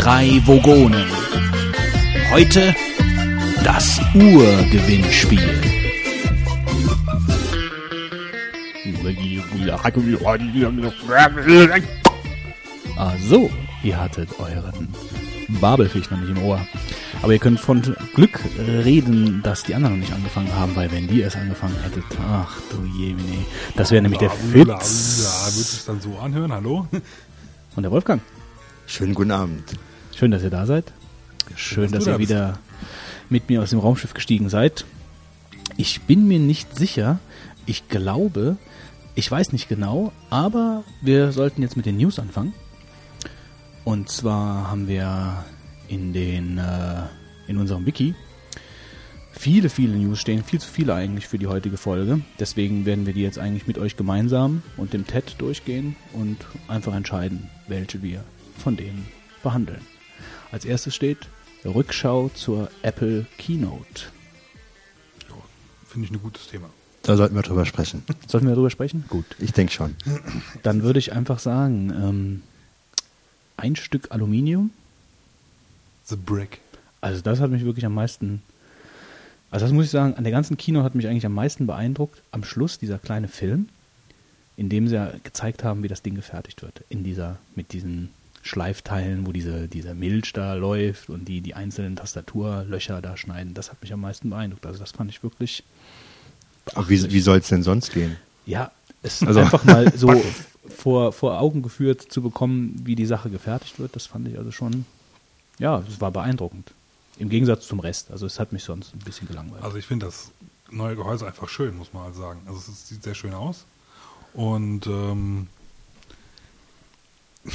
drei Vogonen. Heute das Urgewinnspiel. Ah so, ihr hattet euren Babelfisch noch nicht im Ohr. Aber ihr könnt von Glück reden, dass die anderen noch nicht angefangen haben, weil wenn die erst angefangen hättet, ach du Jemine, das wäre nämlich der Fitz. Ja, würde es dann so anhören, hallo? Und der Wolfgang. Schönen guten Abend. Schön, dass ihr da seid. Schön, dass, dass ihr wieder mit mir aus dem Raumschiff gestiegen seid. Ich bin mir nicht sicher. Ich glaube, ich weiß nicht genau, aber wir sollten jetzt mit den News anfangen. Und zwar haben wir in den äh, in unserem Wiki viele, viele News stehen, viel zu viele eigentlich für die heutige Folge. Deswegen werden wir die jetzt eigentlich mit euch gemeinsam und dem TED durchgehen und einfach entscheiden, welche wir von denen behandeln. Als erstes steht Rückschau zur Apple Keynote. Ja, Finde ich ein gutes Thema. Da sollten wir drüber sprechen. Sollten wir drüber sprechen? Gut. Ich denke schon. Dann würde ich einfach sagen, ähm, ein Stück Aluminium. The Brick. Also das hat mich wirklich am meisten, also das muss ich sagen, an der ganzen Kino hat mich eigentlich am meisten beeindruckt. Am Schluss dieser kleine Film, in dem sie ja gezeigt haben, wie das Ding gefertigt wird. In dieser, mit diesen Schleifteilen, wo diese, dieser Milch da läuft und die, die einzelnen Tastaturlöcher da schneiden. Das hat mich am meisten beeindruckt. Also das fand ich wirklich. Aber wie, wie soll es denn sonst gehen? Ja, es also einfach mal so vor, vor Augen geführt zu bekommen, wie die Sache gefertigt wird, das fand ich also schon, ja, es war beeindruckend. Im Gegensatz zum Rest. Also es hat mich sonst ein bisschen gelangweilt. Also ich finde das neue Gehäuse einfach schön, muss man halt sagen. Also es sieht sehr schön aus. Und ähm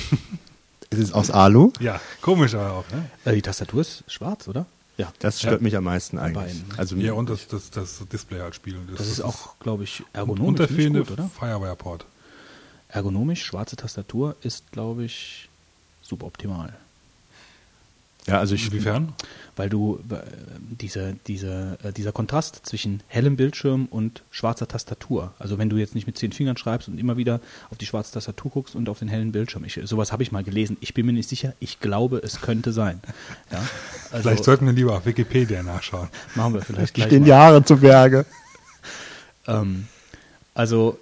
es ist aus Alu? Ja, komisch aber auch. Ne? Äh, die Tastatur ist schwarz, oder? Ja. Das stört ja. mich am meisten eigentlich. Beiden. Also ja, und das, das, das Display halt spielen. Das, das ist auch, glaube ich, ergonomisch. Und der fehlende gut, oder? Firewire-Port. Ergonomisch, schwarze Tastatur ist, glaube ich, suboptimal. Ja, also ich, Inwiefern? Weil du äh, diese, diese, äh, dieser Kontrast zwischen hellem Bildschirm und schwarzer Tastatur. Also wenn du jetzt nicht mit zehn Fingern schreibst und immer wieder auf die schwarze Tastatur guckst und auf den hellen Bildschirm. Ich, sowas habe ich mal gelesen. Ich bin mir nicht sicher. Ich glaube, es könnte sein. Ja? Also, vielleicht sollten wir lieber auf Wikipedia nachschauen. Machen wir vielleicht gleich. Stehen Jahre zu Berge. Ähm, also,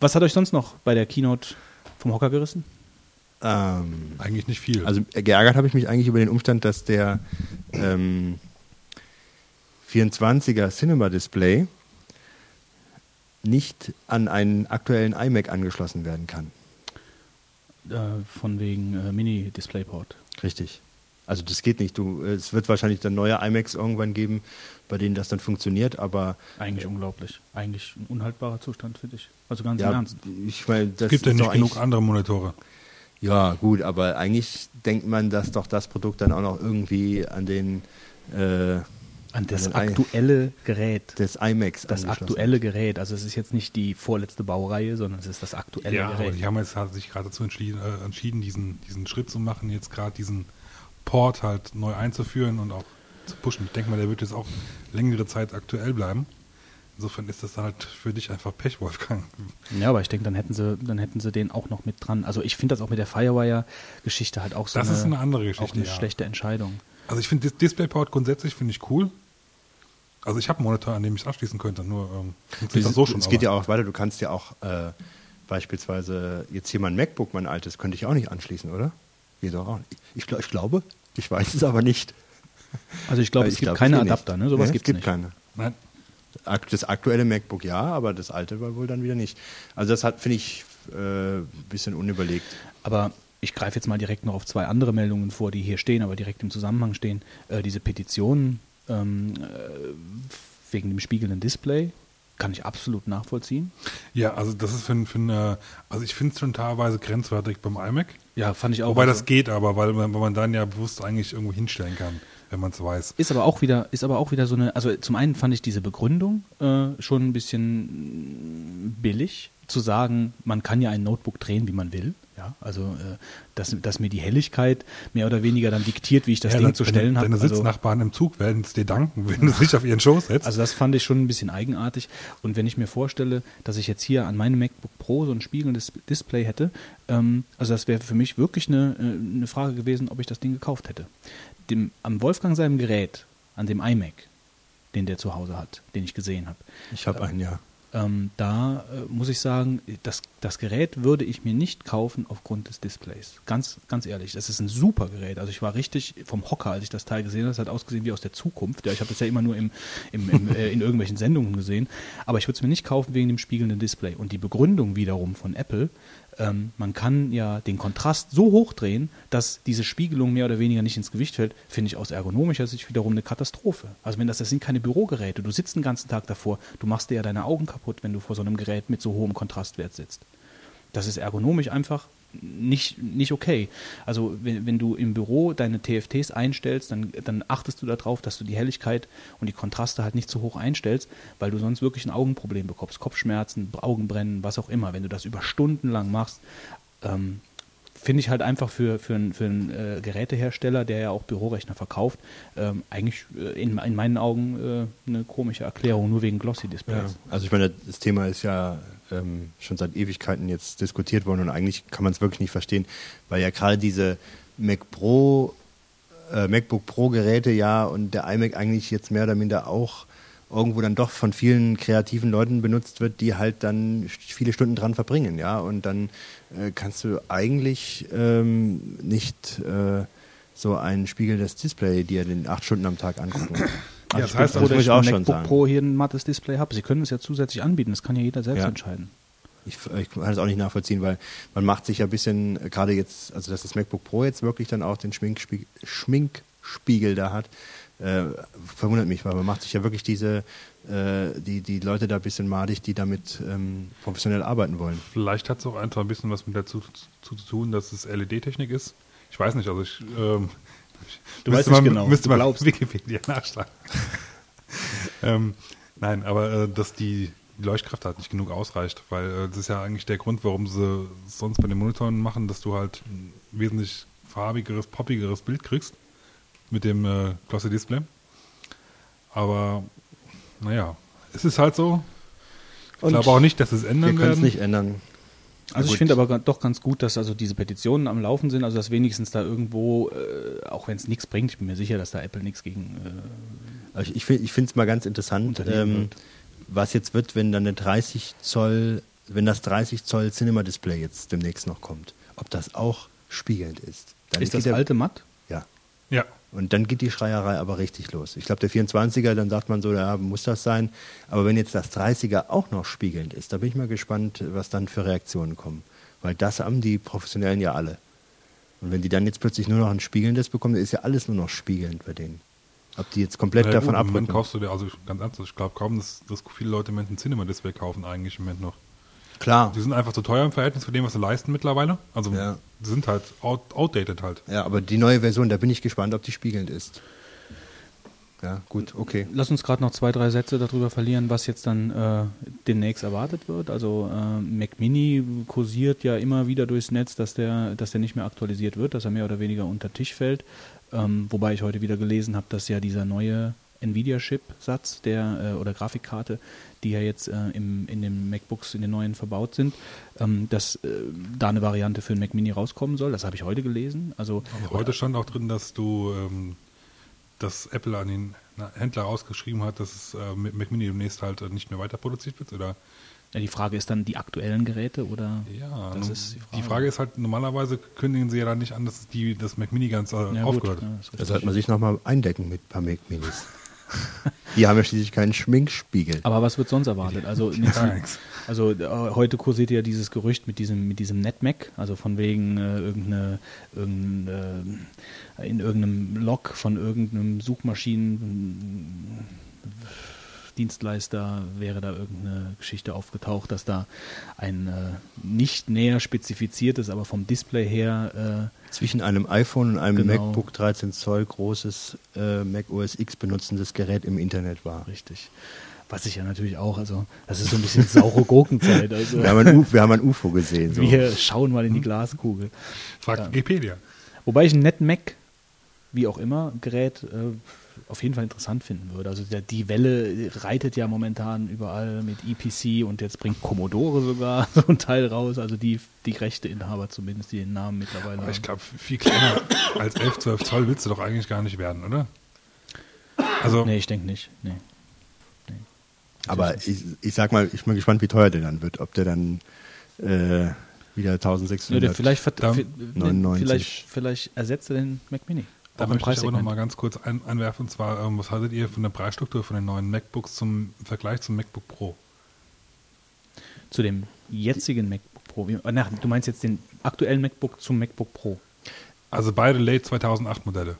was hat euch sonst noch bei der Keynote vom Hocker gerissen? Ähm, eigentlich nicht viel. Also geärgert habe ich mich eigentlich über den Umstand, dass der ähm, 24er Cinema Display nicht an einen aktuellen iMac angeschlossen werden kann. Äh, von wegen äh, Mini-Displayport. Richtig. Also das geht nicht. Du, es wird wahrscheinlich dann neue iMacs irgendwann geben, bei denen das dann funktioniert, aber eigentlich äh, unglaublich. Eigentlich ein unhaltbarer Zustand für dich. Also ganz ja, im Ernst. Ich mein, es gibt ja nicht genug andere Monitore. Ja, gut, aber eigentlich denkt man, dass doch das Produkt dann auch noch irgendwie an den äh, an das an aktuelle I Gerät. des iMacs das aktuelle Gerät. Also es ist jetzt nicht die vorletzte Baureihe sondern es ist das aktuelle ja, Gerät. aber die haben jetzt hat sich gerade dazu entschieden, äh, entschieden diesen diesen Schritt zu machen jetzt gerade diesen Port halt neu einzuführen und auch zu pushen. Ich denke mal der wird jetzt auch längere Zeit aktuell bleiben Insofern ist das halt für dich einfach Pech, Wolfgang. Ja, aber ich denke, dann hätten sie, dann hätten sie den auch noch mit dran. Also ich finde das auch mit der Firewire-Geschichte halt auch so das eine, ist eine andere Geschichte, auch eine ja. schlechte Entscheidung. Also ich finde DisplayPort grundsätzlich finde ich cool. Also ich habe einen Monitor, an dem ich es anschließen könnte, nur ähm, das, das so schon. Es geht ja auch weiter, du kannst ja auch äh, beispielsweise jetzt hier mein MacBook, mein altes, könnte ich auch nicht anschließen, oder? Wieso auch nicht? Ich, ich, glaube, ich weiß es aber nicht. Also ich glaube, es ich gibt glaub, keine Adapter, ne? Sowas nee, gibt's es gibt nicht. keine. Nein. Das aktuelle MacBook ja, aber das alte war wohl dann wieder nicht. Also das hat, finde ich, ein äh, bisschen unüberlegt. Aber ich greife jetzt mal direkt noch auf zwei andere Meldungen vor, die hier stehen, aber direkt im Zusammenhang stehen. Äh, diese Petition ähm, äh, wegen dem spiegelnden Display kann ich absolut nachvollziehen. Ja, also das ist für, für eine, also ich finde es schon teilweise grenzwertig beim iMac. Ja, fand ich auch. Wobei also. das geht aber, weil man, weil man dann ja bewusst eigentlich irgendwo hinstellen kann wenn man es weiß. Ist aber auch wieder, ist aber auch wieder so eine, also zum einen fand ich diese Begründung äh, schon ein bisschen billig, zu sagen, man kann ja ein Notebook drehen, wie man will. Ja, also äh, dass, dass mir die Helligkeit mehr oder weniger dann diktiert, wie ich das Ja, Ding deine- zu stellen habe. Deine Also, Sitznachbarn im Zug werden es dir danken, wenn du nicht auf ihren Schoß setzt. also das fand ich schon ein bisschen eigenartig. Und wenn ich mir vorstelle, dass ich jetzt hier an meinem MacBook Pro so ein spiegelndes Display hätte, ähm, also das wäre für mich wirklich eine, äh, eine Frage gewesen, ob ich das Ding gekauft hätte. Dem, am Wolfgang seinem Gerät, an dem iMac, den der zu Hause hat, den ich gesehen habe, Ich habe einen, ja. ähm, da äh, muss ich sagen, das, das Gerät würde ich mir nicht kaufen aufgrund des Displays. Ganz, ganz ehrlich, das ist ein super Gerät. Also ich war richtig vom Hocker, als ich das Teil gesehen habe. Es hat ausgesehen wie aus der Zukunft. Ja, ich habe das ja immer nur im, im, im, äh, in irgendwelchen Sendungen gesehen. Aber ich würde es mir nicht kaufen wegen dem spiegelnden Display. Und die Begründung wiederum von Apple, ähm, man kann ja den Kontrast so hochdrehen, dass diese Spiegelung mehr oder weniger nicht ins Gewicht fällt, finde ich aus ergonomischer Sicht wiederum eine Katastrophe. Also wenn das, das sind keine Bürogeräte, du sitzt den ganzen Tag davor, du machst dir ja deine Augen kaputt, wenn du vor so einem Gerät mit so hohem Kontrastwert sitzt. Das ist ergonomisch einfach nicht, nicht okay. Also wenn, wenn du im Büro deine TFTs einstellst, dann, dann achtest du darauf, dass du die Helligkeit und die Kontraste halt nicht zu hoch einstellst, weil du sonst wirklich ein Augenproblem bekommst. Kopfschmerzen, Augenbrennen, was auch immer. Wenn du das über Stunden lang machst, ähm, finde ich halt einfach für, für, einen- für einen äh, Gerätehersteller, der ja auch Bürorechner verkauft, ähm, eigentlich äh, in, in meinen Augen äh, eine komische Erklärung, nur wegen Glossy-Displays. Ja. Also ich meine, das Thema ist ja ähm, schon seit Ewigkeiten jetzt diskutiert worden und eigentlich kann man es wirklich nicht verstehen, weil ja gerade diese Mac Pro, äh, MacBook Pro Geräte ja und der iMac eigentlich jetzt mehr oder minder auch irgendwo dann doch von vielen kreativen Leuten benutzt wird, die halt dann viele Stunden dran verbringen, ja. Und dann äh, kannst du eigentlich ähm, nicht äh, so ein spiegelndes Display dir den acht Stunden am Tag angucken. Ja, das ich heißt froh, das dass ich ich auch MacBook sagen. Pro hier ein mattes Display habe. Sie können es ja zusätzlich anbieten, das kann ja jeder selbst Ja. entscheiden. Ich, ich kann das auch nicht nachvollziehen, weil man macht sich ja ein bisschen, äh, gerade jetzt, also dass das MacBook Pro jetzt wirklich dann auch den Schminkspiegel, Schminkspiegel da hat, äh, verwundert mich, weil man macht sich ja wirklich diese, äh, die, die Leute da ein bisschen madig, die damit ähm, professionell arbeiten wollen. Vielleicht hat es auch einfach ein bisschen was mit dazu zu, zu tun, dass es LED-Technik ist. Ich weiß nicht, also ich. Ähm, Du weißt nicht genau, Müsste mal glaubst. Wikipedia nachschlagen. ähm, nein, aber äh, dass die Leuchtkraft halt nicht genug ausreicht, weil äh, das ist ja eigentlich der Grund, warum sie sonst bei den Monitoren machen, dass du halt ein wesentlich farbigeres, poppigeres Bild kriegst mit dem äh, Glossy Display. Aber naja, es ist halt so. Ich Und glaube auch nicht, dass es Wir ändern können es werden. nicht ändern. Also ich finde aber doch ganz gut, dass also diese Petitionen am Laufen sind, also dass wenigstens da irgendwo, äh, auch wenn es nichts bringt, ich bin mir sicher, dass da Apple nichts gegen äh, Also ich finde es mal ganz interessant, ähm, was jetzt wird, wenn dann eine 30 Zoll, wenn das 30 Zoll Cinema Display jetzt demnächst noch kommt, ob das auch spiegelnd ist. Dann Ist das der- alte matt? Ja. Ja, Und dann geht die Schreierei aber richtig los. Ich glaube, der 24er, dann sagt man so, ja, muss das sein. Aber wenn jetzt das 30er auch noch spiegelnd ist, da bin ich mal gespannt, was dann für Reaktionen kommen. Weil das haben die Professionellen ja alle. Und wenn die dann jetzt plötzlich nur noch ein spiegelndes bekommen, dann ist ja alles nur noch spiegelnd bei denen. Ob die jetzt komplett Na ja, davon abrücken. kaufst du dir, also ganz ernsthaft, ich glaube kaum, dass, dass viele Leute im Moment ein Cinema-Display kaufen eigentlich im Moment noch. Klar. Die sind einfach zu teuer im Verhältnis zu dem, was sie leisten mittlerweile. Also Ja. sind halt out, outdated halt. Ja, aber die neue Version, da bin ich gespannt, ob die spiegelnd ist. Ja, gut, okay. Lass uns gerade noch zwei, drei Sätze darüber verlieren, was jetzt dann äh, demnächst erwartet wird. Also äh, Mac Mini kursiert ja immer wieder durchs Netz, dass der, dass der nicht mehr aktualisiert wird, dass er mehr oder weniger unter Tisch fällt. Ähm, wobei ich heute wieder gelesen habe, dass ja dieser neue Nvidia-Chip-Satz der äh, oder Grafikkarte, die ja jetzt äh, im, in den MacBooks in den neuen verbaut sind, ähm, dass äh, da eine Variante für den Mac Mini rauskommen soll. Das habe ich heute gelesen. Also Also heute stand auch drin, dass du, ähm, dass Apple an den Händler ausgeschrieben hat, dass es äh, mit Mac Mini demnächst halt äh, nicht mehr weiter produziert wird, oder? ja, die Frage ist dann die aktuellen Geräte oder Ja, das nun, ist die, Frage. ist halt, normalerweise kündigen sie ja dann nicht an, dass die, das Mac Mini ganz äh, Ja, aufgehört ja, hat. ist Da richtig. sollte man sich nochmal eindecken mit ein paar Mac Minis. Die haben ja schließlich keinen Schminkspiegel. Aber was wird sonst erwartet? Also, nichts. also äh, heute kursiert ja dieses Gerücht mit diesem mit diesem NetMac, also von wegen äh, irgendeine, irgendeine äh, in irgendeinem Log von irgendeinem Suchmaschinen Dienstleister wäre da irgendeine Geschichte aufgetaucht, dass da ein äh, nicht näher spezifiziertes, aber vom Display her Zwischen einem iPhone und einem Genau. MacBook 13 Zoll großes äh, Mac OS X benutzendes Gerät im Internet war. äh, richtig. Was ich ja natürlich auch, also das ist so ein bisschen saure Gurkenzeit. Also. Wir, haben ein, wir haben ein UFO gesehen. So. Wir schauen mal in die Glaskugel. Fragt Wikipedia. Wobei ich einen netten Mac, wie auch immer, Gerät äh, auf jeden Fall interessant finden würde. Also der, die Welle reitet ja momentan überall mit EPC und jetzt bringt Commodore sogar so ein Teil raus, also die, die Rechteinhaber zumindest, die den Namen mittlerweile Aber ich haben. glaube, viel kleiner als 11, 12 Zoll willst du doch eigentlich gar nicht werden, oder? Also, Nee, ich denke nicht. Nee. Aber ich, ich sag mal, ich bin gespannt, wie teuer der dann wird. Ob der dann äh, wieder Ja, 1600 der vielleicht, vert- Da- vi- 99. vielleicht, vielleicht ersetzt er den Mac Mini. Da möchte ich aber noch Preissegment. mal ganz kurz ein, einwerfen. Und zwar, ähm, was haltet ihr von der Preisstruktur von den neuen MacBooks zum im Vergleich zum MacBook Pro? Zu dem jetzigen MacBook Pro. Ach, du meinst jetzt den aktuellen MacBook zum MacBook Pro. Also beide Late 2008 Modelle.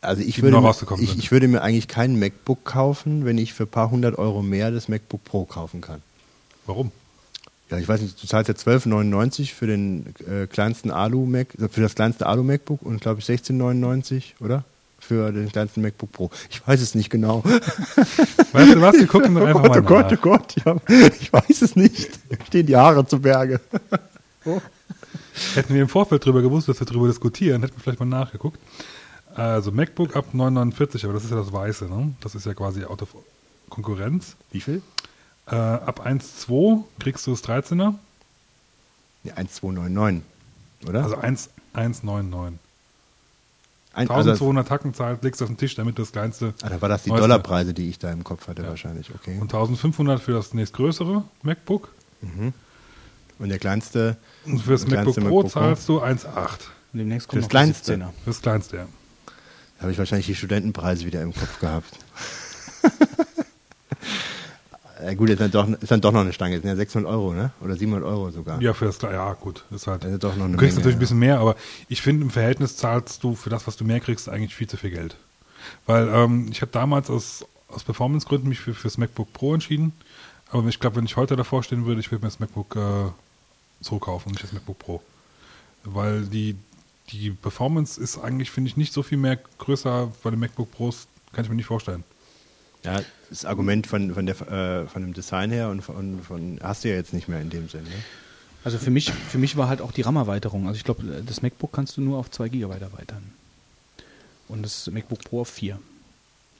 Also ich würde, mir, ich, ich würde mir eigentlich kein MacBook kaufen, wenn ich für ein paar hundert Euro mehr das MacBook Pro kaufen kann. Warum? Ja, ich weiß nicht, du zahlst ja 12,99 für den äh, kleinsten Alu Mac, äh, für das kleinste Alu MacBook und glaube ich 16,99, oder? Für den kleinsten MacBook Pro. Ich weiß es nicht genau. Weißt du was? Wir gucken doch einfach oh mal Gott, oh nach. Gott, oh Gott, ja, ich weiß es nicht. Stehen die Haare zu Berge. Hätten wir im Vorfeld drüber gewusst, dass wir drüber diskutieren, hätten wir vielleicht mal nachgeguckt. Also MacBook ab 949, aber das ist ja das Weiße, ne? Das ist ja quasi out of Konkurrenz. Wie viel? Äh, ab 1,2 kriegst du das 13er, Ja, 1299, oder? also 1, 1,99. Ein, also, 1200 Tacken zahlt, legst du auf den Tisch, damit du das kleinste ah, da war das die Neueste. Dollarpreise, die ich da im Kopf hatte wahrscheinlich, okay. und 1500 für das nächstgrößere MacBook. Und der kleinste, Und für das MacBook kleinste Pro MacBook zahlst du 1,8. Und demnächst kommt der Kleinste. 17er. Für das kleinste, ja. da habe ich wahrscheinlich die Studentenpreise wieder im Kopf gehabt. ja, gut, ist dann, doch, ist dann doch noch eine Stange. Das sind ja 600 Euro, ne? Oder 700 Euro sogar. Ja, für das ja gut, ist halt. Das ist doch noch eine du kriegst Menge, natürlich ja. ein bisschen mehr, aber ich finde im Verhältnis zahlst du für das, was du mehr kriegst, eigentlich viel zu viel Geld. Weil ähm, ich habe damals aus, aus Performance-Gründen mich für fürs MacBook Pro entschieden, aber ich glaube, wenn ich heute davor stehen würde, ich würde mir das MacBook äh, so kaufen und nicht das MacBook Pro, weil die die Performance ist eigentlich finde ich nicht so viel mehr größer bei den MacBook Pros, kann ich mir nicht vorstellen. Ja, das Argument von, von, der, äh, von dem Design her und von, von hast du ja jetzt nicht mehr in dem Sinne. Ne? Also für mich, für mich war halt auch die RAM-Erweiterung. Also ich glaube, das MacBook kannst du nur auf 2 GB erweitern. Und das MacBook Pro auf 4.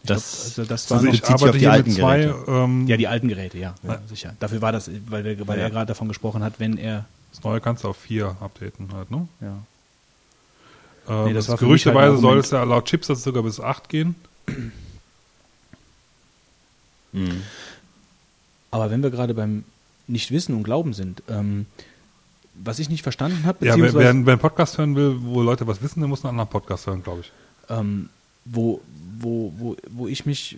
Ich Das- glaub, also das das war Also sich auf die hier alten mit zwei, Geräte. ähm, ja die alten Geräte, ja, ja. Sicher. Dafür war das, weil, wir- weil Ja. er gerade davon gesprochen hat, wenn er das neue kannst du auf vier updaten halt, ne? ja. Ähm, Nee, das für mich gerüchteweise halt soll es ja laut Chipsatz sogar bis 8 gehen. Aber wenn wir gerade beim Nicht-Wissen und Glauben sind, ähm, was ich nicht verstanden habe, Ja, wer, beziehungsweise wer, wer einen Podcast hören will, wo Leute was wissen, der muss einen anderen Podcast hören, glaube ich. ähm, wo, wo, wo, wo ich mich,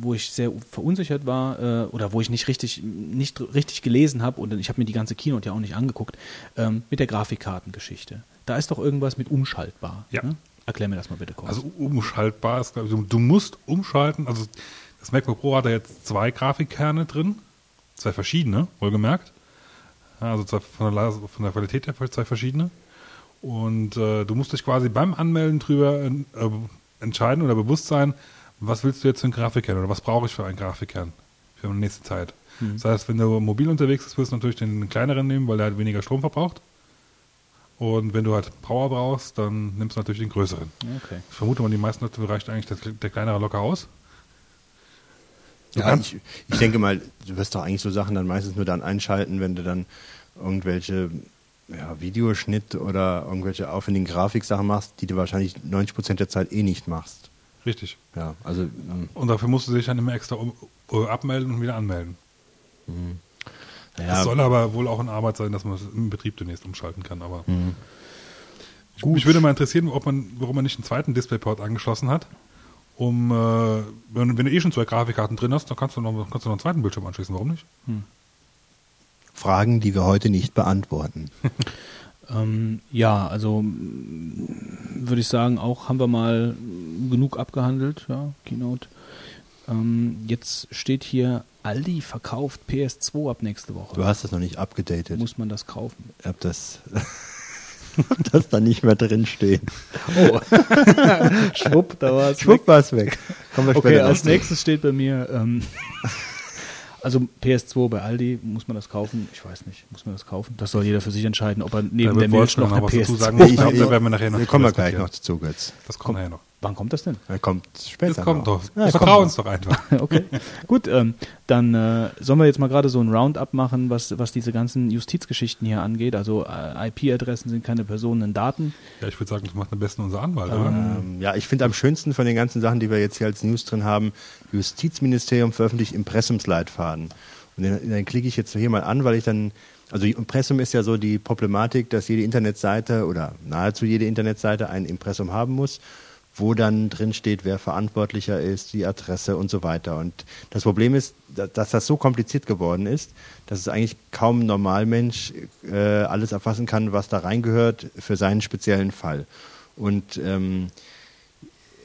wo ich sehr verunsichert war äh, oder wo ich nicht richtig, nicht richtig gelesen habe und ich habe mir die ganze Keynote ja auch nicht angeguckt, ähm, mit der Grafikkartengeschichte. Da ist doch irgendwas mit umschaltbar. Ja. Ne? Erklär mir das mal bitte kurz. Also umschaltbar ist, glaube ich, du, du musst umschalten. Also das MacBook Pro hat ja jetzt zwei Grafikkerne drin, zwei verschiedene, wohlgemerkt. Also zwei, von, der, von der Qualität her zwei verschiedene. Und äh, du musst dich quasi beim Anmelden drüber äh, entscheiden oder bewusst sein, was willst du jetzt für einen Grafikkern oder was brauche ich für einen Grafikkern für die nächste Zeit. Das heißt, wenn du mobil unterwegs bist, wirst du natürlich den kleineren nehmen, weil der halt weniger Strom verbraucht. Und wenn du halt Power brauchst, dann nimmst du natürlich den größeren. okay. Ich vermute mal, die meisten Leute reicht eigentlich der, der kleinere locker aus. Ja, ich, ich denke mal, du wirst doch eigentlich so Sachen dann meistens nur dann einschalten, wenn du dann irgendwelche ja, Videoschnitt oder irgendwelche aufwendigen Grafiksachen machst, die du wahrscheinlich 90% der Zeit eh nicht machst. Richtig. Ja, also ähm, Und dafür musst du dich dann immer extra um, äh, abmelden und wieder anmelden. Es ja, soll aber wohl auch in Arbeit sein, dass man es im Betrieb demnächst umschalten kann. Aber Mhm. ich, mich würde mal interessieren, ob man, warum man nicht einen zweiten Displayport angeschlossen hat. Um, äh, wenn, wenn du eh schon zwei Grafikkarten drin hast, dann kannst du noch, kannst du noch einen zweiten Bildschirm anschließen. Warum nicht? Fragen, die wir heute nicht beantworten. Ähm, ja, also würde ich sagen, auch haben wir mal genug abgehandelt, ja, Keynote. Ähm, jetzt steht hier, Aldi verkauft PS2 ab nächste Woche. Du hast das noch nicht abgedatet. Muss man das kaufen? Ich hab das, das da nicht mehr drin stehen. Oh, schwupp, da war es Schwupp war es weg. Kommen wir Okay, als nächstes steht bei mir, ähm, Also PS2 bei Aldi, muss man das kaufen? Ich weiß nicht, muss man das kaufen? Das soll jeder für sich entscheiden, ob er neben der Milch noch eine PS2 sagen. Ich glaube, da werden wir nachher noch Wir kommen gleich noch dazu, Götz. Das kommt nachher noch. Wann kommt das denn? Er kommt später. Das kommt noch. doch. Ja, Vertrau kommt uns doch einfach. okay, gut. Ähm, dann äh, sollen wir jetzt mal gerade so ein Roundup machen, was, was diese ganzen Justizgeschichten hier angeht. Also äh, IP-Adressen sind keine Personendaten. Ja, ich würde sagen, das macht am besten unser Anwalt, oder? Ähm, ja, ich finde am schönsten von den ganzen Sachen, die wir jetzt hier als News drin haben, Justizministerium veröffentlicht Impressumsleitfaden. Und den, den klicke ich jetzt hier mal an, weil ich dann, also Impressum ist ja so die Problematik, dass jede Internetseite oder nahezu jede Internetseite ein Impressum haben muss, wo dann drin steht, wer verantwortlicher ist, die Adresse und so weiter. Und das Problem ist, da- dass das so kompliziert geworden ist, dass es eigentlich kaum ein Normalmensch äh, alles erfassen kann, was da reingehört für seinen speziellen Fall. Und ähm,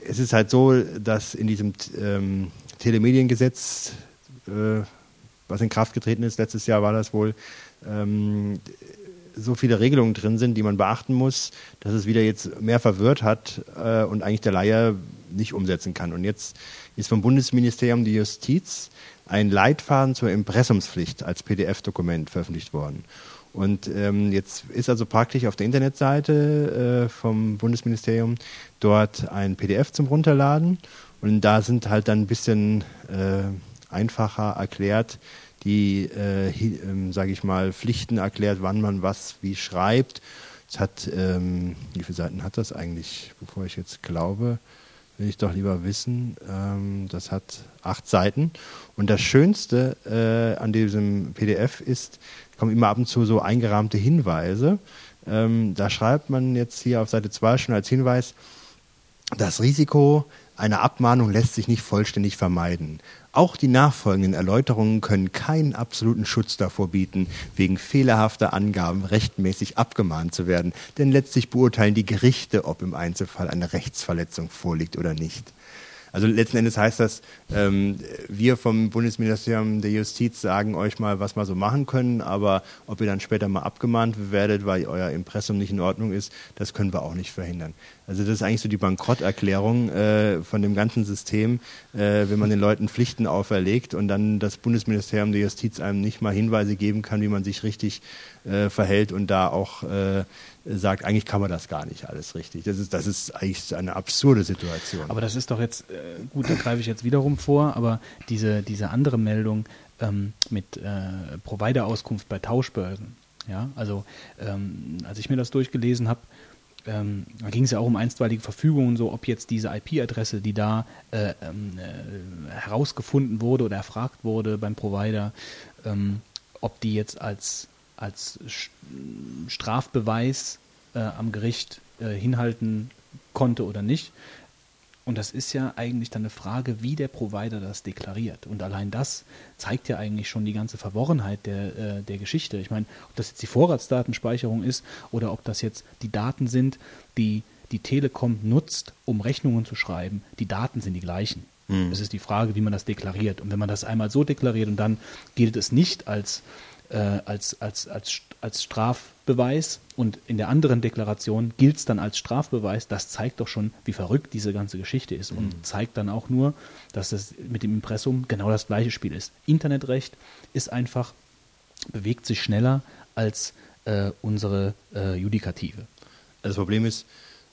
es ist halt so, dass in diesem ähm, Telemediengesetz, äh, was in Kraft getreten ist, letztes Jahr war das wohl, ähm, so viele Regelungen drin sind, die man beachten muss, dass es wieder jetzt mehr verwirrt hat äh, und eigentlich der Laie nicht umsetzen kann. Und jetzt ist vom Bundesministerium die Justiz ein Leitfaden zur Impressumspflicht als PDF-Dokument veröffentlicht worden. Und ähm, jetzt ist also praktisch auf der Internetseite äh, vom Bundesministerium dort ein PDF zum Runterladen. Und da sind halt dann ein bisschen äh, einfacher erklärt, die, äh, ähm, sage ich mal, Pflichten erklärt, wann man was wie schreibt. Es hat, ähm, wie viele Seiten hat das eigentlich, bevor ich jetzt glaube, will ich doch lieber wissen. Ähm, das hat acht Seiten. Und das Schönste äh, an diesem PDF ist, kommen immer ab und zu so eingerahmte Hinweise. Ähm, da schreibt man jetzt hier auf Seite 2 schon als Hinweis, das Risiko einer Abmahnung lässt sich nicht vollständig vermeiden. Auch die nachfolgenden Erläuterungen können keinen absoluten Schutz davor bieten, wegen fehlerhafter Angaben rechtmäßig abgemahnt zu werden, denn letztlich beurteilen die Gerichte, ob im Einzelfall eine Rechtsverletzung vorliegt oder nicht. Also letzten Endes heißt das, ähm, wir vom Bundesministerium der Justiz sagen euch mal, was wir so machen können, aber ob ihr dann später mal abgemahnt werdet, weil euer Impressum nicht in Ordnung ist, das können wir auch nicht verhindern. Also das ist eigentlich so die Bankrotterklärung äh, von dem ganzen System, äh, wenn man den Leuten Pflichten auferlegt und dann das Bundesministerium der Justiz einem nicht mal Hinweise geben kann, wie man sich richtig äh, verhält und da auch äh, sagt, eigentlich kann man das gar nicht alles richtig. Das ist, das ist eigentlich eine absurde Situation. Aber das ist doch jetzt, äh, gut, da greife ich jetzt wiederum vor, aber diese, diese andere Meldung ähm, mit äh, Provider-Auskunft bei Tauschbörsen, ja, also ähm, als ich mir das durchgelesen habe, ähm, da ging es ja auch um einstweilige Verfügungen, so ob jetzt diese IP-Adresse, die da äh, ähm, äh, herausgefunden wurde oder erfragt wurde beim Provider, ähm, ob die jetzt als, als Strafbeweis äh, am Gericht äh, hinhalten konnte oder nicht. Und das ist ja eigentlich dann eine Frage, wie der Provider das deklariert. Und allein das zeigt ja eigentlich schon die ganze Verworrenheit der, äh, der Geschichte. Ich meine, ob das jetzt die Vorratsdatenspeicherung ist oder ob das jetzt die Daten sind, die die Telekom nutzt, um Rechnungen zu schreiben, die Daten sind die gleichen. Es ist die Frage, wie man das deklariert. Und wenn man das einmal so deklariert und dann gilt es nicht als, äh, als, als, als, als Strafbeweis und in der anderen Deklaration gilt es dann als Strafbeweis, das zeigt doch schon, wie verrückt diese ganze Geschichte ist und zeigt dann auch nur, dass das mit dem Impressum genau das gleiche Spiel ist. Internetrecht ist einfach, bewegt sich schneller als äh, unsere äh, Judikative. Das Problem ist,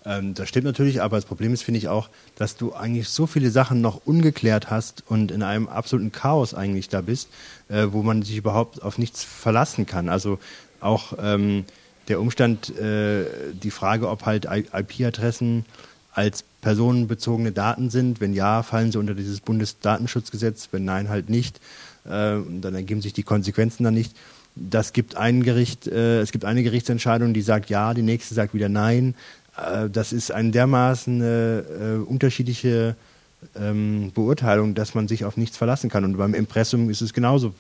ähm, das stimmt natürlich, aber das Problem ist, finde ich auch, dass du eigentlich so viele Sachen noch ungeklärt hast und in einem absoluten Chaos eigentlich da bist, äh, wo man sich überhaupt auf nichts verlassen kann. Also auch ähm, der Umstand, äh, die Frage, ob halt IP-Adressen als personenbezogene Daten sind. Wenn ja, fallen sie unter dieses Bundesdatenschutzgesetz, wenn nein, halt nicht. Äh, dann ergeben sich die Konsequenzen dann nicht. Das gibt ein Gericht, äh, es gibt eine Gerichtsentscheidung, die sagt ja, die nächste sagt wieder nein. Äh, das ist eine dermaßen äh, äh, unterschiedliche ähm, Beurteilung, dass man sich auf nichts verlassen kann. Und beim Impressum ist es genauso.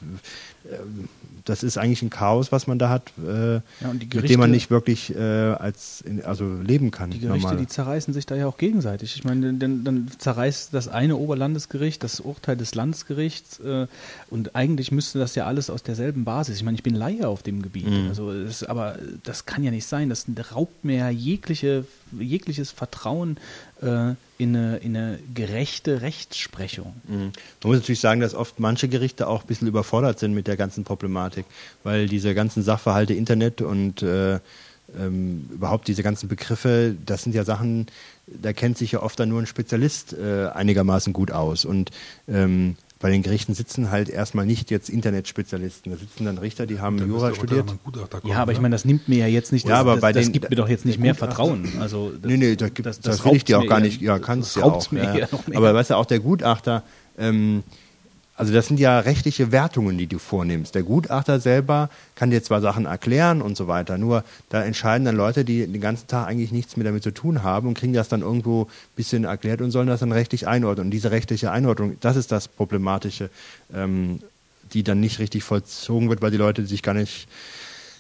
Das ist eigentlich ein Chaos, was man da hat, äh, Ja, die mit dem Gerichte- man nicht wirklich äh, als in, also leben kann. Die Gerichte, normal. die zerreißen sich da ja auch gegenseitig. Ich meine, dann, dann zerreißt das eine Oberlandesgericht das Urteil des Landesgerichts äh, und eigentlich müsste das ja alles aus derselben Basis. Ich meine, ich bin Laie auf dem Gebiet, Mhm. also es, aber das kann ja nicht sein. Das raubt mir ja jegliche, jegliches Vertrauen äh, in, eine, in eine gerechte Rechtsprechung. Mhm. Man muss natürlich sagen, dass oft manche Gerichte auch ein bisschen überfordert sind mit der ganzen Problematik, weil diese ganzen Sachverhalte Internet und äh, ähm, überhaupt diese ganzen Begriffe, das sind ja Sachen, da kennt sich ja oft dann nur ein Spezialist äh, einigermaßen gut aus. Und ähm, bei den Gerichten sitzen halt erstmal nicht jetzt Internetspezialisten. Da sitzen dann Richter, die haben Jura studiert. ja, aber ich meine, das nimmt mir ja jetzt nicht, das, ja, aber das, bei das den, gibt mir doch jetzt nicht mehr Vertrauen. Also das, nee, nee, da gibt, das, das, das will ich dir auch gar nicht, ja, kannst du ja auch. Ja. Aber weißt du, auch der Gutachter, ähm, also das sind ja rechtliche Wertungen, die du vornimmst. Der Gutachter selber kann dir zwar Sachen erklären und so weiter, nur da entscheiden dann Leute, die den ganzen Tag eigentlich nichts mehr damit zu tun haben und kriegen das dann irgendwo ein bisschen erklärt und sollen das dann rechtlich einordnen. Und diese rechtliche Einordnung, das ist das Problematische, ähm, die dann nicht richtig vollzogen wird, weil die Leute sich gar nicht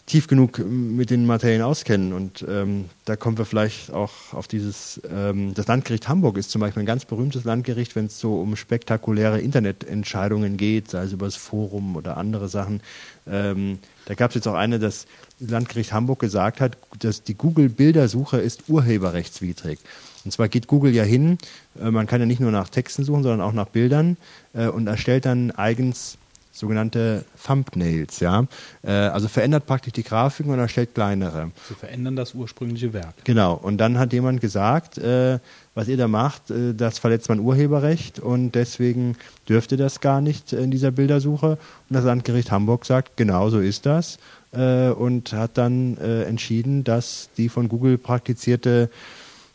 tief genug mit den Materialien auskennen. Und ähm, da kommen wir vielleicht auch auf dieses, ähm, das Landgericht Hamburg ist zum Beispiel ein ganz berühmtes Landgericht, wenn es so um spektakuläre Internetentscheidungen geht, sei es über das Forum oder andere Sachen. Ähm, da gab es jetzt auch eine, dass das Landgericht Hamburg gesagt hat, dass die Google-Bildersuche ist urheberrechtswidrig. Und zwar geht Google ja hin, äh, man kann ja nicht nur nach Texten suchen, sondern auch nach Bildern äh, und erstellt dann eigens sogenannte Thumbnails, ja. Äh, also verändert praktisch die Grafiken und erstellt kleinere. Sie verändern das ursprüngliche Werk. Genau. Und dann hat jemand gesagt, äh, was ihr da macht, äh, das verletzt mein Urheberrecht und deswegen dürft ihr das gar nicht in dieser Bildersuche. Und das Landgericht Hamburg sagt, genau so ist das äh, und hat dann äh, entschieden, dass die von Google praktizierte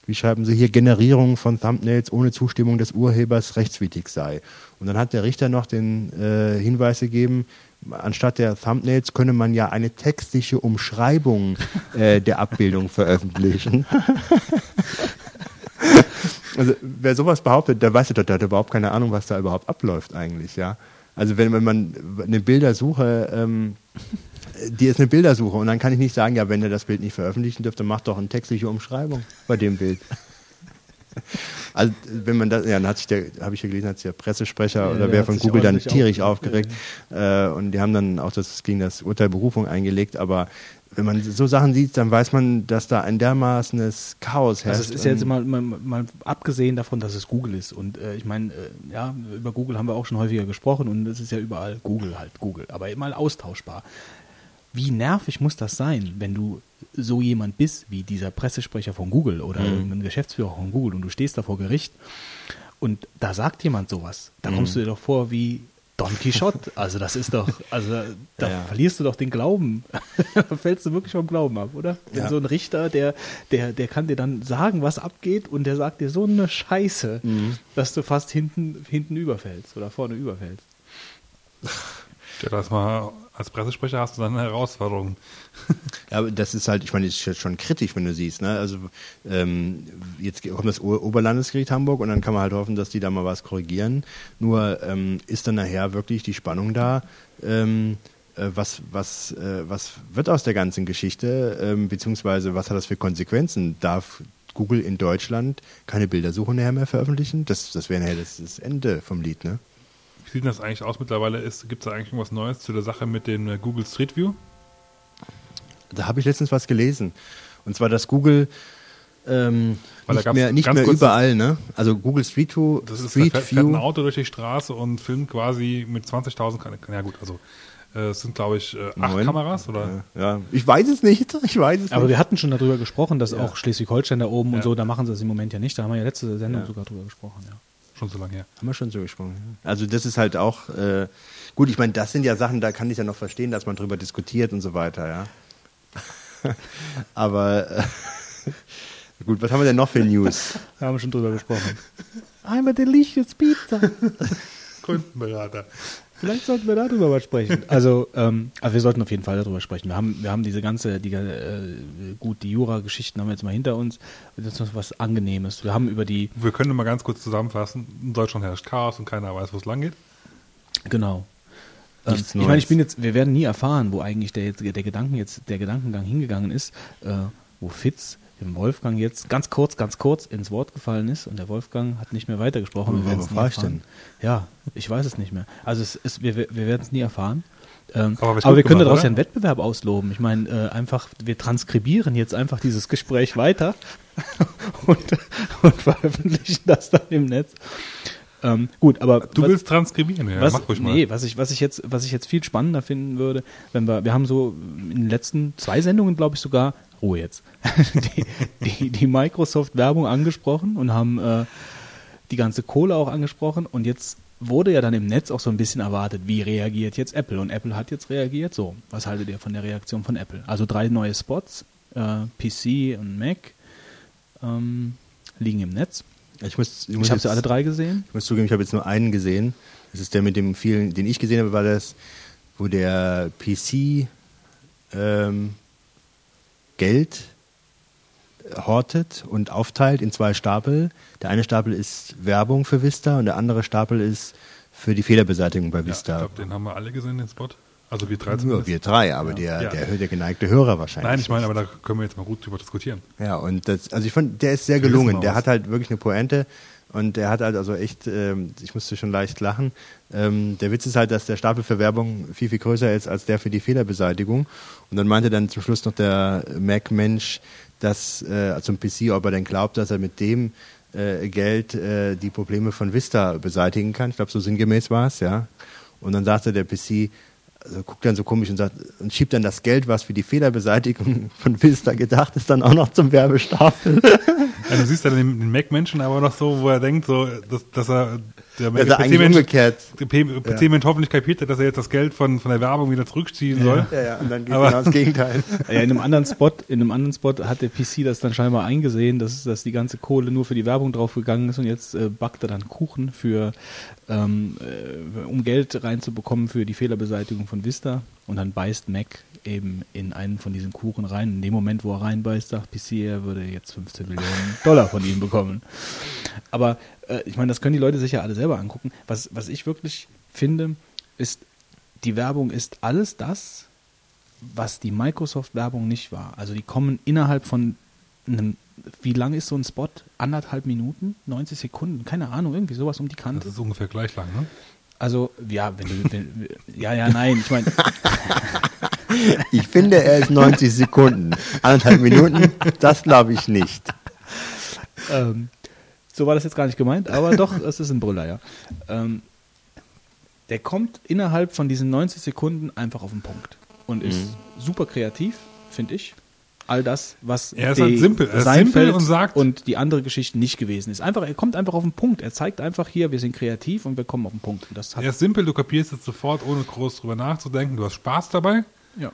wie schreiben Sie hier, Generierung von Thumbnails ohne Zustimmung des Urhebers rechtswidrig sei. Und dann hat der Richter noch den äh, Hinweis gegeben, anstatt der Thumbnails könne man ja eine textliche Umschreibung äh, der Abbildung veröffentlichen. also wer sowas behauptet, der weiß ja, der hat überhaupt keine Ahnung, was da überhaupt abläuft eigentlich, ja. Also wenn, wenn man eine Bildersuche ähm, die ist eine Bildersuche und dann kann ich nicht sagen, ja, wenn ihr das Bild nicht veröffentlichen dürft, dann macht doch eine textliche Umschreibung bei dem Bild. Also wenn man das, ja, dann hat sich der, habe ich ja gelesen, hat sich der Pressesprecher ja, oder wer von Google dann tierisch aufgeregt ja. äh, und die haben dann auch das gegen das Urteil Berufung eingelegt, aber wenn man so Sachen sieht, dann weiß man, dass da ein dermaßenes Chaos herrscht. Also es ist jetzt mal, mal, mal, abgesehen davon, dass es Google ist. Und äh, ich meine, äh, ja, über Google haben wir auch schon häufiger gesprochen und es ist ja überall Google halt, Google, aber immer austauschbar wie nervig muss das sein, wenn du so jemand bist wie dieser Pressesprecher von Google oder mhm. ein Geschäftsführer von Google und du stehst da vor Gericht und da sagt jemand sowas, da mhm. kommst du dir doch vor wie Don Quixote. Also das ist doch, also da ja. verlierst du doch den Glauben. da fällst du wirklich vom Glauben ab, oder? Ja. So ein Richter, der, der, der kann dir dann sagen, was abgeht und der sagt dir so eine Scheiße, mhm. dass du fast hinten, hinten überfällst oder vorne überfällst. Ja, das mal als Pressesprecher hast du dann eine Herausforderung. ja, aber das ist halt, ich meine, das ist jetzt schon kritisch, wenn du siehst. Ne? Also ähm, jetzt kommt das Oberlandesgericht Hamburg und dann kann man halt hoffen, dass die da mal was korrigieren. Nur ähm, ist dann nachher wirklich die Spannung da. Ähm, äh, was, was, äh, was wird aus der ganzen Geschichte, ähm, beziehungsweise was hat das für Konsequenzen? Darf Google in Deutschland keine Bildersuche mehr veröffentlichen? Das, das wäre das Ende vom Lied, ne? Wie sieht das eigentlich aus mittlerweile? Gibt es da eigentlich irgendwas Neues zu der Sache mit dem äh, Google Street View? Da habe ich letztens was gelesen. Und zwar, dass Google ähm, nicht mehr, nicht mehr überall, ne? Also Google Street View. Das ist Street fährt, fährt ein Auto durch die Straße und filmt quasi mit 20.000. Ja gut, also äh, es sind glaube ich äh, acht Neun. Kameras oder? Ja, ja, ich weiß es nicht. Ich weiß es Aber nicht. wir hatten schon darüber gesprochen, dass ja. auch Schleswig-Holstein da oben und so, da machen sie es im Moment ja nicht. Da haben wir ja letzte Sendung sogar drüber gesprochen. Ja. Schon so lange her. Haben wir schon so gesprochen. Ja. Also das ist halt auch, äh, gut, ich meine, das sind ja Sachen, da kann ich ja noch verstehen, dass man drüber diskutiert und so weiter, ja. Aber äh, gut, was haben wir denn noch für News? Da haben wir schon drüber gesprochen. I'm a delicious pizza. Kundenberater. Vielleicht sollten wir darüber mal sprechen. Also, ähm, also wir sollten auf jeden Fall darüber sprechen. Wir haben, wir haben diese ganze, die, äh, gut, die Jura-Geschichten haben wir jetzt mal hinter uns. Das ist was Angenehmes. Wir haben über die. Wir können mal ganz kurz zusammenfassen. In Deutschland herrscht Chaos und keiner weiß, wo es lang geht. Genau. Ähm, ich meine, ich bin jetzt, wir werden nie erfahren, wo eigentlich der, der Gedanken jetzt, der Gedankengang hingegangen ist, äh, wo Fitz dem Wolfgang jetzt ganz kurz, ganz kurz ins Wort gefallen ist und der Wolfgang hat nicht mehr weitergesprochen. Wir werden es nie erfahren. Ja, ich weiß es nicht mehr. Also es ist, wir, wir werden es nie erfahren. Ähm, aber, aber wir können daraus ja einen Wettbewerb ausloben. Ich meine, äh, einfach, wir transkribieren jetzt einfach dieses Gespräch weiter und, und veröffentlichen das dann im Netz. Ähm, gut, aber du was, willst transkribieren, ja, was, mach ruhig mal. Nee, was ich, was ich jetzt, was ich jetzt viel spannender finden würde, wenn wir, wir haben so in den letzten zwei Sendungen, glaube ich sogar, Ruhe jetzt, die, die, die Microsoft-Werbung angesprochen und haben äh, die ganze Kohle auch angesprochen und jetzt wurde ja dann im Netz auch so ein bisschen erwartet, wie reagiert jetzt Apple und Apple hat jetzt reagiert. So, was haltet ihr von der Reaktion von Apple? Also drei neue Spots, äh, PC und Mac ähm, liegen im Netz. Ich, muss, ich, ich habe sie alle drei gesehen. Ich muss zugeben, ich habe jetzt nur einen gesehen. Das ist der mit dem vielen, den ich gesehen habe, war das, wo der PC ähm, Geld hortet und aufteilt in zwei Stapel. Der eine Stapel ist Werbung für Vista und der andere Stapel ist für die Fehlerbeseitigung bei Vista. Ja, ich glaube, den haben wir alle gesehen, den Spot. Also wir drei Nur wir drei, aber ja. Der, der, der geneigte Hörer wahrscheinlich. Nein, ich meine, aber da können wir jetzt mal gut drüber diskutieren. Ja, und das, also ich fand, der ist sehr gelungen. Der hat halt wirklich eine Pointe und der hat halt also echt, ähm, ich musste schon leicht lachen. Ähm, der Witz ist halt, dass der Stapel für Werbung viel, viel größer ist als der für die Fehlerbeseitigung. Und dann meinte dann zum Schluss noch der Mac-Mensch, dass äh, zum PC, ob er denn glaubt, dass er mit dem äh, Geld äh, die Probleme von Vista beseitigen kann. Ich glaube, so sinngemäß war es, ja. Und dann sagte der PC, also guckt dann so komisch und sagt und schiebt dann das Geld, was für die Fehlerbeseitigung von Vista gedacht ist, dann auch noch zum Werbestapel. Ja, du siehst ja den, Mac-Menschen aber noch so, wo er denkt, so, dass, dass er der also eigentlich umgekehrt. PC-Mensch ja. hoffentlich kapiert hat, dass er jetzt das Geld von, von der Werbung wieder zurückziehen ja. soll. Ja, ja, und dann geht aber genau das Gegenteil. Ja, in einem anderen Spot, in einem anderen Spot hat der PC das dann scheinbar eingesehen, dass, dass die ganze Kohle nur für die Werbung draufgegangen ist und jetzt äh, backt er dann Kuchen für, ähm, äh, um Geld reinzubekommen für die Fehlerbeseitigung von Vista und dann beißt Mac eben in einen von diesen Kuchen rein. In dem Moment, wo er reinbeißt, sagt PC, er würde jetzt 15 Millionen Dollar von ihm bekommen. Aber äh, ich meine, das können die Leute sich ja alle selber angucken. Was, was ich wirklich finde, ist, die Werbung ist alles das, was die Microsoft-Werbung nicht war. Also die kommen innerhalb von einem, wie lang ist so ein Spot? Anderthalb Minuten? 90 Sekunden? Keine Ahnung, irgendwie sowas um die Kante. Das ist ungefähr gleich lang, ne? Also, ja, wenn du, wenn, ja, ja, nein, ich meine. ich finde, er ist 90 Sekunden. Anderthalb Minuten, das glaube ich nicht. Ähm, so war das jetzt gar nicht gemeint, aber doch, es ist ein Brüller, ja. Ähm, der kommt innerhalb von diesen 90 Sekunden einfach auf den Punkt und ist mhm. super kreativ, finde ich. All das, was er ist halt simpel. Er ist simpel und sagt und die andere Geschichte nicht gewesen ist. Einfach, er kommt einfach auf den Punkt. Er zeigt einfach hier, wir sind kreativ und wir kommen auf den Punkt. Und das er ist simpel, du kapierst es sofort, ohne groß drüber nachzudenken. Du hast Spaß dabei. Ja.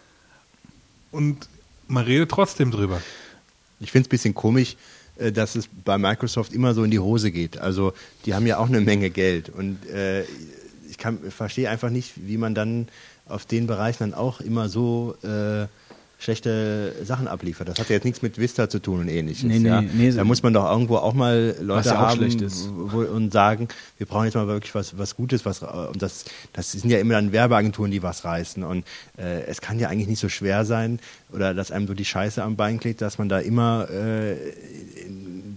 Und man redet trotzdem drüber. Ich finde es ein bisschen komisch, dass es bei Microsoft immer so in die Hose geht. Also die haben ja auch eine Menge Geld und äh, ich verstehe einfach nicht, wie man dann auf den Bereichen dann auch immer so äh, schlechte Sachen abliefert. Das hat ja jetzt nichts mit Vista zu tun und ähnliches. Nee, nee, ja. nee, da muss man doch irgendwo auch mal Leute ja haben wo, und sagen, wir brauchen jetzt mal wirklich was, was Gutes, was und das, das sind ja immer dann Werbeagenturen, die was reißen. Und äh, es kann ja eigentlich nicht so schwer sein, oder dass einem so die Scheiße am Bein klebt, dass man da immer äh,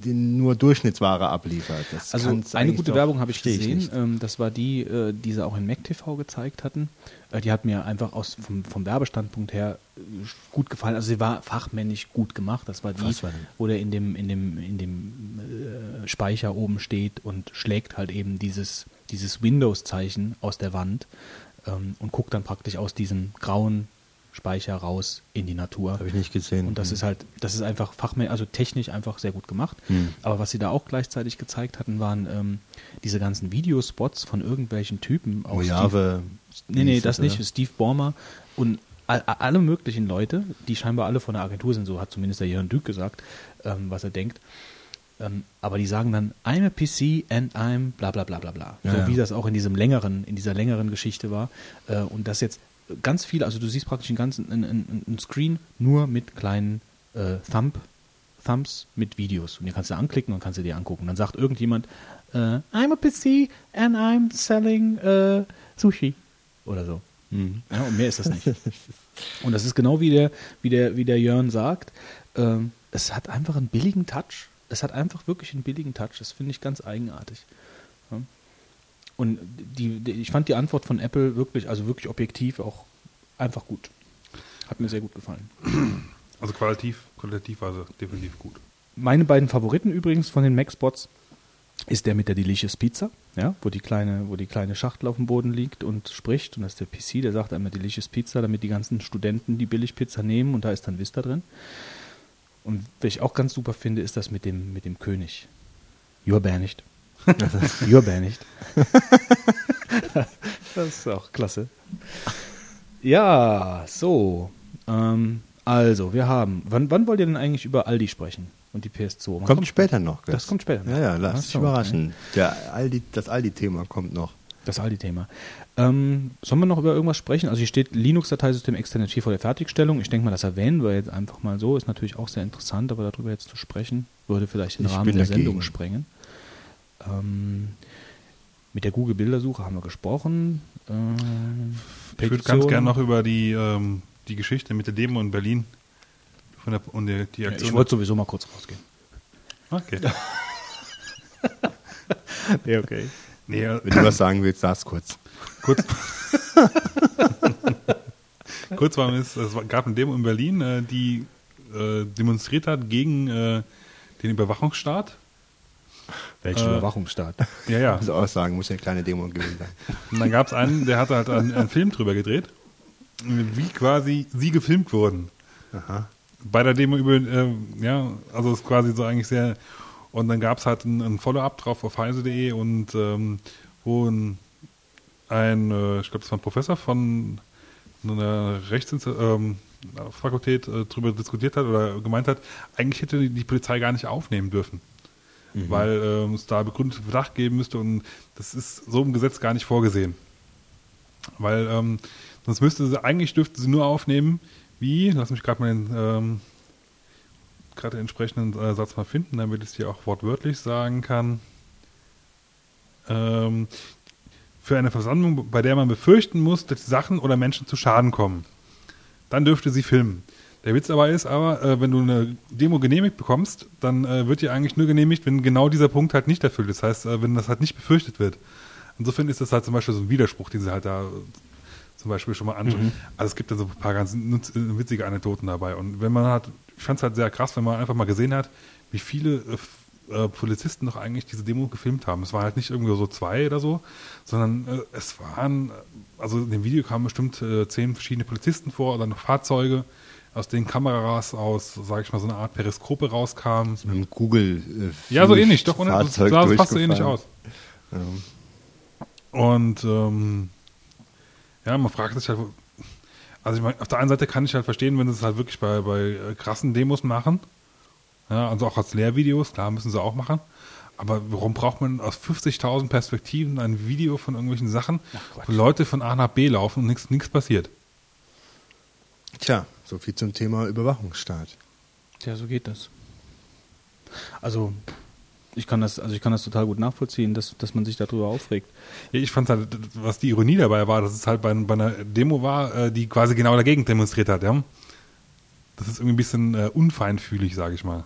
nur Durchschnittsware abliefert. Das also eine gute Werbung habe ich gesehen. Ähm, das war die, äh, die sie auch in MacTV gezeigt hatten. Äh, die hat mir einfach aus, vom, vom Werbestandpunkt her äh, gut gefallen. Also sie war fachmännisch gut gemacht. Das war die, war wo der in dem, in dem, in dem Speicher oben steht und schlägt halt eben dieses, dieses Windows-Zeichen aus der Wand ähm, und guckt dann praktisch aus diesem grauen Speicher raus in die Natur. Habe ich nicht gesehen. Und das mhm. ist halt, das ist einfach fachmännisch, also technisch einfach sehr gut gemacht. Mhm. Aber was sie da auch gleichzeitig gezeigt hatten, waren ähm, diese ganzen Videospots von irgendwelchen Typen aus. Mojave. Steve, nee, nee, das oder? nicht. Steve Ballmer und all, alle möglichen Leute, die scheinbar alle von der Agentur sind, so hat zumindest der Jörn Dück gesagt, ähm, was er denkt. Ähm, aber die sagen dann, I'm a PC and I'm bla bla bla bla bla. Ja, so ja. wie das auch in diesem längeren, in dieser längeren Geschichte war. Äh, und das jetzt ganz viel, also du siehst praktisch einen ganzen einen, einen Screen nur mit kleinen äh, Thumb, Thumbs mit Videos. Und die kannst du anklicken und kannst du dir angucken. dann sagt irgendjemand, äh, I'm a PC and I'm selling äh, Sushi oder so. Mhm. Ja, und mehr ist das nicht. und das ist genau wie der, wie der, wie der Jörn sagt. Ähm, es hat einfach einen billigen Touch. Es hat einfach wirklich einen billigen Touch. Das finde ich ganz eigenartig. Und die, die, ich fand die Antwort von Apple wirklich, also wirklich objektiv auch einfach gut. Hat mir sehr gut gefallen. Also qualitativ, qualitativ war sie definitiv gut. Meine beiden Favoriten übrigens von den Mac-Spots ist der mit der Delicious Pizza, ja, wo die kleine, wo die kleine Schachtel auf dem Boden liegt und spricht. Und das ist der PC, der sagt einmal Delicious Pizza, damit die ganzen Studenten die Billigpizza nehmen und da ist dann Vista drin. Und was ich auch ganz super finde, ist das mit dem, mit dem König. You're banished. Banished. das ist auch klasse. Ja, so. Ähm, also, wir haben. Wann, wann wollt ihr denn eigentlich über Aldi sprechen? Und die PS2? Kommt, später noch. Das kommt später noch. Ja, ja, lass dich überraschen. Der Aldi, das Aldi-Thema kommt noch. Das Aldi-Thema. Ähm, sollen wir noch über irgendwas sprechen? Also hier steht Linux-Dateisystem external vor der Fertigstellung. Ich denke mal, das erwähnen wir jetzt einfach mal so. Ist natürlich auch sehr interessant, aber darüber jetzt zu sprechen, würde vielleicht den Ich Rahmen der dagegen. Sendung sprengen. Ähm, mit der Google-Bildersuche haben wir gesprochen. Ähm, Ich würde ganz gerne noch über die, ähm, die Geschichte mit der Demo in Berlin von der, und der, die Ja, Aktion. ich wollte sowieso mal kurz rausgehen. okay. Ja, okay. Nee, äh, Wenn du was sagen willst, sag's kurz. kurz. kurz war es, es gab eine Demo in Berlin, äh, die äh, demonstriert hat gegen den Überwachungsstaat. Welchen Äh, Überwachungsstaat? Ja, ja. Also Aussagen muss ja eine kleine Demo gewesen sein. Und dann gab es einen, der hatte halt einen, einen Film drüber gedreht, wie quasi sie gefilmt wurden. Aha. Bei der Demo über, äh, ja, also ist quasi so eigentlich sehr. Und dann gab es halt ein, ein Follow-up drauf auf heise.de und ähm, wo ein, ein äh, ich glaube, das war ein Professor von einer Rechtsfakultät äh, drüber diskutiert hat oder gemeint hat, eigentlich hätte die, die Polizei gar nicht aufnehmen dürfen. Weil ähm, es da begründeten Verdacht geben müsste und das ist so im Gesetz gar nicht vorgesehen. Weil ähm, sonst müsste sie, eigentlich dürfte sie nur aufnehmen, wie, lass mich gerade mal den, ähm, den entsprechenden äh, Satz mal finden, damit ich es hier auch wortwörtlich sagen kann. Ähm, für eine Versammlung, bei der man befürchten muss, dass Sachen oder Menschen zu Schaden kommen. Dann dürfte sie filmen. Der Witz dabei ist aber, äh, wenn du eine Demo genehmigt bekommst, dann äh, wird die eigentlich nur genehmigt, wenn genau dieser Punkt halt nicht erfüllt ist. Das heißt, äh, wenn das halt nicht befürchtet wird. Insofern ist das halt zum Beispiel so ein Widerspruch, den sie halt da äh, zum Beispiel schon mal anschauen. Also es gibt da so ein paar ganz äh, witzige Anekdoten dabei. Und wenn man halt, ich fand es halt sehr krass, wenn man einfach mal gesehen hat, wie viele äh, Polizisten doch eigentlich diese Demo gefilmt haben. Es waren halt nicht irgendwie so zwei oder so, sondern es waren, also in dem Video kamen bestimmt zehn verschiedene Polizisten vor oder noch Fahrzeuge, aus denen Kameras aus, sage ich mal, so eine Art Periskope rauskamen. Mit dem Google. Äh, Ja, so ähnlich, doch, oder? Das sah fast so ähnlich aus. durchgefahren. Und ähm, ja, man fragt sich halt, also ich meine, auf der einen Seite kann ich halt verstehen, wenn sie es halt wirklich bei, bei äh, krassen Demos machen, ja, also auch als Lehrvideos, klar müssen sie auch machen, aber warum braucht man aus 50.000 Perspektiven ein Video von irgendwelchen Sachen, wo Leute von A nach B laufen und nichts passiert? Ja. Tja, so viel zum Thema Überwachungsstaat. Ja, so geht das. Also, ich kann das, also ich kann das total gut nachvollziehen, dass, dass man sich darüber aufregt. Ja, ich fand halt, was die Ironie dabei war, dass es halt bei, bei einer Demo war, äh, die quasi genau dagegen demonstriert hat, ja. Das ist irgendwie ein bisschen äh, unfeinfühlig, sage ich mal.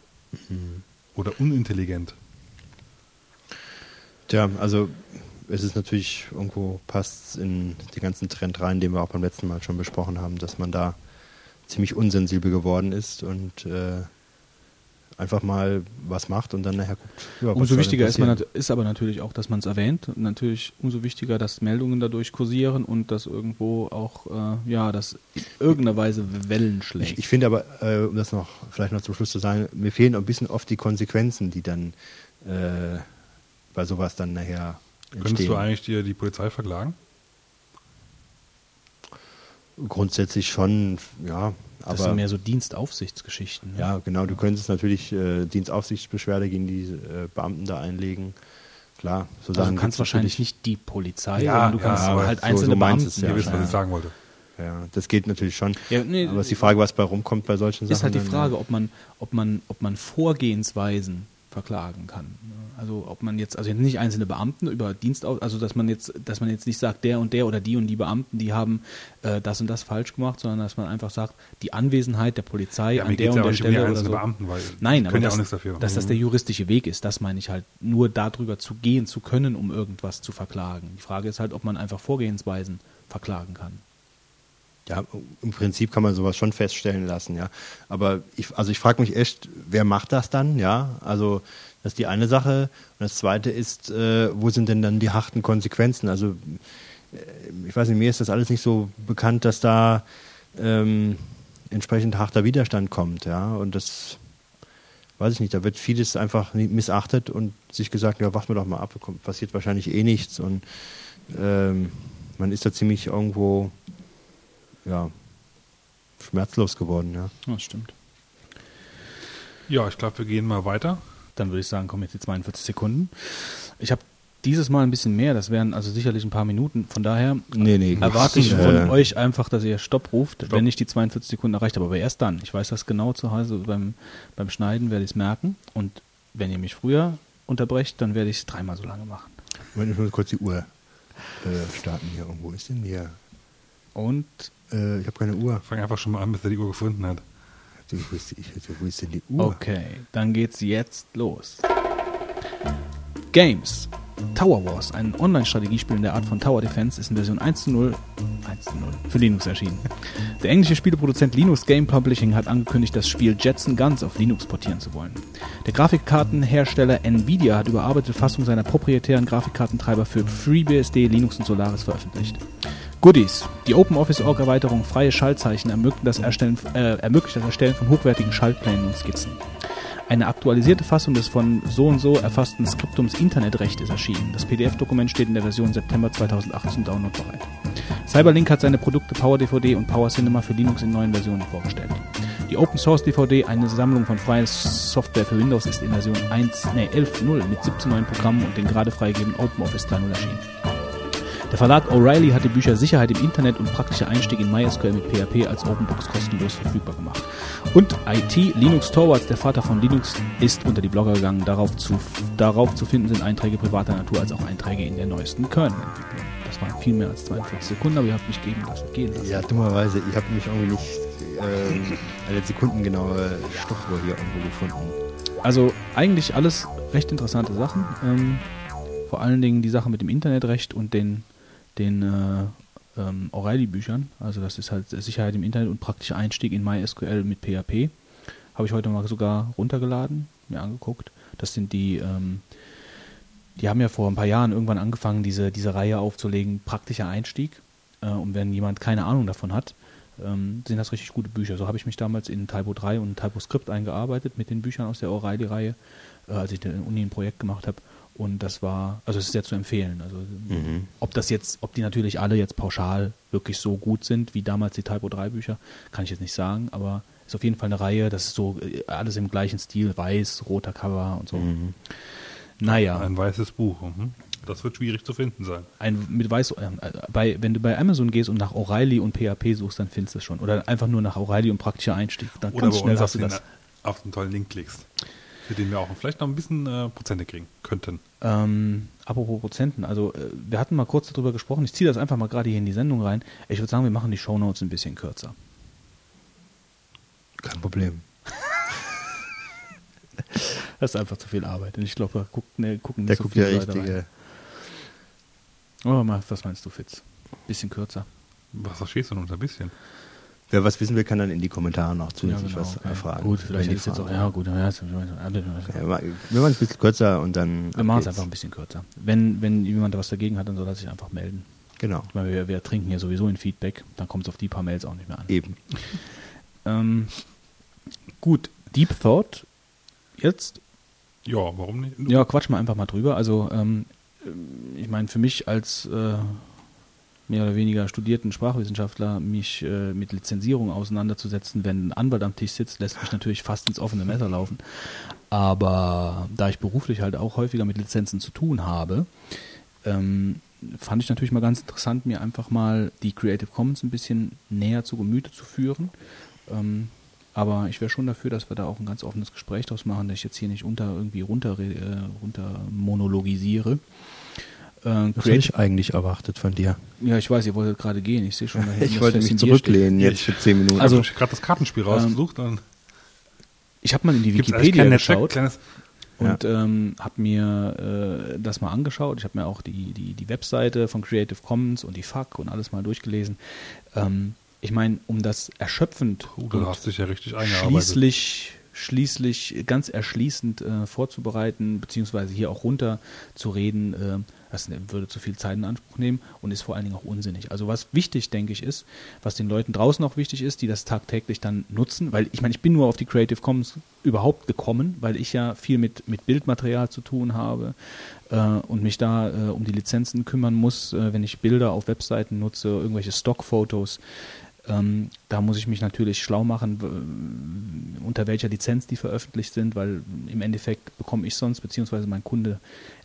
Oder unintelligent. Tja, also es ist natürlich irgendwo passt in den ganzen Trend rein, den wir auch beim letzten Mal schon besprochen haben, dass man da ziemlich unsensibel geworden ist und äh, einfach mal was macht und dann nachher guckt. Ja, was Umso wichtiger ist, man, ist aber natürlich auch, dass man es erwähnt. Und natürlich umso wichtiger, dass Meldungen dadurch kursieren und dass irgendwo auch, äh, ja, das in irgendeiner Weise Wellen schlägt. Ich, ich finde aber, äh, um das noch vielleicht noch zum Schluss zu sagen, mir fehlen ein bisschen oft die Konsequenzen, die dann äh, bei sowas dann nachher Könntest entstehen. du eigentlich dir die Polizei verklagen? Grundsätzlich schon, ja, das aber sind mehr so Dienstaufsichtsgeschichten. ne? ja, genau. Du könntest natürlich äh, Dienstaufsichtsbeschwerde gegen die äh, Beamten da einlegen. Klar, so Also Sachen du kannst wahrscheinlich nicht die Polizei, Ja, sondern du ja, kannst aber halt so- einzelne so meinst Beamten. es ja. Ihr wisst, was ja. ich sagen wollte. Ja, das geht natürlich schon. Ja, nee, aber es ist die Frage, was bei rumkommt bei solchen Sachen. ist halt die Frage, ob man, ob man, ob man Vorgehensweisen verklagen kann. Also ob man jetzt, also nicht einzelne Beamten über Dienstauf, also dass man jetzt, dass man jetzt nicht sagt, der und der oder die und die Beamten, die haben äh, das und das falsch gemacht, sondern dass man einfach sagt, die Anwesenheit der Polizei Ja, an der und der Stelle oder so. Beamten, weil Nein, aber ja dass, auch nichts dafür. dass das der juristische Weg ist, das meine ich halt, nur darüber zu gehen zu können, um irgendwas zu verklagen. Die Frage ist halt, ob man einfach Vorgehensweisen verklagen kann. Ja, im Prinzip kann man sowas schon feststellen lassen, ja. Aber ich, also ich frage mich echt, wer macht das dann, ja? Also das ist die eine Sache. Und das zweite ist, äh, wo sind denn dann die harten Konsequenzen? Also äh, ich weiß nicht, mir ist das alles nicht so bekannt, dass da ähm, entsprechend harter Widerstand kommt, ja. Und das weiß ich nicht, da wird vieles einfach missachtet und sich gesagt, ja, warten wir doch mal ab, passiert wahrscheinlich eh nichts und ähm, man ist da ziemlich irgendwo ja, schmerzlos geworden. Ja. Das stimmt. Ja, ich glaube, wir gehen mal weiter. Dann würde ich sagen, kommen jetzt die 42 Sekunden. Ich habe dieses Mal ein bisschen mehr, das wären also sicherlich ein paar Minuten. Von daher nee, nee, erwarte ich von äh, euch einfach, dass ihr Stopp ruft, Stopp. wenn ich die 42 Sekunden erreicht habe. Aber erst dann. Ich weiß das genau zu Hause beim, beim Schneiden werde ich es merken. Und wenn ihr mich früher unterbrecht, dann werde ich es dreimal so lange machen. Moment, ich muss kurz die Uhr äh, starten hier. Irgendwo ist denn hier? Und äh, ich habe keine Uhr. Fang einfach schon mal an, bis er die Uhr gefunden hat. Wo ist, wo ist denn die Uhr? Okay, dann geht's jetzt los. Games. Tower Wars, ein Online-Strategiespiel in der Art von Tower Defense, ist in Version 1.0 für Linux erschienen. Der englische Spieleproduzent Linux Game Publishing hat angekündigt, das Spiel Jets and Guns auf Linux portieren zu wollen. Der Grafikkartenhersteller Nvidia hat überarbeitete Fassung seiner proprietären Grafikkartentreiber für FreeBSD, Linux und Solaris veröffentlicht. Goodies. Die OpenOffice.org-Erweiterung Freie Schaltzeichen ermöglicht das, Erstellen, äh, ermöglicht das Erstellen von hochwertigen Schaltplänen und Skizzen. Eine aktualisierte Fassung des von so und so erfassten Skriptums Internetrecht ist erschienen. Das PDF-Dokument steht in der Version September 2008 zum Download bereit. Cyberlink hat seine Produkte PowerDVD und PowerCinema für Linux in neuen Versionen vorgestellt. Die Open Source DVD, eine Sammlung von freier Software für Windows, ist in Version 1, nee, 11.0 mit 17 neuen Programmen und den gerade freigegebenen OpenOffice 3.0 erschienen. Der Verlag O'Reilly hat die Bücher Sicherheit im Internet und praktischer Einstieg in MySQL mit PHP als Openbooks kostenlos verfügbar gemacht. Und IT Linux Torvalds, der Vater von Linux, ist unter die Blogger gegangen. Darauf zu, darauf zu finden sind Einträge privater Natur als auch Einträge in der neuesten Kernentwicklung. Das waren viel mehr als 42 Sekunden, aber ihr habt mich gehen lassen. Gehen lassen. Ja, dummerweise, ich habe mich irgendwie nicht äh, eine sekundengenaue Stoppuhr hier irgendwo gefunden. Also eigentlich alles recht interessante Sachen. Ähm, vor allen Dingen die Sache mit dem Internetrecht und den den äh, ähm, O'Reilly-Büchern. Also das ist halt Sicherheit im Internet und praktischer Einstieg in MySQL mit PHP. Habe ich heute mal sogar runtergeladen, mir angeguckt. Das sind die, ähm, die haben ja vor ein paar Jahren irgendwann angefangen, diese, diese Reihe aufzulegen, praktischer Einstieg. Äh, und wenn jemand keine Ahnung davon hat, ähm, sind das richtig gute Bücher. So habe ich mich damals in Typo 3 und TypoScript eingearbeitet mit den Büchern aus der O'Reilly-Reihe, äh, als ich in der Uni ein Projekt gemacht habe. Und das war, also es ist sehr zu empfehlen. Also mhm. ob das jetzt, ob die natürlich alle jetzt pauschal wirklich so gut sind wie damals die Typo 3 Bücher, kann ich jetzt nicht sagen, aber ist auf jeden Fall eine Reihe, das ist so äh, alles im gleichen Stil, weiß, roter Cover und so. Mhm. Naja. Ein weißes Buch. Mhm. Das wird schwierig zu finden sein. Ein mit weiß, äh, bei, wenn du bei Amazon gehst und nach O'Reilly und PHP suchst, dann findest du es schon. Oder einfach nur nach O'Reilly und praktischer Einstieg. Dann Oder ganz schnell hast du das. Auf den tollen Link klickst. Für den wir auch vielleicht noch ein bisschen äh, Prozente kriegen könnten. Ähm, apropos Prozenten, also äh, wir hatten mal kurz darüber gesprochen, ich ziehe das einfach mal gerade hier in die Sendung rein. Ich würde sagen, wir machen die Shownotes ein bisschen kürzer. Kein Problem. das ist einfach zu viel Arbeit. Und ich glaube, da guckt, ne, gucken nicht Der so guckt viele ja richtige. Oh, was meinst du, Fitz? Bisschen kürzer. Was verstehst du denn unter bisschen? Wer was wissen will, kann dann in die Kommentare noch zusätzlich ja, genau, was okay. fragen. Gut, vielleicht ist jetzt auch, ja gut, ja, jetzt, wir machen es ein bisschen kürzer und dann. Wir machen es einfach ein bisschen kürzer. Wenn, wenn jemand was dagegen hat, dann soll er sich einfach melden. Genau. Ich meine, wir, wir trinken ja sowieso ein Feedback, dann kommt es auf die paar Mails auch nicht mehr an. Eben. ähm, gut, Deep Thought jetzt. Ja, warum nicht? Ja, quatsch mal einfach mal drüber. Also, ähm, ich meine, für mich als äh, mehr oder weniger studierten Sprachwissenschaftler mich äh, mit Lizenzierung auseinanderzusetzen, wenn ein Anwalt am Tisch sitzt, lässt mich natürlich fast ins offene Messer laufen. Aber da ich beruflich halt auch häufiger mit Lizenzen zu tun habe, ähm, fand ich natürlich mal ganz interessant, mir einfach mal die Creative Commons ein bisschen näher zu Gemüte zu führen. Ähm, aber ich wäre schon dafür, dass wir da auch ein ganz offenes Gespräch draus machen, dass ich jetzt hier nicht unter irgendwie runter, äh, runter monologisiere. Äh, Was hätte ich eigentlich erwartet von dir? Ja, ich weiß, ihr wolltet gerade gehen. Ich sehe schon. ich wollte mich zurücklehnen jetzt für zehn Minuten. Also, ich habe gerade das Kartenspiel rausgesucht. Ähm, ich habe mal in die Wikipedia geschaut. Kleines und ja. ähm, habe mir äh, das mal angeschaut. Ich habe mir auch die, die, die Webseite von Creative Commons und die FAQ und alles mal durchgelesen. Ähm, ich meine, um das erschöpfend Puh, du hast dich ja richtig schließlich, schließlich ganz erschließend äh, vorzubereiten, beziehungsweise hier auch runter zu reden, äh, das würde zu viel Zeit in Anspruch nehmen und ist vor allen Dingen auch unsinnig. Also was wichtig, denke ich, ist, was den Leuten draußen auch wichtig ist, die das tagtäglich dann nutzen, weil ich meine, ich bin nur auf die Creative Commons überhaupt gekommen, weil ich ja viel mit, mit Bildmaterial zu tun habe äh, und mich da äh, um die Lizenzen kümmern muss, äh, wenn ich Bilder auf Webseiten nutze, irgendwelche Stockfotos. Ähm, da muss ich mich natürlich schlau machen, unter welcher Lizenz die veröffentlicht sind, weil im Endeffekt bekomme ich sonst, beziehungsweise mein Kunde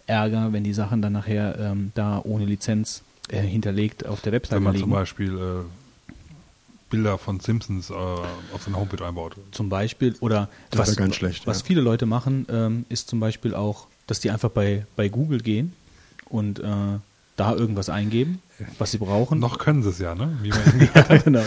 Ärger, wenn die Sachen dann nachher ähm, da ohne Lizenz äh, hinterlegt auf der Webseite liegen. Wenn man liegen. zum Beispiel äh, Bilder von Simpsons äh, auf seine Homepage einbaut. Zum Beispiel, oder das was, ganz schlecht, was ja. viele Leute machen, ähm, ist zum Beispiel auch, dass die einfach bei, bei Google gehen und äh, da irgendwas eingeben, was sie brauchen. Noch können sie es ja, ne? ja, genau.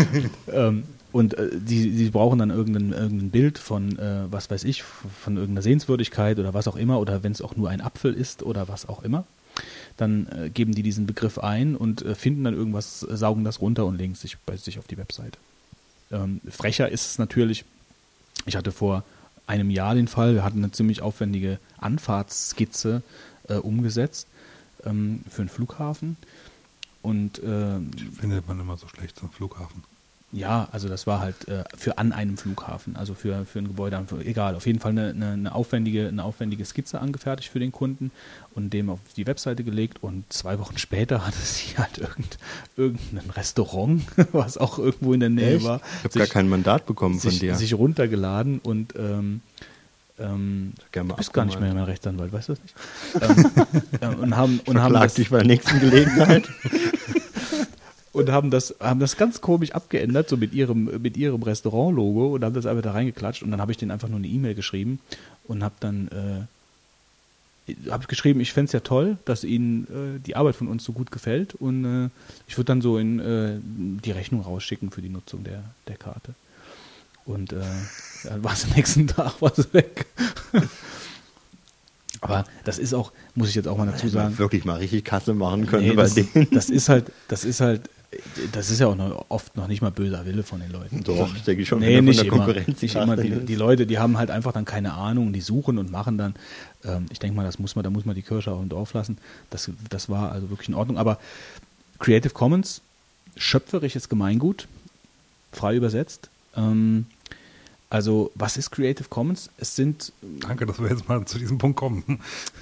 ähm, und äh, die, die brauchen dann irgendein, irgendein Bild von, äh, was weiß ich, von irgendeiner Sehenswürdigkeit oder was auch immer, oder wenn es auch nur ein Apfel ist oder was auch immer. Dann äh, geben die diesen Begriff ein und äh, finden dann irgendwas, saugen das runter und legen es sich bei sich auf die Webseite. Ähm, frecher ist es natürlich, ich hatte vor einem Jahr den Fall, wir hatten eine ziemlich aufwendige Anfahrtsskizze äh, umgesetzt ähm, für einen Flughafen. Und äh, findet man immer so schlecht zum Flughafen. Ja, also das war halt äh, für an einem Flughafen, also für, für ein Gebäude, egal, auf jeden Fall eine, eine, eine, aufwendige, eine aufwendige Skizze angefertigt für den Kunden und dem auf die Webseite gelegt und zwei Wochen später hatte sie halt irgend, irgendein Restaurant, was auch irgendwo in der Nähe Echt? war. Ich habe gar kein Mandat bekommen sich, von dir. Sich runtergeladen und ähm, ähm, du bist gar nicht mehr mein Rechtsanwalt, weißt du das nicht? ähm, äh, und haben, und haben das, dich bei der nächsten Gelegenheit. Und haben das, haben das ganz komisch abgeändert, so mit ihrem, mit ihrem Restaurant-Logo und haben das einfach da reingeklatscht und dann habe ich denen einfach nur eine E-Mail geschrieben und habe dann äh, habe geschrieben, ich fände es ja toll, dass Ihnen äh, die Arbeit von uns so gut gefällt und äh, ich würde dann so in äh, die Rechnung rausschicken für die Nutzung der, der Karte. Und äh, dann war es am nächsten Tag war es weg. Aber das ist auch, muss ich jetzt auch mal dazu sagen. Wirklich mal richtig Kasse machen können nee, bei das, denen. Das ist halt, das ist halt das ist ja auch noch, oft noch nicht mal böser Wille von den Leuten. Doch, ich denke schon, nee, nicht immer. Nicht immer. Die, die, Leute, die haben halt einfach dann keine Ahnung, die suchen und machen dann. Ähm, ich denke mal, das muss man, da muss man die Kirche auch im Dorf lassen. Das, das war also wirklich in Ordnung. Aber Creative Commons, schöpferisches Gemeingut, frei übersetzt. Ähm, also, was ist Creative Commons? Es sind. Danke, dass wir jetzt mal zu diesem Punkt kommen.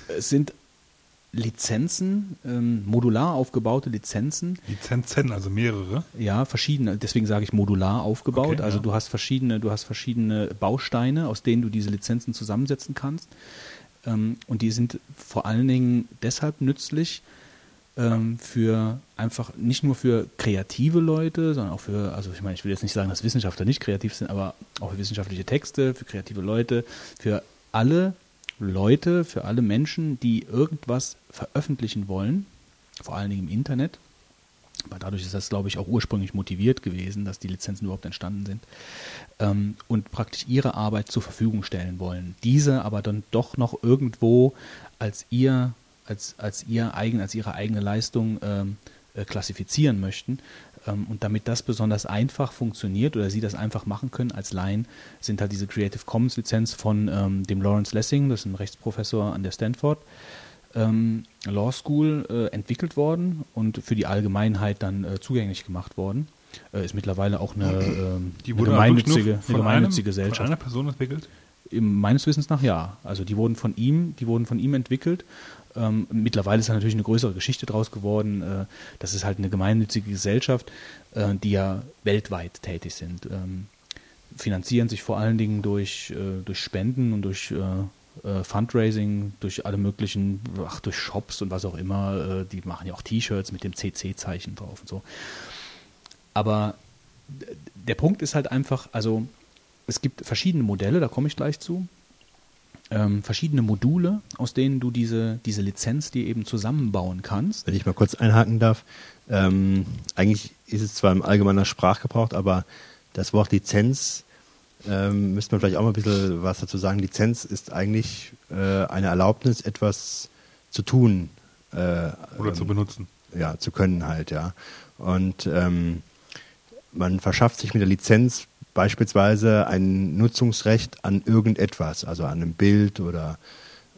Es sind Lizenzen, ähm, modular aufgebaute Lizenzen. Lizenzen, also mehrere? Ja, verschiedene. Deswegen sage ich modular aufgebaut. Okay, also ja. du hast verschiedene, du hast verschiedene Bausteine, aus denen du diese Lizenzen zusammensetzen kannst. Ähm, und die sind vor allen Dingen deshalb nützlich ähm, für einfach nicht nur für kreative Leute, sondern auch für, also ich meine, ich will jetzt nicht sagen, dass Wissenschaftler nicht kreativ sind, aber auch für wissenschaftliche Texte, für kreative Leute, für alle Leute, für alle Menschen, die irgendwas veröffentlichen wollen, vor allen Dingen im Internet, weil dadurch ist das, glaube ich, auch ursprünglich motiviert gewesen, dass die Lizenzen überhaupt entstanden sind, ähm, und praktisch ihre Arbeit zur Verfügung stellen wollen. Diese aber dann doch noch irgendwo als ihr, als, als ihr eigen, als ihre eigene Leistung ähm, äh, klassifizieren möchten. Ähm, und damit das besonders einfach funktioniert oder Sie das einfach machen können als Laien, sind halt diese Creative Commons Lizenz von ähm, dem Lawrence Lessing, das ist ein Rechtsprofessor an der Stanford ähm, Law School, äh, entwickelt worden und für die Allgemeinheit dann äh, zugänglich gemacht worden. Äh, ist mittlerweile auch eine, ähm, die eine gemeinnützige, eine gemeinnützige einem, Gesellschaft. Von einer Person entwickelt? Im, meines Wissens nach ja. Also die wurden von ihm, die wurden von ihm entwickelt ähm, mittlerweile ist da natürlich eine größere Geschichte draus geworden. Äh, das ist halt eine gemeinnützige Gesellschaft, äh, die ja weltweit tätig sind. Ähm, finanzieren sich vor allen Dingen durch, äh, durch Spenden und durch äh, äh, Fundraising, durch alle möglichen, ach, durch Shops und was auch immer. Äh, die machen ja auch T-Shirts mit dem CC-Zeichen drauf und so. Aber der Punkt ist halt einfach, also es gibt verschiedene Modelle, da komme ich gleich zu ähm, verschiedene Module, aus denen du diese, diese Lizenz dir eben zusammenbauen kannst. Wenn ich mal kurz einhaken darf, ähm, eigentlich ist es zwar im allgemeiner Sprachgebrauch, aber das Wort Lizenz ähm, müsste man vielleicht auch mal ein bisschen was dazu sagen. Lizenz ist eigentlich äh, eine Erlaubnis, etwas zu tun. Äh, Oder zu ähm, benutzen. Ja, zu können halt, ja. Und ähm, man verschafft sich mit der Lizenz beispielsweise ein Nutzungsrecht an irgendetwas, also an einem Bild oder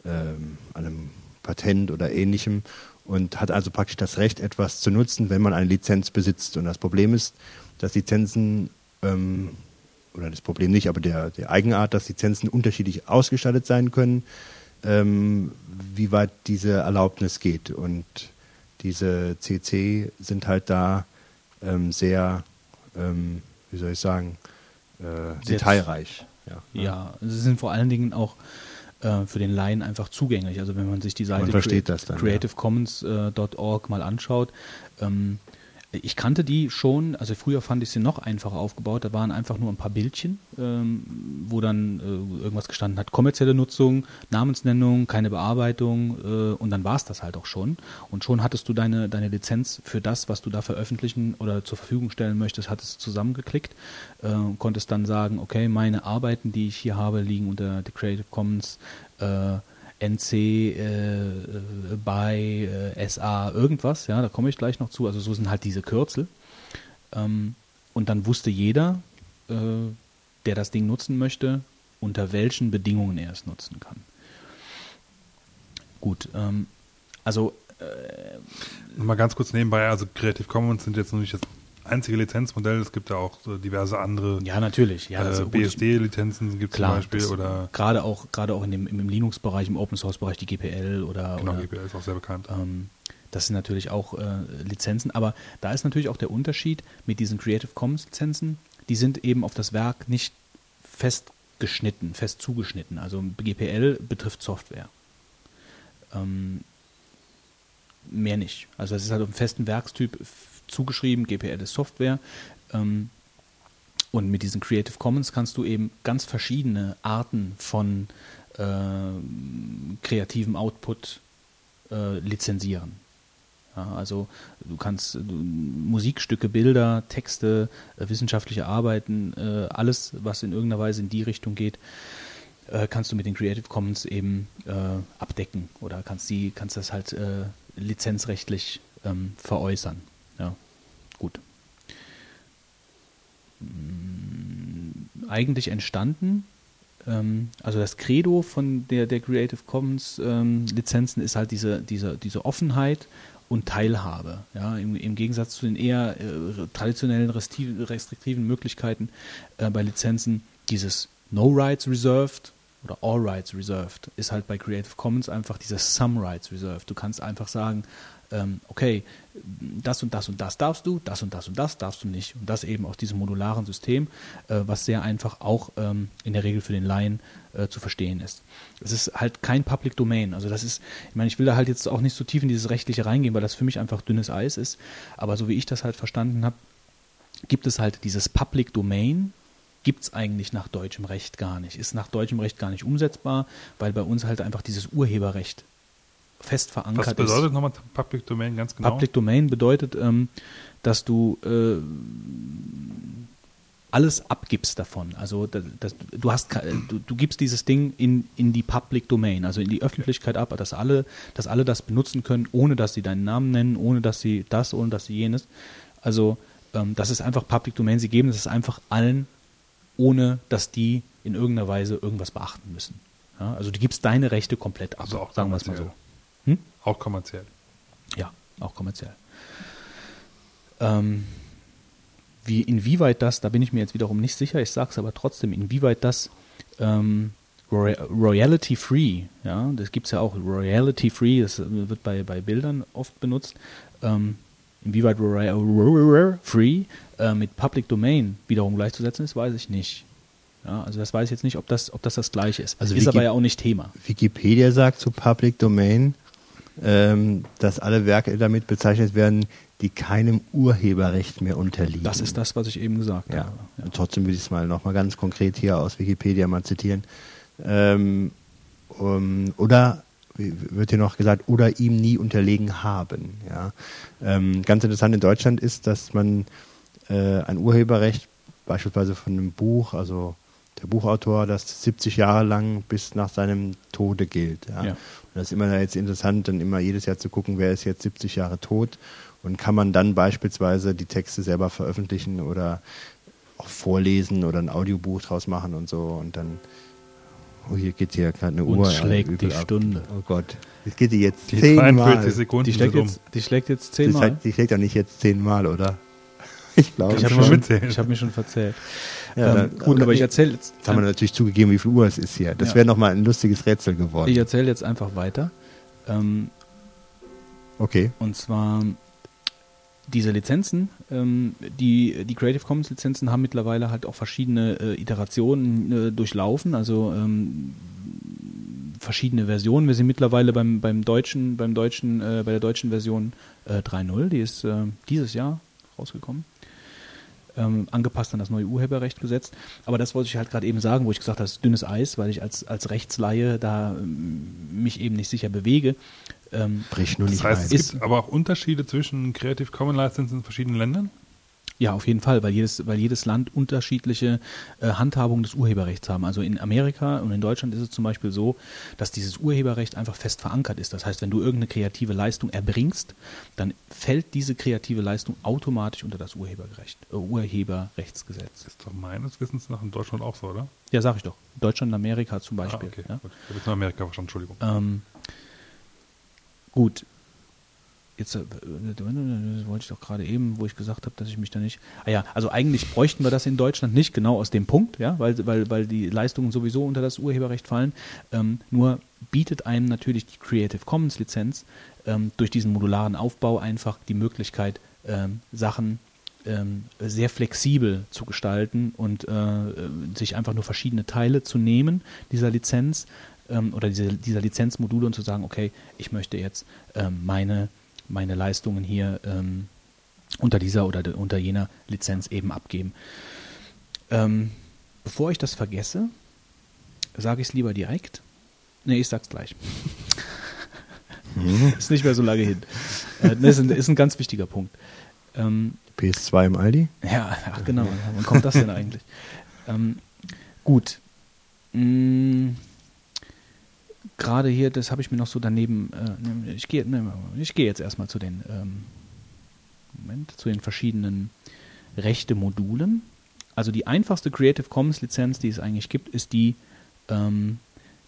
ähm, an einem Patent oder ähnlichem und hat also praktisch das Recht, etwas zu nutzen, wenn man eine Lizenz besitzt. Und das Problem ist, dass Lizenzen, ähm, oder das Problem nicht, aber der, der Eigenart, dass Lizenzen unterschiedlich ausgestattet sein können, ähm, wie weit diese Erlaubnis geht. Und diese CC sind halt da ähm, sehr, ähm, wie soll ich sagen, äh, detailreich. Ja. ja, sie sind vor allen Dingen auch äh, für den Laien einfach zugänglich. Also wenn man sich die Seite creativecommons.org ja. mal anschaut, ähm, ich kannte die schon, also früher fand ich sie noch einfacher aufgebaut. Da waren einfach nur ein paar Bildchen, ähm, wo dann äh, irgendwas gestanden hat. Kommerzielle Nutzung, Namensnennung, keine Bearbeitung äh, und dann war es das halt auch schon. Und schon hattest du deine, deine Lizenz für das, was du da veröffentlichen oder zur Verfügung stellen möchtest, hattest zusammengeklickt. Äh, konntest dann sagen, okay, meine Arbeiten, die ich hier habe, liegen unter die Creative Commons äh, NC äh, bei äh, SA irgendwas, ja, da komme ich gleich noch zu. Also so sind halt diese Kürzel. Ähm, und dann wusste jeder, äh, der das Ding nutzen möchte, unter welchen Bedingungen er es nutzen kann. Gut, ähm, also äh, mal ganz kurz nebenbei, also Creative Commons sind jetzt noch nicht das einzige Lizenzmodell. Es gibt ja auch diverse andere. Ja, natürlich. Ja, äh, BSD-Lizenzen gibt es zum Beispiel. oder gerade auch, gerade auch in dem, im Linux-Bereich, im Open-Source-Bereich, die GPL oder. Genau, oder, GPL ist auch sehr bekannt. Ähm, das sind natürlich auch äh, Lizenzen, aber da ist natürlich auch der Unterschied mit diesen Creative Commons Lizenzen, die sind eben auf das Werk nicht fest geschnitten, fest zugeschnitten. Also GPL betrifft Software. Ähm, mehr nicht. Also es ist halt auf einen festen Werkstyp zugeschrieben, GPL ist Software. Ähm, und mit diesen Creative Commons kannst du eben ganz verschiedene Arten von äh, kreativem Output äh, lizenzieren. Ja, also du kannst du, Musikstücke, Bilder, Texte, äh, wissenschaftliche Arbeiten, äh, alles, was in irgendeiner Weise in die Richtung geht, äh, kannst du mit den Creative Commons eben äh, abdecken oder kannst die, kannst das halt lizenzrechtlich ähm, veräußern. Ja, gut. Mm, eigentlich entstanden, ähm, also das Credo von der, der Creative Commons ähm, Lizenzen ist halt diese, diese, diese Offenheit und Teilhabe. Ja, im, im Gegensatz zu den eher äh, traditionellen restriktiven Möglichkeiten äh, bei Lizenzen dieses No Rights Reserved oder All Rights Reserved ist halt bei Creative Commons einfach dieses Some Rights Reserved. Du kannst einfach sagen, ähm, okay, das und das und das darfst du, das und das und das darfst du nicht. Und das eben aus diesem modularen System, äh, was sehr einfach auch ähm, in der Regel für den Laien äh, zu verstehen ist. Es ist halt kein Public Domain. Also das ist, ich meine, ich will da halt jetzt auch nicht so tief in dieses Rechtliche reingehen, weil das für mich einfach dünnes Eis ist. Aber so wie ich das halt verstanden habe, gibt es halt dieses Public Domain, gibt es eigentlich nach deutschem Recht gar nicht. Ist nach deutschem Recht gar nicht umsetzbar, weil bei uns halt einfach dieses Urheberrecht fest verankert ist. Was bedeutet ist. nochmal Public Domain ganz genau? Public Domain bedeutet, ähm, dass du äh, alles abgibst davon. Also das, das, du hast du, du, gibst dieses Ding in, in die Public Domain, also in die Öffentlichkeit ab, dass alle, dass alle das benutzen können, ohne dass sie deinen Namen nennen, ohne dass sie das, ohne dass sie jenes. Also ähm, das ist einfach Public Domain. Sie geben es einfach allen, ohne dass die in irgendeiner Weise irgendwas beachten müssen. Ja, also du gibst deine Rechte komplett ab, also sagen wir es mal so. Auch kommerziell. Ja, auch kommerziell. Ähm, wie, inwieweit das, da bin ich mir jetzt wiederum nicht sicher, ich sage es aber trotzdem, inwieweit das ähm, Royalty Free, ja, das gibt es ja auch, Royalty Free, das wird bei, bei Bildern oft benutzt, ähm, inwieweit Royalty Free äh, mit Public Domain wiederum gleichzusetzen ist, weiß ich nicht. Ja, also das weiß ich jetzt nicht, ob das, ob das das gleiche ist. Also ist Wiki aber ja auch nicht Thema. Wikipedia sagt zu Public Domain, ähm, dass alle Werke damit bezeichnet werden, die keinem Urheberrecht mehr unterliegen. Das ist das, was ich eben gesagt ja. habe. Ja. Und trotzdem will ich es mal nochmal ganz konkret hier aus Wikipedia mal zitieren. Ähm, um, oder wird hier noch gesagt, oder ihm nie unterlegen haben. Ja. Ähm, ganz interessant in Deutschland ist, dass man äh, ein Urheberrecht beispielsweise von einem Buch, also der Buchautor das 70 Jahre lang bis nach seinem Tode gilt. Ja. ja. Und das ist immer jetzt interessant, dann immer jedes Jahr zu gucken, wer ist jetzt 70 Jahre tot und kann man dann beispielsweise die Texte selber veröffentlichen oder auch vorlesen oder ein Audiobuch draus machen und so und dann Oh, hier geht hier gerade eine Uhr. Schlägt die ab. Stunde. Oh Gott. Das geht die jetzt zehnmal. Die schlägt, jetzt, die schlägt jetzt zehnmal. Die schlägt ja nicht jetzt zehnmal, oder? Ich glaube, ich habe mich, hab mich schon verzählt. Ja, ähm, gut, aber ich erzähle jetzt. Jetzt haben wir natürlich zugegeben, wie viel Uhr es ist hier. Das ja. wäre nochmal ein lustiges Rätsel geworden. Ich erzähle jetzt einfach weiter. Ähm, okay. Und zwar diese Lizenzen, ähm, die, die Creative Commons Lizenzen haben mittlerweile halt auch verschiedene äh, Iterationen äh, durchlaufen, also ähm, verschiedene Versionen. Wir sind mittlerweile beim, beim deutschen, beim deutschen, äh, bei der deutschen Version äh, 3.0, die ist äh, dieses Jahr rausgekommen. Ähm, angepasst an das neue Urheberrechtgesetz. Aber das wollte ich halt gerade eben sagen, wo ich gesagt habe, das ist dünnes Eis, weil ich als, als Rechtsleihe da ähm, mich eben nicht sicher bewege. Ähm, Brich nur das nicht heißt, ein. es gibt aber auch Unterschiede zwischen Creative Commons Lizenzen in verschiedenen Ländern? Ja, auf jeden Fall, weil jedes, weil jedes Land unterschiedliche äh, Handhabungen des Urheberrechts haben. Also in Amerika und in Deutschland ist es zum Beispiel so, dass dieses Urheberrecht einfach fest verankert ist. Das heißt, wenn du irgendeine kreative Leistung erbringst, dann fällt diese kreative Leistung automatisch unter das Urheberrecht, äh, Urheberrechtsgesetz. Ist doch meines Wissens nach in Deutschland auch so, oder? Ja, sag ich doch. Deutschland und Amerika zum Beispiel. Ah, okay. Ja? Ich habe jetzt nur Amerika verstanden, Entschuldigung. Ähm, Gut. Jetzt äh, wollte ich doch gerade eben, wo ich gesagt habe, dass ich mich da nicht. Ah ja, also eigentlich bräuchten wir das in Deutschland nicht, genau aus dem Punkt, ja, weil, weil, weil die Leistungen sowieso unter das Urheberrecht fallen. Ähm, nur bietet einem natürlich die Creative Commons Lizenz ähm, durch diesen modularen Aufbau einfach die Möglichkeit, ähm, Sachen ähm, sehr flexibel zu gestalten und äh, sich einfach nur verschiedene Teile zu nehmen dieser Lizenz ähm, oder diese, dieser Lizenzmodule und zu sagen, okay, ich möchte jetzt ähm, meine, meine Leistungen hier ähm, unter dieser oder de, unter jener Lizenz eben abgeben. Ähm, bevor ich das vergesse, sage ich es lieber direkt. Nee, ich sag's gleich. Mhm. ist nicht mehr so lange hin. Äh, das ist ein, ist ein ganz wichtiger Punkt. Ähm, PS2 im Aldi? Ja, ach genau. Wann kommt das denn eigentlich? Ähm, gut. Mm, gerade hier, das habe ich mir noch so daneben, äh, ich gehe ne, ich geh jetzt erstmal zu den, ähm, Moment, zu den verschiedenen Rechte-Modulen. Also die einfachste Creative Commons Lizenz, die es eigentlich gibt, ist die ähm,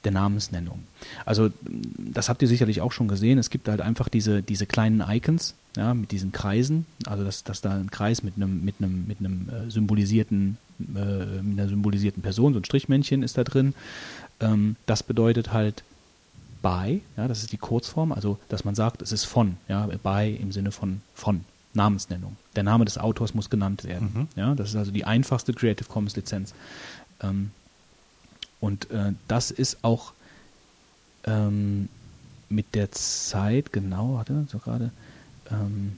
der Namensnennung. Also das habt ihr sicherlich auch schon gesehen. Es gibt halt einfach diese, diese kleinen Icons, ja, mit diesen Kreisen. Also dass, dass da ein Kreis mit einem mit einem mit einem äh, symbolisierten äh, mit einer symbolisierten Person, so ein Strichmännchen ist da drin. Ähm, das bedeutet halt by, ja, das ist die Kurzform, also dass man sagt, es ist von, ja, by im Sinne von von, Namensnennung. Der Name des Autors muss genannt werden. Mhm. Ja, das ist also die einfachste Creative Commons Lizenz. Ähm, und äh, das ist auch ähm, mit der Zeit, genau, warte, so gerade, ähm,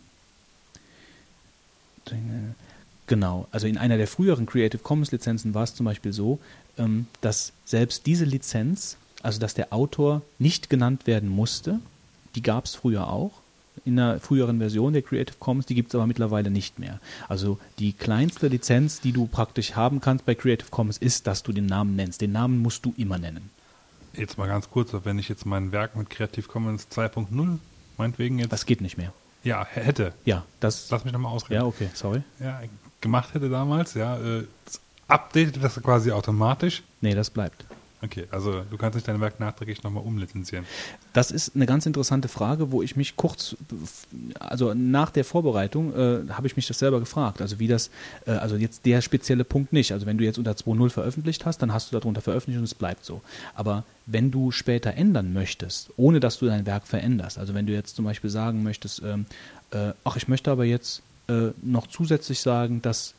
genau, also in einer der früheren Creative Commons Lizenzen war es zum Beispiel so, ähm, dass selbst diese Lizenz also dass der Autor nicht genannt werden musste. Die gab es früher auch in einer früheren Version der Creative Commons, die gibt es aber mittlerweile nicht mehr. Also die kleinste Lizenz, die du praktisch haben kannst bei Creative Commons, ist, dass du den Namen nennst. Den Namen musst du immer nennen. Jetzt mal ganz kurz, wenn ich jetzt mein Werk mit Creative Commons 2.0 meinetwegen jetzt. Das geht nicht mehr. Ja, hätte. Ja, das. Lass mich nochmal ausreden. Ja, okay, sorry. Ja, gemacht hätte damals, ja. Äh, updatet das quasi automatisch. Nee, das bleibt. Okay, also du kannst nicht dein Werk nachträglich nochmal umlizenzieren. Das ist eine ganz interessante Frage, wo ich mich kurz, also nach der Vorbereitung äh, habe ich mich das selber gefragt. Also wie das, äh, also jetzt der spezielle Punkt nicht. Also wenn du jetzt unter 2.0 veröffentlicht hast, dann hast du darunter veröffentlicht und es bleibt so. Aber wenn du später ändern möchtest, ohne dass du dein Werk veränderst, also wenn du jetzt zum Beispiel sagen möchtest, ähm, äh, ach, ich möchte aber jetzt äh, noch zusätzlich sagen, dass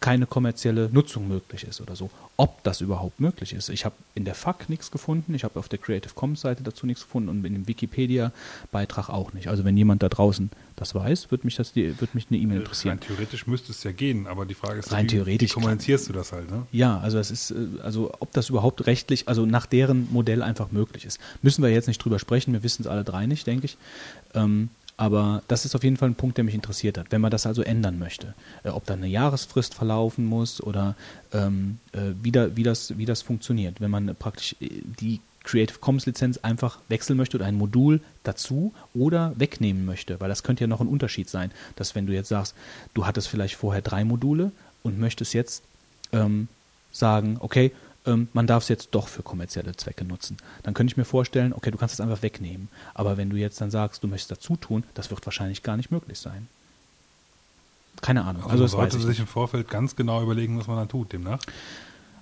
keine kommerzielle Nutzung möglich ist oder so. Ob das überhaupt möglich ist. Ich habe in der FAQ nichts gefunden, ich habe auf der Creative Commons Seite dazu nichts gefunden und in dem Wikipedia-Beitrag auch nicht. Also wenn jemand da draußen das weiß, würde mich, das, würde mich eine E-Mail interessieren. Rein theoretisch müsste es ja gehen, aber die Frage ist, Rein wie, theoretisch wie kommunizierst du das halt? Ne? Ja, also es ist, äh, also ob das überhaupt rechtlich, also nach deren Modell einfach möglich ist. Müssen wir jetzt nicht drüber sprechen, wir wissen es alle drei nicht, denke ich. Ähm, Aber das ist auf jeden Fall ein Punkt, der mich interessiert hat. Wenn man das also ändern möchte, äh, ob da eine Jahresfrist verlaufen muss oder ähm, äh, wie, da, wie, das, wie das funktioniert. Wenn man praktisch äh, die Creative Commons Lizenz einfach wechseln möchte oder ein Modul dazu oder wegnehmen möchte, weil das könnte ja noch ein Unterschied sein, dass wenn du jetzt sagst, du hattest vielleicht vorher drei Module und möchtest jetzt ähm, sagen, okay, ähm, man darf es jetzt doch für kommerzielle Zwecke nutzen. Dann könnte ich mir vorstellen, okay, du kannst es einfach wegnehmen. Aber wenn du jetzt dann sagst, du möchtest dazu tun, das wird wahrscheinlich gar nicht möglich sein. Keine Ahnung. Also, also man sollte sich im Vorfeld ganz genau überlegen, was man dann tut, demnach.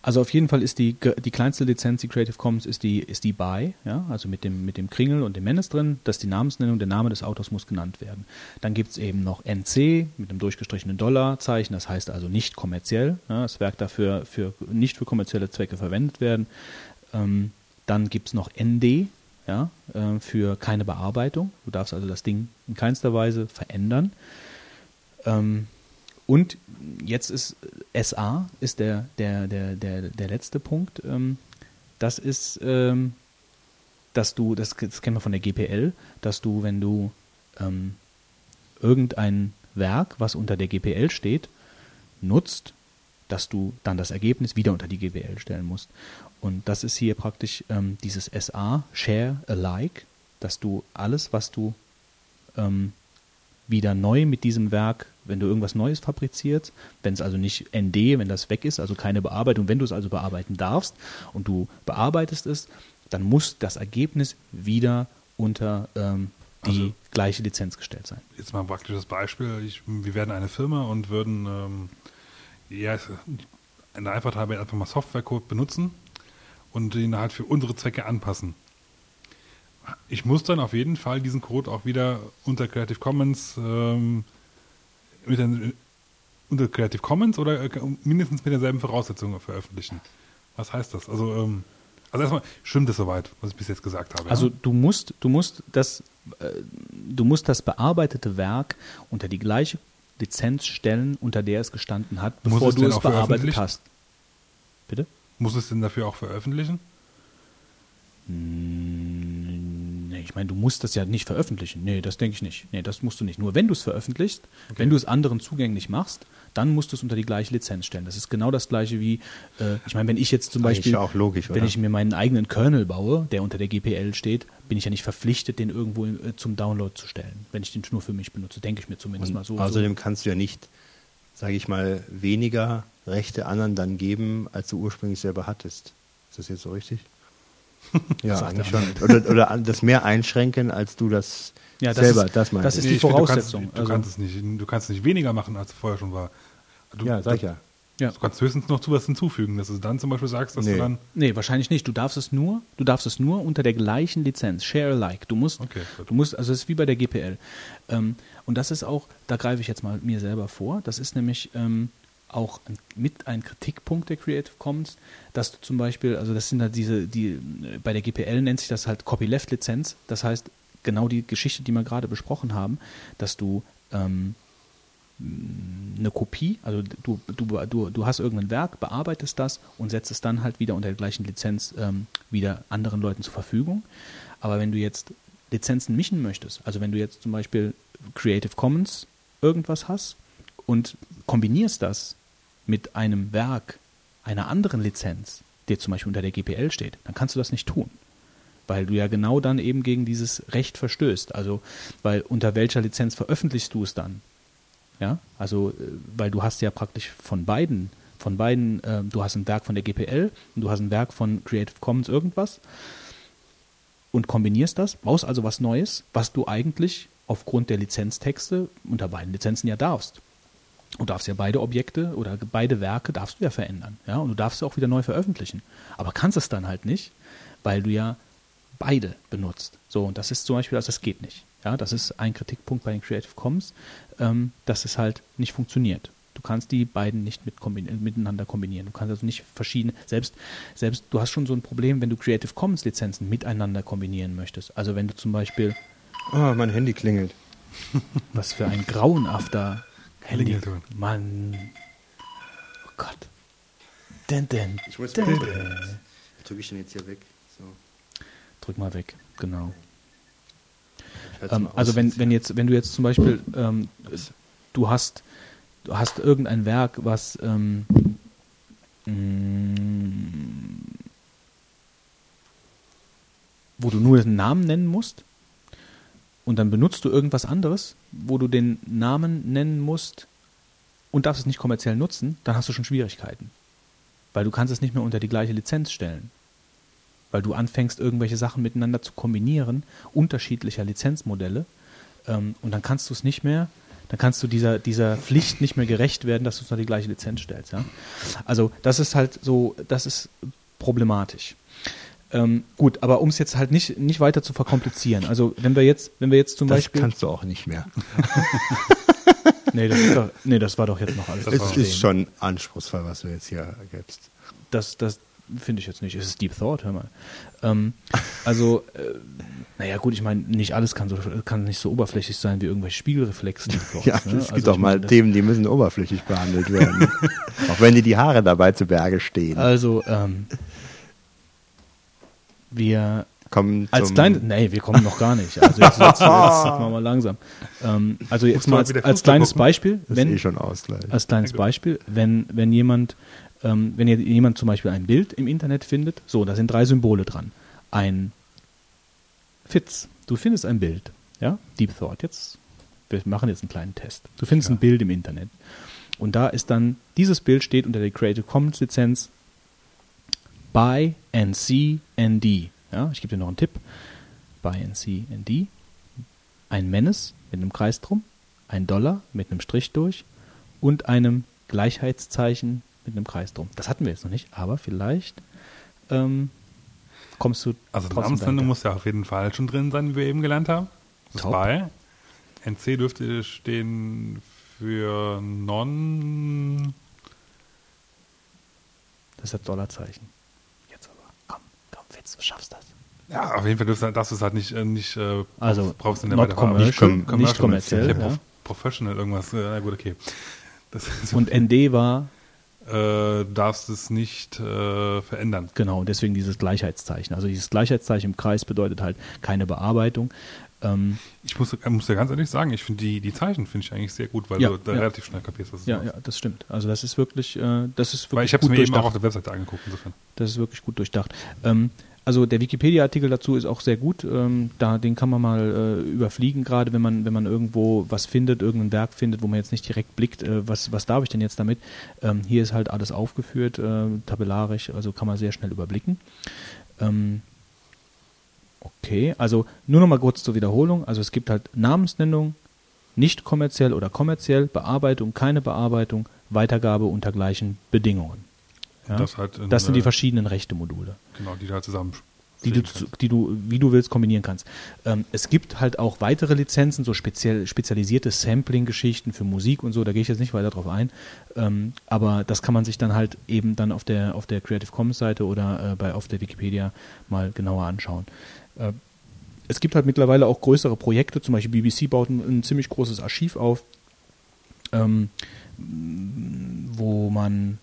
Also auf jeden Fall ist die, die kleinste Lizenz, die Creative Commons, ist die, ist die BY, ja, also mit dem, mit dem Kringel und dem Menace drin. Das ist die Namensnennung, der Name des Autors muss genannt werden. Dann gibt es eben noch NC mit einem durchgestrichenen Dollarzeichen, das heißt also nicht kommerziell. Ja, das Werk dafür für, nicht für kommerzielle Zwecke verwendet werden. Ähm, dann gibt es noch ND, ja, äh, für keine Bearbeitung. Du darfst also das Ding in keinster Weise verändern. Ähm, und jetzt ist SA ist der, der, der, der, der letzte Punkt. Ähm, das ist, ähm, dass du, das, das kennen wir von der GPL, dass du, wenn du ähm, irgendein Werk, was unter der GPL steht, nutzt, dass du dann das Ergebnis wieder unter die GPL stellen musst. Und das ist hier praktisch ähm, dieses SA, Share Alike, dass du alles, was du ähm, wieder neu mit diesem Werk, wenn du irgendwas Neues fabrizierst, wenn es also nicht ND, wenn das weg ist, also keine Bearbeitung, wenn du es also bearbeiten darfst und du bearbeitest es, dann muss das Ergebnis wieder unter ähm, die also, gleiche Lizenz gestellt sein. Jetzt mal ein praktisches Beispiel. Ich, wir werden eine Firma und würden ähm, ja, in der Einfachheit einfach mal Softwarecode benutzen und ihn halt für unsere Zwecke anpassen ich muss dann auf jeden Fall diesen Code auch wieder unter Creative Commons ähm, mit den, unter Creative Commons oder äh, mindestens mit derselben Voraussetzung veröffentlichen. Was heißt das? Also, ähm, also erstmal stimmt es soweit, was ich bis jetzt gesagt habe. Also ja? du musst, du musst das, äh, du musst das bearbeitete Werk unter die gleiche Lizenz stellen, unter der es gestanden hat, bevor es du es bearbeitet hast. Bitte? Muss es denn dafür auch veröffentlichen? Hm, ich meine, du musst das ja nicht veröffentlichen. Nee, das denke ich nicht. Nee, das musst du nicht. Nur wenn du es veröffentlichst, okay. wenn du es anderen zugänglich machst, dann musst du es unter die gleiche Lizenz stellen. Das ist genau das gleiche wie, äh, ich meine, wenn ich jetzt zum Beispiel, logisch, wenn ich mir meinen eigenen Kernel baue, der unter der GPL steht, bin ich ja nicht verpflichtet, den irgendwo äh, zum Download zu stellen, wenn ich den nur für mich benutze, denke ich mir zumindest Und mal so. Außerdem so. kannst du ja nicht, sage ich mal, weniger Rechte anderen dann geben, als du ursprünglich selber hattest. Ist das jetzt so richtig? Ja, eigentlich schon. Oder, oder, das mehr einschränken, als du das ja, das selber, ist, das meinst Das ist die Voraussetzung. du, kannst, du, kannst es nicht, du kannst nicht weniger machen, als es vorher schon war. Du, ja, sag ich ja. Ja. Du kannst höchstens noch zu was hinzufügen, dass du dann zum Beispiel sagst, dass nee. du dann. Nee, wahrscheinlich nicht. Du darfst es nur, du darfst es nur unter der gleichen Lizenz, Share Alike. Du musst, okay, du musst, also es ist wie bei der GPL. Ähm, und das ist auch, da greife ich jetzt mal mir selber vor, das ist nämlich ähm, auch mit ein Kritikpunkt der Creative Commons, dass du zum Beispiel, also das sind halt diese, die, bei der GPL nennt sich das halt Copyleft-Lizenz, das heißt genau die Geschichte, die wir gerade besprochen haben, dass du ähm, eine Kopie, also du, du, du, du hast irgendein Werk, bearbeitest das und setzt es dann halt wieder unter der gleichen Lizenz ähm, wieder anderen Leuten zur Verfügung. Aber wenn du jetzt Lizenzen mischen möchtest, also wenn du jetzt zum Beispiel Creative Commons irgendwas hast und kombinierst das mit einem Werk einer anderen Lizenz, der zum Beispiel unter der GPL steht, dann kannst du das nicht tun. Weil du ja genau dann eben gegen dieses Recht verstößt. Also, weil unter welcher Lizenz veröffentlichst du es dann? Ja, also, äh, weil du hast ja praktisch von beiden, von beiden, äh, du hast ein Werk von der GPL und du hast ein Werk von Creative Commons irgendwas und kombinierst das, baust also was Neues, was du eigentlich aufgrund der Lizenztexte unter beiden Lizenzen ja darfst. Du darfst ja beide Objekte oder beide Werke darfst du ja verändern. Ja? Und du darfst sie auch wieder neu veröffentlichen. Aber kannst es dann halt nicht, weil du ja beide benutzt. So, und das ist zum Beispiel, also das geht nicht. Ja, das ist ein Kritikpunkt bei den Creative Commons, ähm, dass es halt nicht funktioniert. Du kannst die beiden nicht mit kombin miteinander kombinieren. Du kannst also nicht verschiedene, selbst, selbst du hast schon so ein Problem, wenn du Creative Commons Lizenzen miteinander kombinieren möchtest. Also wenn du zum Beispiel. Oh, mein Handy klingelt. Was für ein grauenhafter Klingelton. Mann. Oh Gott. Den, den, ich muss den, den. Drücke ich den jetzt hier weg. So. Drück mal weg, genau. Ähm, also wenn, wenn jetzt, wenn du jetzt zum Beispiel, ähm, du hast, du hast irgendein Werk, was ähm, mm, wo du nur den Namen nennen musst und dann benutzt du irgendwas anderes, wo du den Namen nennen musst und darfst es nicht kommerziell nutzen, dann hast du schon Schwierigkeiten. Weil du kannst es nicht mehr unter die gleiche Lizenz stellen. Weil du anfängst, irgendwelche Sachen miteinander zu kombinieren, unterschiedlicher Lizenzmodelle, ähm, und dann kannst du es nicht mehr, dann kannst du dieser, dieser Pflicht nicht mehr gerecht werden, dass du es unter die gleiche Lizenz stellst. Ja? Also das ist halt so, das ist problematisch. Ähm, gut, aber um es jetzt halt nicht, nicht weiter zu verkomplizieren. Also wenn wir jetzt, wenn wir jetzt zum das Beispiel. kannst du auch nicht mehr. nee, das ist doch, nee, das war doch jetzt noch alles. Es ist schon anspruchsvoll, was du jetzt hier gibst. Das, das finde ich jetzt nicht. Es ist Deep Thought, hör mal. Ähm, also, äh, naja, gut, ich meine, nicht alles kann, so, kann nicht so oberflächlich sein wie irgendwelche Spiegelreflexe. ja, ne? es gibt also, auch mal meine, Themen, die müssen oberflächlich behandelt werden. auch wenn dir die Haare dabei zu Berge stehen. Also, ähm, wir kommen als kleines, nee, wir kommen noch gar nicht. Also jetzt, jetzt, jetzt machen wir mal langsam. Ähm, also jetzt mal als, als kleines gucken. Beispiel, wenn, eh schon Ausgleich. als kleines Beispiel, wenn wenn jemand ähm, wenn jemand zum Beispiel ein Bild im Internet findet, so, da sind drei Symbole dran. Ein Fitz, du findest ein Bild, ja, Deep Thought. Jetzt, wir machen jetzt einen kleinen Test. Du findest ja. ein Bild im Internet und da ist dann dieses Bild steht unter der Creative Commons Lizenz by NC-ND. Ja, ich gebe dir noch einen Tipp. By NC-ND. Ein Menace mit einem Kreis drum, ein Dollar mit einem Strich durch und einem Gleichheitszeichen mit einem Kreis drum. Das hatten wir jetzt noch nicht, aber vielleicht ähm, kommst du. Also Namensnennung muss ja auf jeden Fall schon drin sein, wie wir eben gelernt haben. Das Top. bei. NC dürfte stehen für Non. Das ist das Dollarzeichen. Witz, du schaffst das. Ja, auf jeden Fall darfst, du es halt nicht, äh, nicht äh, also brauchst du nicht weiter commercial, nicht, com nicht kommerziell. Ja. Prof professional irgendwas, äh, na gut, okay. Und ND war? Äh, darfst es nicht äh, verändern. Genau, deswegen dieses Gleichheitszeichen. Also dieses Gleichheitszeichen im Kreis bedeutet halt keine Bearbeitung. Ähm, ich muss, muss ja ganz ehrlich sagen, ich finde die, die Zeichen finde ich eigentlich sehr gut, weil ja, du da ja. relativ schnell kapierst, was es Ja, ja, das stimmt. Also das ist wirklich, äh, das ist wirklich weil ich habe es mir durchdacht. eben auch auf der Webseite angeguckt. Insofern. Das ist wirklich gut durchdacht. Ähm, also der Wikipedia-Artikel dazu ist auch sehr gut. Ähm, da, den kann man mal äh, überfliegen, gerade wenn man, wenn man irgendwo was findet, irgendein Werk findet, wo man jetzt nicht direkt blickt, äh, was, was darf ich denn jetzt damit? Ähm, hier ist halt alles aufgeführt, äh, tabellarisch, also kann man sehr schnell überblicken. Ähm, Okay, also nur noch mal kurz zur Wiederholung. Also es gibt halt Namensnennung, nicht kommerziell oder kommerziell, Bearbeitung, keine Bearbeitung, Weitergabe unter gleichen Bedingungen. Ja? Das, halt in, das, sind die verschiedenen Rechte-Module. Genau, die da zusammen die du, die du, wie du willst, kombinieren kannst. Ähm, es gibt halt auch weitere Lizenzen, so speziell, spezialisierte Sampling-Geschichten für Musik und so, da gehe ich jetzt nicht weiter drauf ein. Ähm, aber das kann man sich dann halt eben dann auf der, auf der Creative Commons Seite oder äh, bei, auf der Wikipedia mal genauer anschauen. Äh, es gibt halt mittlerweile auch größere Projekte, zum Beispiel BBC baut ein, ein ziemlich großes Archiv auf, ähm, wo man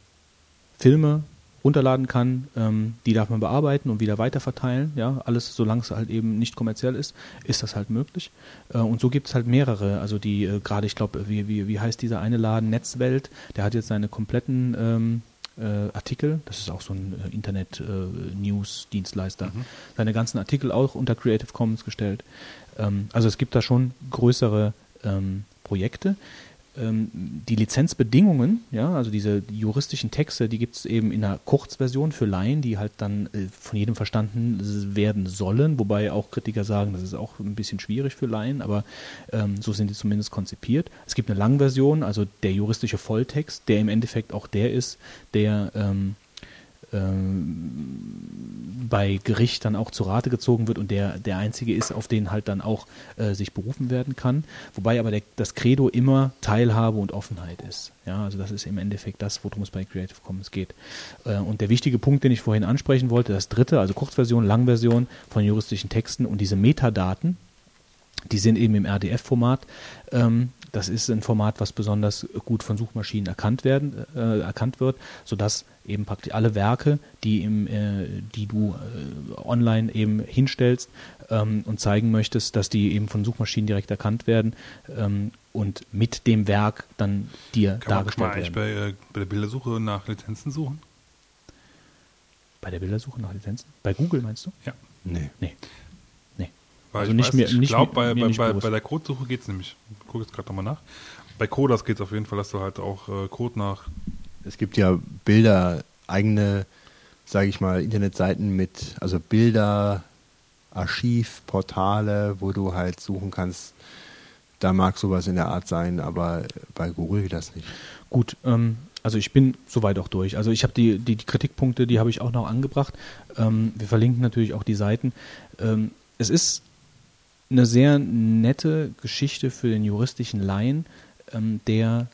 Filme runterladen kann, ähm, die darf man bearbeiten und wieder weiterverteilen. Ja, alles, solange es halt eben nicht kommerziell ist, ist das halt möglich. Äh, und so gibt es halt mehrere. Also die äh, gerade, ich glaube, wie, wie, wie heißt dieser eine Laden, Netzwelt, der hat jetzt seine kompletten ähm, äh, Artikel, das ist auch so ein äh, Internet-News-Dienstleister, mhm. seine ganzen Artikel auch unter Creative Commons gestellt. Ähm, also es gibt da schon größere ähm, Projekte die Lizenzbedingungen, ja, also diese juristischen Texte, die gibt es eben in einer Kurzversion für Laien, die halt dann äh, von jedem verstanden werden sollen, wobei auch Kritiker sagen, das ist auch ein bisschen schwierig für Laien, aber ähm, so sind die zumindest konzipiert. Es gibt eine Langversion, also der juristische Volltext, der im Endeffekt auch der ist, der ähm, ähm, bei Gericht dann auch zu Rate gezogen wird und der der einzige ist, auf den halt dann auch äh, sich berufen werden kann. Wobei aber der, das Credo immer Teilhabe und Offenheit ist. Ja, also das ist im Endeffekt das, worum es bei Creative Commons geht. Äh, und der wichtige Punkt, den ich vorhin ansprechen wollte, das dritte, also Kurzversion, Langversion von juristischen Texten und diese Metadaten, die sind eben im RDF-Format ähm, das ist ein Format, was besonders gut von Suchmaschinen erkannt werden, äh, erkannt wird, sodass eben praktisch alle Werke, die im, äh, die du äh, online eben hinstellst ähm, und zeigen möchtest, dass die eben von Suchmaschinen direkt erkannt werden ähm, und mit dem Werk dann dir Kann dargestellt man eigentlich werden. bei, äh, bei der Bildersuche nach Lizenzen suchen? Bei der Bildersuche nach Lizenzen? Bei Google meinst du? Ja. Nee. Nee. Weil Also ich nicht weiß, mehr- ich glaube, bei, bei, bei, bei der Codesuche geht es nämlich. Ich gucke jetzt gerade nochmal nach. Bei Codas geht es auf jeden Fall, dass du halt auch äh, Code nach. Es gibt ja Bilder, eigene, sage ich mal, Internetseiten mit, also Bilder, Archiv, Portale, wo du halt suchen kannst. Da mag sowas in der Art sein, aber bei Google geht das nicht. Gut, ähm, also ich bin soweit auch durch. Also ich habe die, die, die Kritikpunkte, die habe ich auch noch angebracht. Ähm, wir verlinken natürlich auch die Seiten. Ähm, es ist eine sehr nette Geschichte für den juristischen Laien, ähm, der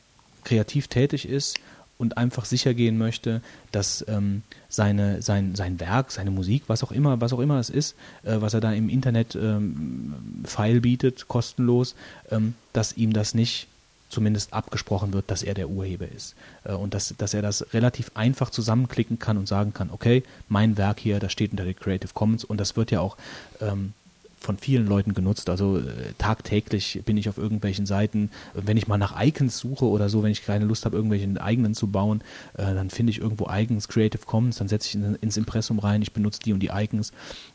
kreativ tätig ist und einfach sicher gehen möchte, dass ähm, seine, sein, sein Werk, seine Musik, was auch immer, was auch immer es ist, äh, was er da im Internet ähm, File bietet, kostenlos, ähm, dass ihm das nicht zumindest abgesprochen wird, dass er der Urheber ist. Äh, und dass, dass er das relativ einfach zusammenklicken kann und sagen kann, okay, mein Werk hier, das steht unter der Creative Commons und das wird ja auch ähm, von vielen Leuten genutzt. Also äh, tagtäglich bin ich auf irgendwelchen Seiten, wenn ich mal nach Icons suche oder so, wenn ich keine Lust habe, irgendwelche eigenen zu bauen, äh, dann finde ich irgendwo Icons Creative Commons, dann setze ich in, ins Impressum rein, ich benutze die und die Icons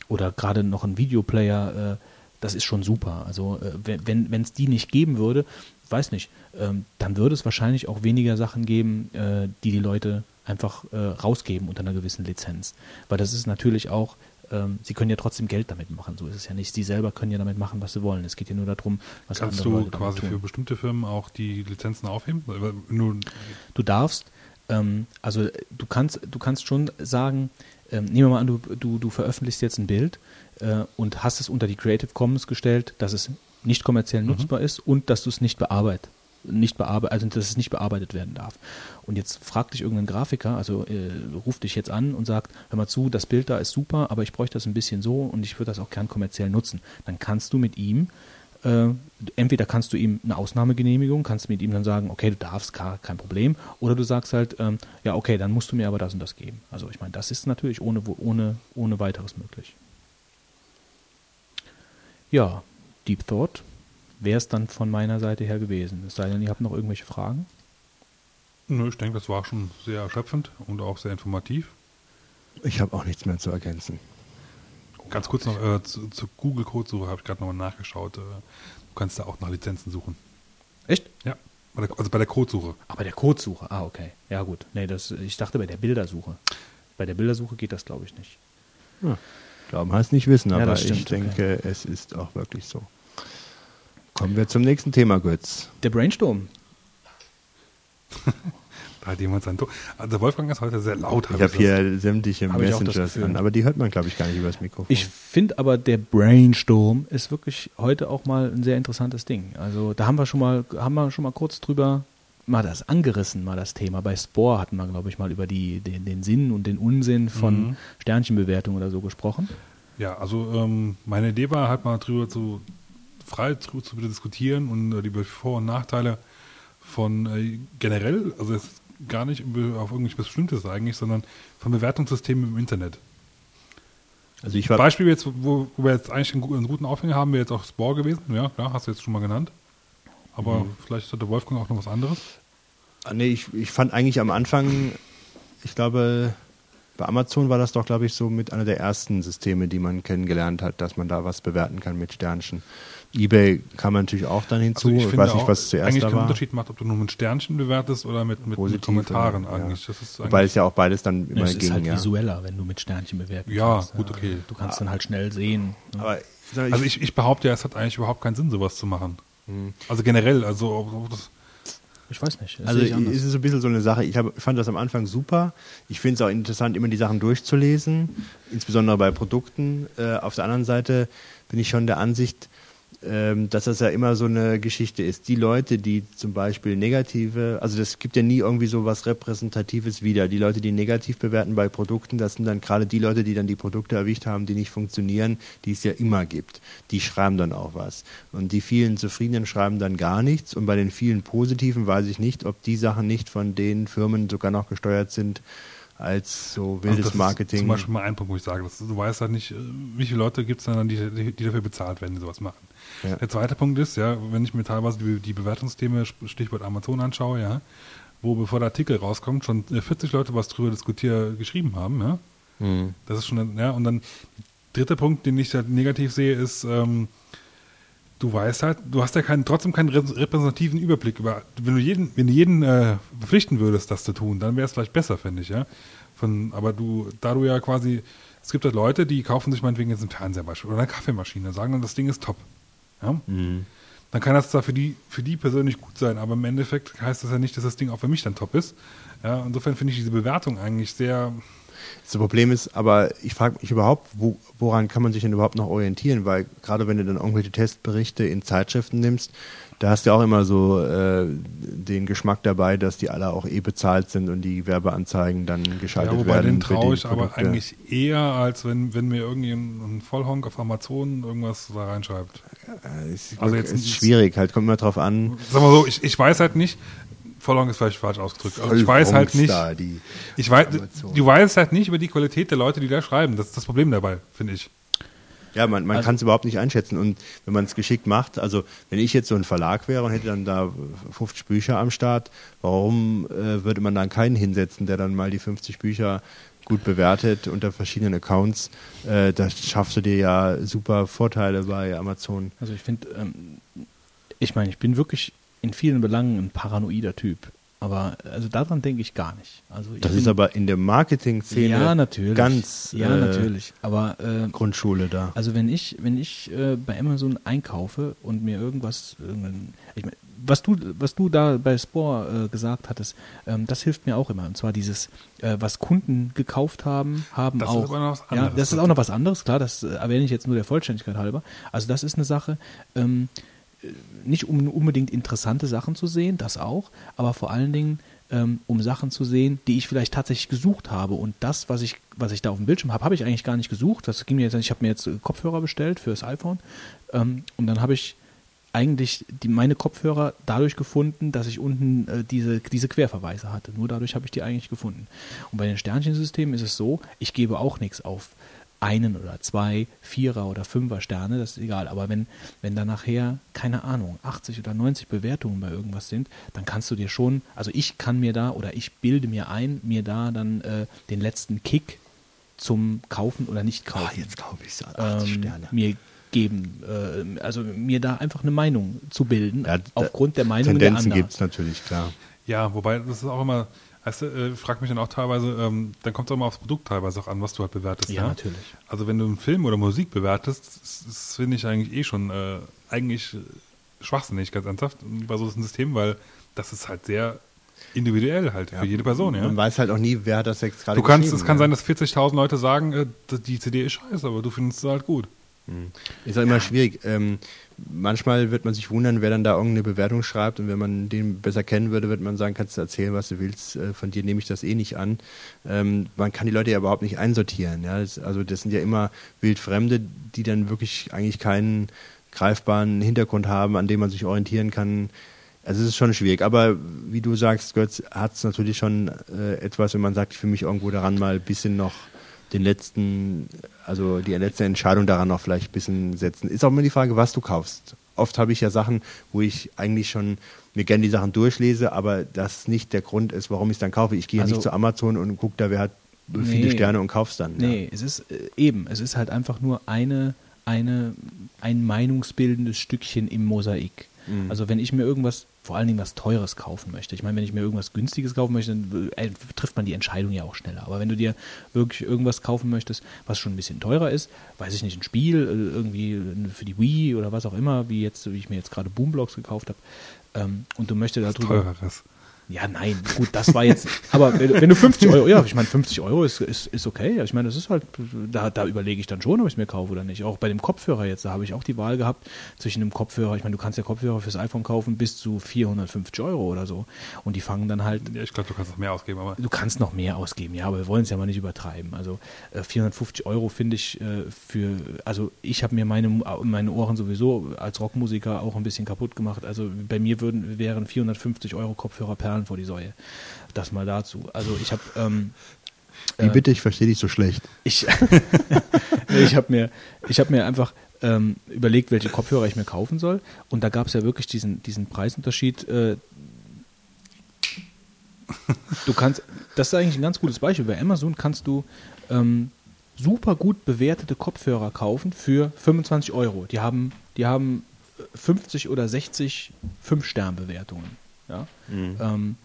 oder gerade noch ein Videoplayer, äh, das ist schon super. Also äh, wenn wenn es die nicht geben würde, weiß nicht, ähm, dann würde es wahrscheinlich auch weniger Sachen geben, äh, die die Leute einfach äh, rausgeben unter einer gewissen Lizenz. Weil das ist natürlich auch, ähm, sie können ja trotzdem Geld damit machen, so ist es ja nicht. Sie selber können ja damit machen, was sie wollen. Es geht ja nur darum, was Kannst andere du Leute damit quasi für bestimmte Firmen auch die Lizenzen aufheben? Nur, Du darfst, ähm, also du kannst, du kannst schon sagen, ähm, nehmen wir mal an, du, du, du veröffentlichst jetzt ein Bild äh, und hast es unter die Creative Commons gestellt, dass es nicht kommerziell nutzbar ist und dass du es nicht bearbeitet nicht bearbeitet, also dass es nicht bearbeitet werden darf. Und jetzt fragt dich irgendein Grafiker, also äh, ruft dich jetzt an und sagt, hör mal zu, das Bild da ist super, aber ich bräuchte das ein bisschen so und ich würde das auch gern kommerziell nutzen. Dann kannst du mit ihm äh, entweder kannst du ihm eine Ausnahmegenehmigung, kannst mit ihm dann sagen, okay, du darfst, kein Problem, oder du sagst halt, ähm, ja, okay, dann musst du mir aber das und das geben. Also ich meine, das ist natürlich ohne, ohne, ohne weiteres möglich. Ja, Deep Thought wäre es dann von meiner Seite her gewesen. Es sei denn, ihr habt noch irgendwelche Fragen. nö, ich denke, das war schon sehr erschöpfend und auch sehr informativ. Ich habe auch nichts mehr zu ergänzen. Ganz kurz noch äh, zu, zu Google Codesuche habe ich gerade nochmal nachgeschaut. Äh, du kannst da auch nach Lizenzen suchen. Echt? Ja, bei der, also bei der Codesuche. Ah, bei der Codesuche. Ah, okay. Ja, gut. Nee, das, ich dachte bei der Bildersuche. Bei der Bildersuche geht das, glaube ich, nicht. Ja, Glauben heißt nicht wissen, Ja, aber das ich denke, es ist auch wirklich so. Kommen wir zum nächsten Thema, Götz. Der Brainstorm. Da hat jemand sein Tor. Also der Wolfgang ist heute sehr laut. Ich habe hier sämtliche Hab Messengers an, aber die hört man, glaube ich, gar nicht über das Mikrofon. Ich finde aber, der Brainstorm ist wirklich heute auch mal ein sehr interessantes Ding. Also da haben wir schon mal, haben wir schon mal kurz drüber mal das angerissen, mal das Thema. Bei Spore hatten wir, glaube ich, mal über die, den, den Sinn und den Unsinn von Mhm. Sternchenbewertung oder so gesprochen. Ja, also ähm, meine Idee war halt mal drüber zu frei drüber zu diskutieren und äh, die Vor- und Nachteile von äh, generell, also jetzt gar nicht über- auf irgendwas Bestimmtes eigentlich, sondern von Bewertungssystemen im Internet. also ich war, Beispiel jetzt, wo, wo wir jetzt eigentlich einen, einen guten Aufhänger haben, wäre jetzt auch Spore gewesen. Ja, klar, hast du jetzt schon mal genannt. Aber Mhm. vielleicht hat der Wolfgang auch noch was anderes. Ah, nee, ich, ich fand eigentlich am Anfang, ich glaube, bei Amazon war das doch, glaube ich, so mit einer der ersten Systeme, die man kennengelernt hat, dass man da was bewerten kann mit Sternchen. Ebay kam natürlich auch dann hinzu. Also ich finde weiß nicht, was zuerst eigentlich da keinen war. Unterschied macht, ob du nur mit Sternchen bewertest oder mit, mit, mit Kommentaren ja. eigentlich. Das ist Wobei eigentlich es ja auch beides dann immer es ist ging. halt ja. visueller, wenn du mit Sternchen bewerten Ja, kannst. gut, okay. Du kannst dann halt schnell sehen. ne? Aber Also ich, ich behaupte ja, es hat eigentlich überhaupt keinen Sinn, sowas zu machen. Hm. Also generell, also das, Ich weiß nicht. Also ich ist es so ein bisschen so eine Sache. Ich hab, fand das am Anfang super. Ich finde es auch interessant, immer die Sachen durchzulesen, insbesondere bei Produkten. Äh, auf der anderen Seite bin ich schon der Ansicht, ähm, dass das ja immer so eine Geschichte ist. Die Leute, die zum Beispiel negative, also das gibt ja nie irgendwie so was Repräsentatives wieder. Die Leute, die negativ bewerten bei Produkten, das sind dann gerade die Leute, die dann die Produkte erwischt haben, die nicht funktionieren, die es ja immer gibt. Die schreiben dann auch was. Und die vielen Zufriedenen schreiben dann gar nichts. Und bei den vielen Positiven weiß ich nicht, ob die Sachen nicht von den Firmen sogar noch gesteuert sind, als so wildes Also das Marketing. Ist zum Beispiel mal ein Punkt, wo ich sage, dass, du weißt halt nicht, äh, wie viele Leute gibt es dann, die, die, die dafür bezahlt werden, die sowas machen. Ja. Der zweite Punkt ist, ja, wenn ich mir teilweise die, die Bewertungssysteme, Stichwort Amazon anschaue, ja, wo bevor der Artikel rauskommt, schon äh, 40 Leute was drüber diskutiert, geschrieben haben, ja. Hm. Das ist schon, ja, und dann dritter Punkt, den ich halt negativ sehe, ist, ähm, du weißt halt, du hast ja keinen, trotzdem keinen rep- repräsentativen Überblick über, wenn du jeden, wenn du jeden äh, verpflichten würdest, das zu tun, dann wäre es vielleicht besser, finde ich, ja. Von, aber du, da du ja quasi, es gibt halt Leute, die kaufen sich meinetwegen jetzt einen Fernseher beispielsweise oder eine Kaffeemaschine, sagen dann, das Ding ist top. Ja? Mhm. Dann kann das zwar für die, für die persönlich gut sein, aber im Endeffekt heißt das ja nicht, dass das Ding auch für mich dann top ist. Ja, insofern finde ich diese Bewertung eigentlich sehr, Das Problem ist, aber ich frage mich überhaupt, wo, woran kann man sich denn überhaupt noch orientieren? Weil gerade wenn du dann irgendwelche Testberichte in Zeitschriften nimmst, da hast du ja auch immer so äh, den Geschmack dabei, dass die alle auch eh bezahlt sind und die Werbeanzeigen dann geschaltet ja, wobei werden. den traue ich aber eigentlich eher, als wenn, wenn mir irgendwie ein, ein Vollhonk auf Amazon irgendwas da reinschreibt. Äh, ist, Also jetzt- ist schwierig, halt kommt immer drauf an. Sag mal so, ich, ich weiß halt nicht, Vollhonk ist vielleicht falsch ausgedrückt, aber ich weiß halt nicht, ich weiß, du weißt halt nicht über die Qualität der Leute, die da schreiben. Das ist das Problem dabei, finde ich. Ja, man, man Also- kann es überhaupt nicht einschätzen. Und wenn man es geschickt macht, also wenn ich jetzt so ein Verlag wäre und hätte dann da 50 Bücher am Start, warum äh, würde man dann keinen hinsetzen, der dann mal die 50 Bücher gut bewertet unter verschiedenen Accounts? Äh, da schaffst du dir ja super Vorteile bei Amazon. Also ich finde, ähm, ich meine, ich bin wirklich in vielen Belangen ein paranoider Typ. Aber also daran denke ich gar nicht. Also ich Das ist aber in der Marketing-Szene ja natürlich ganz ja äh, natürlich. Aber äh, Grundschule da. also wenn ich wenn ich äh, bei Amazon einkaufe und mir irgendwas ich mein, was du was du da bei Spore äh, gesagt hattest, ähm, das hilft mir auch immer. Und zwar dieses äh, was Kunden gekauft haben haben Das ist auch aber noch was ja anderes. das ist auch noch was anderes. Klar, das äh, erwähne ich jetzt nur der Vollständigkeit halber. Also das ist eine Sache. Ähm, nicht um unbedingt interessante Sachen zu sehen, das auch, aber vor allen Dingen ähm, um Sachen zu sehen, die ich vielleicht tatsächlich gesucht habe. Und das, was ich, was ich da auf dem Bildschirm habe, habe ich eigentlich gar nicht gesucht. Das ging mir jetzt, ich habe mir jetzt äh, Kopfhörer bestellt fürs iPhone ähm, und dann habe ich eigentlich die, meine Kopfhörer dadurch gefunden, dass ich unten äh, diese, diese Querverweise hatte. Nur dadurch habe ich die eigentlich gefunden. Und bei den Sternchensystemen ist es so, ich gebe auch nichts auf einen oder zwei, Vierer oder Fünfer Sterne, das ist egal. Aber wenn, wenn da nachher, keine Ahnung, 80 oder 90 Bewertungen bei irgendwas sind, dann kannst du dir schon, also ich kann mir da oder ich bilde mir ein, mir da dann äh, den letzten Kick zum Kaufen oder nicht kaufen Ah, jetzt kaufe ich es 80 ähm, Sterne. mir geben, äh, also mir da einfach eine Meinung zu bilden, Ja, aufgrund der Meinung Tendenzen der anderen. gibt es natürlich, klar. Ja, wobei das ist auch immer, weißt du, äh, ich frage mich dann auch teilweise, ähm, dann kommt es auch mal aufs Produkt teilweise auch an, was du halt bewertest. Ja, ne? natürlich. Also wenn du einen Film oder Musik bewertest, das, das finde ich eigentlich eh schon äh, eigentlich schwachsinnig, ganz ernsthaft, bei so einem System, weil das ist halt sehr individuell halt für jede Person, ja. Man weiß halt auch nie, wer hat das jetzt gerade Du kannst, es kann ja. sein, dass 40.000 Leute sagen, äh, die CD ist scheiße, aber du findest sie halt gut. Ist auch immer schwierig. Ähm, manchmal wird man sich wundern, wer dann da irgendeine Bewertung schreibt und wenn man den besser kennen würde, wird man sagen, kannst du erzählen, was du willst, äh, von dir nehme ich das eh nicht an. Ähm, man kann die Leute ja überhaupt nicht einsortieren. Ja? Das, also das sind ja immer wildfremde, die dann wirklich eigentlich keinen greifbaren Hintergrund haben, an dem man sich orientieren kann. Also es ist schon schwierig, aber wie du sagst, Götz, hat es natürlich schon äh, etwas, wenn man sagt, ich will mich irgendwo daran mal ein bisschen noch den letzten, also die letzte Entscheidung daran noch vielleicht ein bisschen setzen. Ist auch immer die Frage, was du kaufst. Oft habe ich ja Sachen, wo ich eigentlich schon mir gerne die Sachen durchlese, aber das nicht der Grund ist, warum ich es dann kaufe. Ich gehe ja Also- nicht zu Amazon und gucke da, wer hat viele Nee. Sterne und kauf's dann. Nee, es ist äh, eben, es ist halt einfach nur eine, eine, ein meinungsbildendes Stückchen im Mosaik. Mhm. Also wenn ich mir irgendwas, vor allen Dingen was Teures kaufen möchte, ich meine, wenn ich mir irgendwas Günstiges kaufen möchte, dann äh, trifft man die Entscheidung ja auch schneller. Aber wenn du dir wirklich irgendwas kaufen möchtest, was schon ein bisschen teurer ist, weiß ich nicht, ein Spiel, äh, irgendwie für die Wii oder was auch immer, wie jetzt, wie ich mir jetzt gerade Boomblocks gekauft habe, ähm, und du möchtest darüber Teureres. Ja, nein, gut, das war jetzt, aber wenn, wenn du 50 Euro, ja, ich meine, 50 Euro ist, ist, ist okay. Ich meine, das ist halt, da, da überlege ich dann schon, ob ich es mir kaufe oder nicht. Auch bei dem Kopfhörer jetzt, da habe ich auch die Wahl gehabt zwischen einem Kopfhörer, ich meine, du kannst ja Kopfhörer fürs iPhone kaufen bis zu 450 Euro oder so. Und die fangen dann halt. Ja, ich glaube, du kannst noch mehr ausgeben, aber. Du kannst noch mehr ausgeben, ja, aber wir wollen es ja mal nicht übertreiben. Also äh, 450 Euro finde ich äh, für, also ich habe mir meine, meine Ohren sowieso als Rockmusiker auch ein bisschen kaputt gemacht. Also bei mir würden, wären 450 Euro Kopfhörer per Perlen vor die Säue. Das mal dazu. Also ich habe ähm, Wie bitte, ich verstehe dich so schlecht. Ich, ich habe mir, hab mir einfach ähm, überlegt, welche Kopfhörer ich mir kaufen soll. Und da gab es ja wirklich diesen, diesen Preisunterschied. Äh, du kannst, das ist eigentlich ein ganz gutes Beispiel. Bei Amazon kannst du ähm, super gut bewertete Kopfhörer kaufen für 25 Euro. Die haben, die haben 50 oder 60 Fünf-Stern-Bewertungen. Ja? Mhm. Ähm,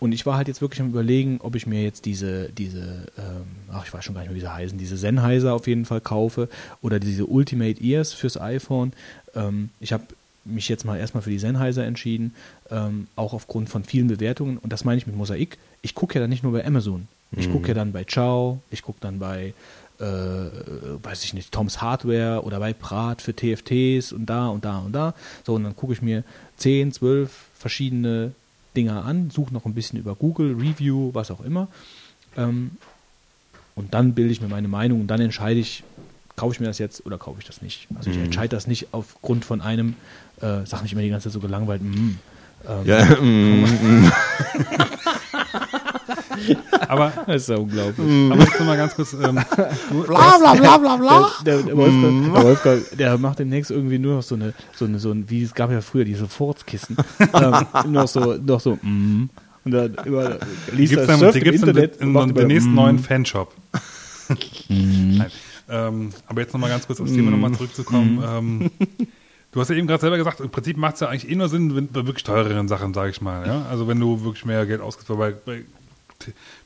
und ich war halt jetzt wirklich am überlegen, ob ich mir jetzt diese, diese, ähm, ach, ich weiß schon gar nicht mehr, wie sie heißen, diese Sennheiser auf jeden Fall kaufe oder diese Ultimate Ears fürs iPhone. Ähm, ich habe mich jetzt mal erstmal für die Sennheiser entschieden, ähm, auch aufgrund von vielen Bewertungen. Und das meine ich mit Mosaik. Ich gucke ja dann nicht nur bei Amazon. Ich mhm. gucke ja dann bei Ciao, ich gucke dann bei, äh, weiß ich nicht, Toms Hardware oder bei Prat für TFTs und da und da und da. So, und dann gucke ich mir 10, 12 verschiedene Dinger an, suche noch ein bisschen über Google, Review, was auch immer. Ähm, und dann bilde ich mir meine Meinung und dann entscheide ich, kaufe ich mir das jetzt oder kaufe ich das nicht. Also ich mhm. entscheide das nicht aufgrund von einem, äh, sag nicht immer die ganze Zeit so gelangweilt, mm, ähm, ja, mm, mm. aber das ist ja unglaublich. Mm. Aber jetzt mal ganz kurz. Ähm, bla bla bla bla bla. Der, der, der, Wolfgang, mm. der, Wolfgang, der macht demnächst irgendwie nur noch so eine, so eine, so ein, wie es gab ja früher diese Furzkissen. ähm, noch so, noch so, mm. Und dann über, liest die gibt's dann, die gibt's Internet in, in den nächsten mm. neuen Fanshop. mm. Nein. Ähm, aber jetzt nochmal ganz kurz aufs Thema nochmal zurückzukommen. Mm. Ähm, Du hast ja eben gerade selber gesagt, im Prinzip macht es ja eigentlich eh nur Sinn bei wirklich teureren Sachen, sage ich mal. Ja? Also wenn du wirklich mehr Geld ausgibst, weil bei, bei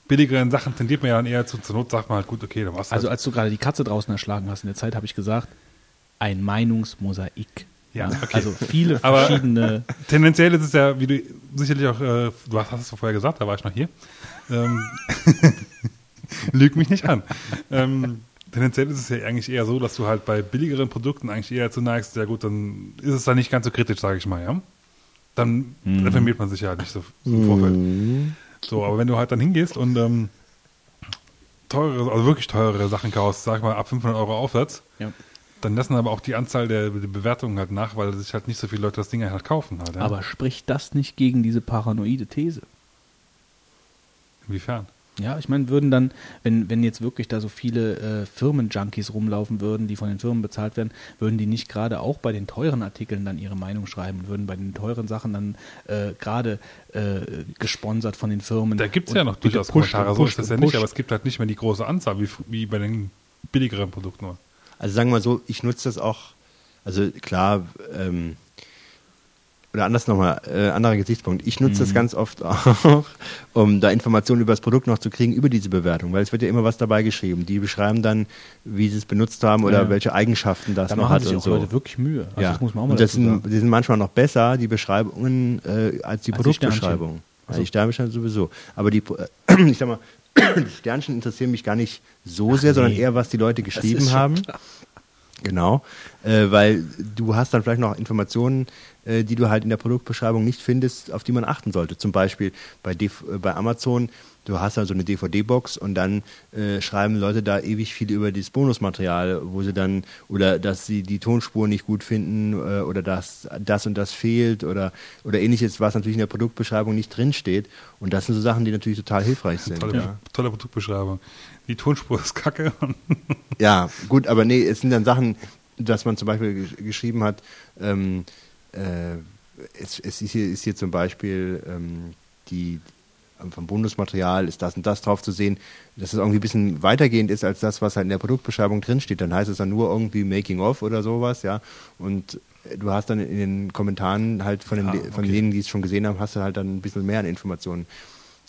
billigeren Sachen tendiert man ja dann eher zu, zur Not, sagt man halt, gut, okay, dann was. Also halt. als du gerade die Katze draußen erschlagen hast in der Zeit, habe ich gesagt, ein Meinungsmosaik. Ja, okay. Also viele verschiedene. Aber tendenziell ist es ja, wie du sicherlich auch, äh, du hast es vorher gesagt, da war ich noch hier. Ähm, Lüg mich nicht an. Ähm, tendenziell ist es ja eigentlich eher so, dass du halt bei billigeren Produkten eigentlich eher zu neigst, ja gut, dann ist es da nicht ganz so kritisch, sage ich mal, ja. Dann mhm. reformiert man sich ja nicht so, so im Vorfeld. Mhm. So, aber wenn du halt dann hingehst und ähm, teurere, also wirklich teurere Sachen kaufst, sag mal ab 500 Euro aufwärts, ja. dann lassen aber auch die Anzahl der, der, Bewertungen halt nach, weil sich halt nicht so viele Leute das Ding halt kaufen. Halt, ja? Aber spricht das nicht gegen diese paranoide These? Inwiefern? Ja, ich meine, würden dann, wenn, wenn jetzt wirklich da so viele äh, Firmen-Junkies rumlaufen würden, die von den Firmen bezahlt werden, würden die nicht gerade auch bei den teuren Artikeln dann ihre Meinung schreiben, würden bei den teuren Sachen dann äh, gerade äh, gesponsert von den Firmen. Da gibt es ja noch durchaus Kommentare, so ist das ja nicht, aber es gibt halt nicht mehr die große Anzahl wie, wie bei den billigeren Produkten. Also sagen wir mal so, ich nutze das auch, also klar, ähm, oder anders nochmal, äh, anderer Gesichtspunkt. Ich nutze mhm. das ganz oft auch, um da Informationen über das Produkt noch zu kriegen, über diese Bewertung, weil es wird ja immer was dabei geschrieben. Die beschreiben dann, wie sie es benutzt haben oder ja. welche Eigenschaften das da noch hat sich und auch so. Leute wirklich Mühe. Also ja. das muss man auch mal und das sind, die sind manchmal noch besser, die Beschreibungen, äh, als die als Produktbeschreibung. Die also die Sternchen sowieso. Aber die, äh, ich sag mal, die Sternchen interessieren mich gar nicht so Ach sehr, nee. sondern eher, was die Leute geschrieben haben. Klar. Genau, äh, weil du hast dann vielleicht noch Informationen, äh, die du halt in der Produktbeschreibung nicht findest, auf die man achten sollte. Zum Beispiel bei, DV äh, bei Amazon, du hast da so eine DVD-Box und dann äh, schreiben Leute da ewig viel über das Bonusmaterial, wo sie dann, oder dass sie die Tonspur nicht gut finden äh, oder dass das und das fehlt oder, oder ähnliches, was natürlich in der Produktbeschreibung nicht drinsteht. Und das sind so Sachen, die natürlich total hilfreich sind. Tolle, ja. tolle Produktbeschreibung. Die Tonspur ist kacke. ja, gut, aber nee, es sind dann Sachen, dass man zum Beispiel geschrieben hat, ähm, äh, es, es ist, hier, ist, hier, zum Beispiel ähm, die vom Bundesmaterial ist das und das drauf zu sehen, dass es irgendwie ein bisschen weitergehend ist als das, was halt in der Produktbeschreibung drinsteht. Dann heißt es dann nur irgendwie Making of oder sowas, ja. Und du hast dann in den Kommentaren halt von, den, ah, okay. von denen, die es schon gesehen haben, hast du halt dann ein bisschen mehr an Informationen.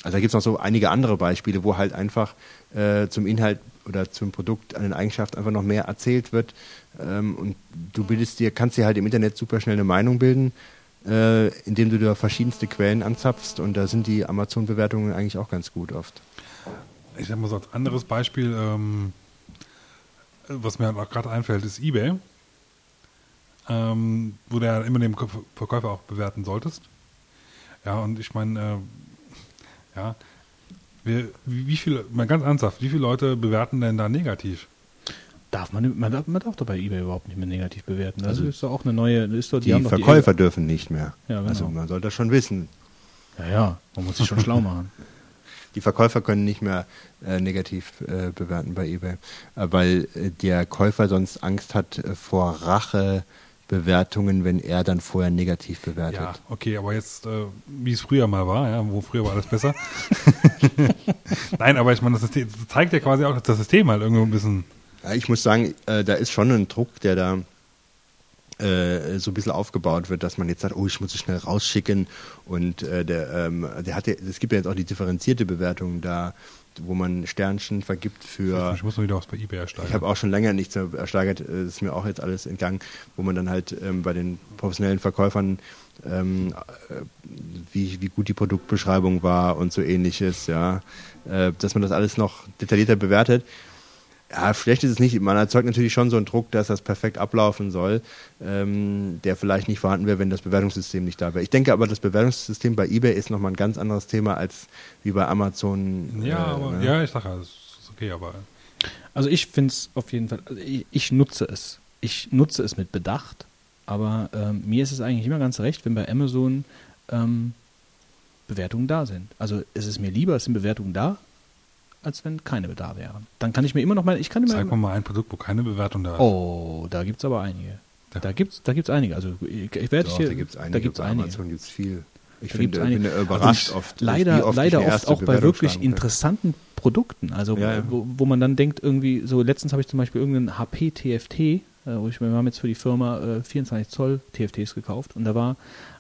Also da gibt es noch so einige andere Beispiele, wo halt einfach äh, zum Inhalt oder zum Produkt an den Eigenschaften einfach noch mehr erzählt wird. Ähm, und du bildest dir, kannst dir halt im Internet super schnell eine Meinung bilden. äh, indem du da verschiedenste Quellen anzapfst und da sind die Amazon-Bewertungen eigentlich auch ganz gut oft. Ich sag mal so als anderes Beispiel, ähm, was mir auch gerade einfällt, ist eBay, ähm, wo du ja immer den Verkäufer auch bewerten solltest. Ja, und ich meine, äh, ja, wie, wie viele, mal ganz ernsthaft, wie viele Leute bewerten denn da negativ? Darf man, man, darf, man darf doch bei eBay überhaupt nicht mehr negativ bewerten. Das also ist doch auch eine neue. Ist doch, die, die Verkäufer die dürfen nicht mehr. Ja, genau. Also man soll das schon wissen. Ja, ja, man muss sich schon schlau machen. Die Verkäufer können nicht mehr äh, negativ äh, bewerten bei eBay, äh, weil der Käufer sonst Angst hat äh, vor Rachebewertungen, wenn er dann vorher negativ bewertet. Ja, okay, aber jetzt, äh, wie es früher mal war, ja, wo früher war alles besser. Nein, aber ich meine, das, das, zeigt ja quasi auch, dass das System halt irgendwo ein bisschen ja, ich muss sagen, äh, da ist schon ein Druck, der da äh, so ein bisschen aufgebaut wird, dass man jetzt sagt, oh, ich muss es schnell rausschicken und äh, der, ähm, der hat ja, es gibt ja jetzt auch die differenzierte Bewertung da, wo man Sternchen vergibt für. Ich muss mal wieder was bei eBay ersteigern. Ich habe auch schon länger nichts mehr ersteigert, das ist mir auch jetzt alles entgangen, wo man dann halt ähm, bei den professionellen Verkäufern ähm, äh, wie, wie gut die Produktbeschreibung war und so ähnliches, ja, äh, dass man das alles noch detaillierter bewertet. Ja, schlecht ist es nicht. Man erzeugt natürlich schon so einen Druck, dass das perfekt ablaufen soll, ähm, der vielleicht nicht vorhanden wäre, wenn das Bewertungssystem nicht da wäre. Ich denke aber, das Bewertungssystem bei eBay ist nochmal ein ganz anderes Thema als wie bei Amazon. Ja, äh, aber, ne? ja ich sage, das ist okay, aber. Also ich finde es auf jeden Fall, also ich, ich, nutze es. Ich nutze es mit Bedacht, aber ähm, mir ist es eigentlich immer ganz recht, wenn bei Amazon ähm, Bewertungen da sind. Also es ist mir lieber, es sind Bewertungen da, als wenn keine da wären. Dann kann ich mir immer noch mal, ich kann immer Zeig mir mal ein Produkt, wo keine Bewertung da ist. Oh, da gibt es aber einige. Ja. Da gibt es da gibt's einige. Also ich, ich werde hier, da gibt es einige. Da gibt's einige. Amazon gibt es viel. Ich finde, bin überrascht also oft. Leider, oft, leider oft auch bei wirklich interessanten Produkten. Also ja, ja. Wo, wo, man dann denkt, irgendwie, so letztens habe ich zum Beispiel irgendeinen HP TFT, äh, wo ich, wir haben jetzt für die Firma äh, 24 Zoll TFTs gekauft und da war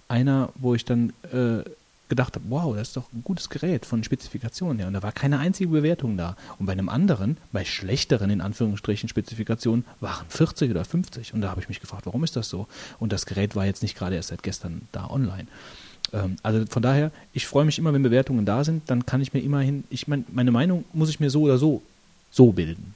einer, wo ich dann äh, gedacht habe, wow, das ist doch ein gutes Gerät von Spezifikationen her. Und da war keine einzige Bewertung da. Und bei einem anderen, bei schlechteren in Anführungsstrichen Spezifikationen, waren 40 oder 50. Und da habe ich mich gefragt, warum ist das so? Und das Gerät war jetzt nicht gerade erst seit gestern da online. Ähm, also von daher, ich freue mich immer, wenn Bewertungen da sind, dann kann ich mir immerhin, ich meine, meine Meinung muss ich mir so oder so so bilden.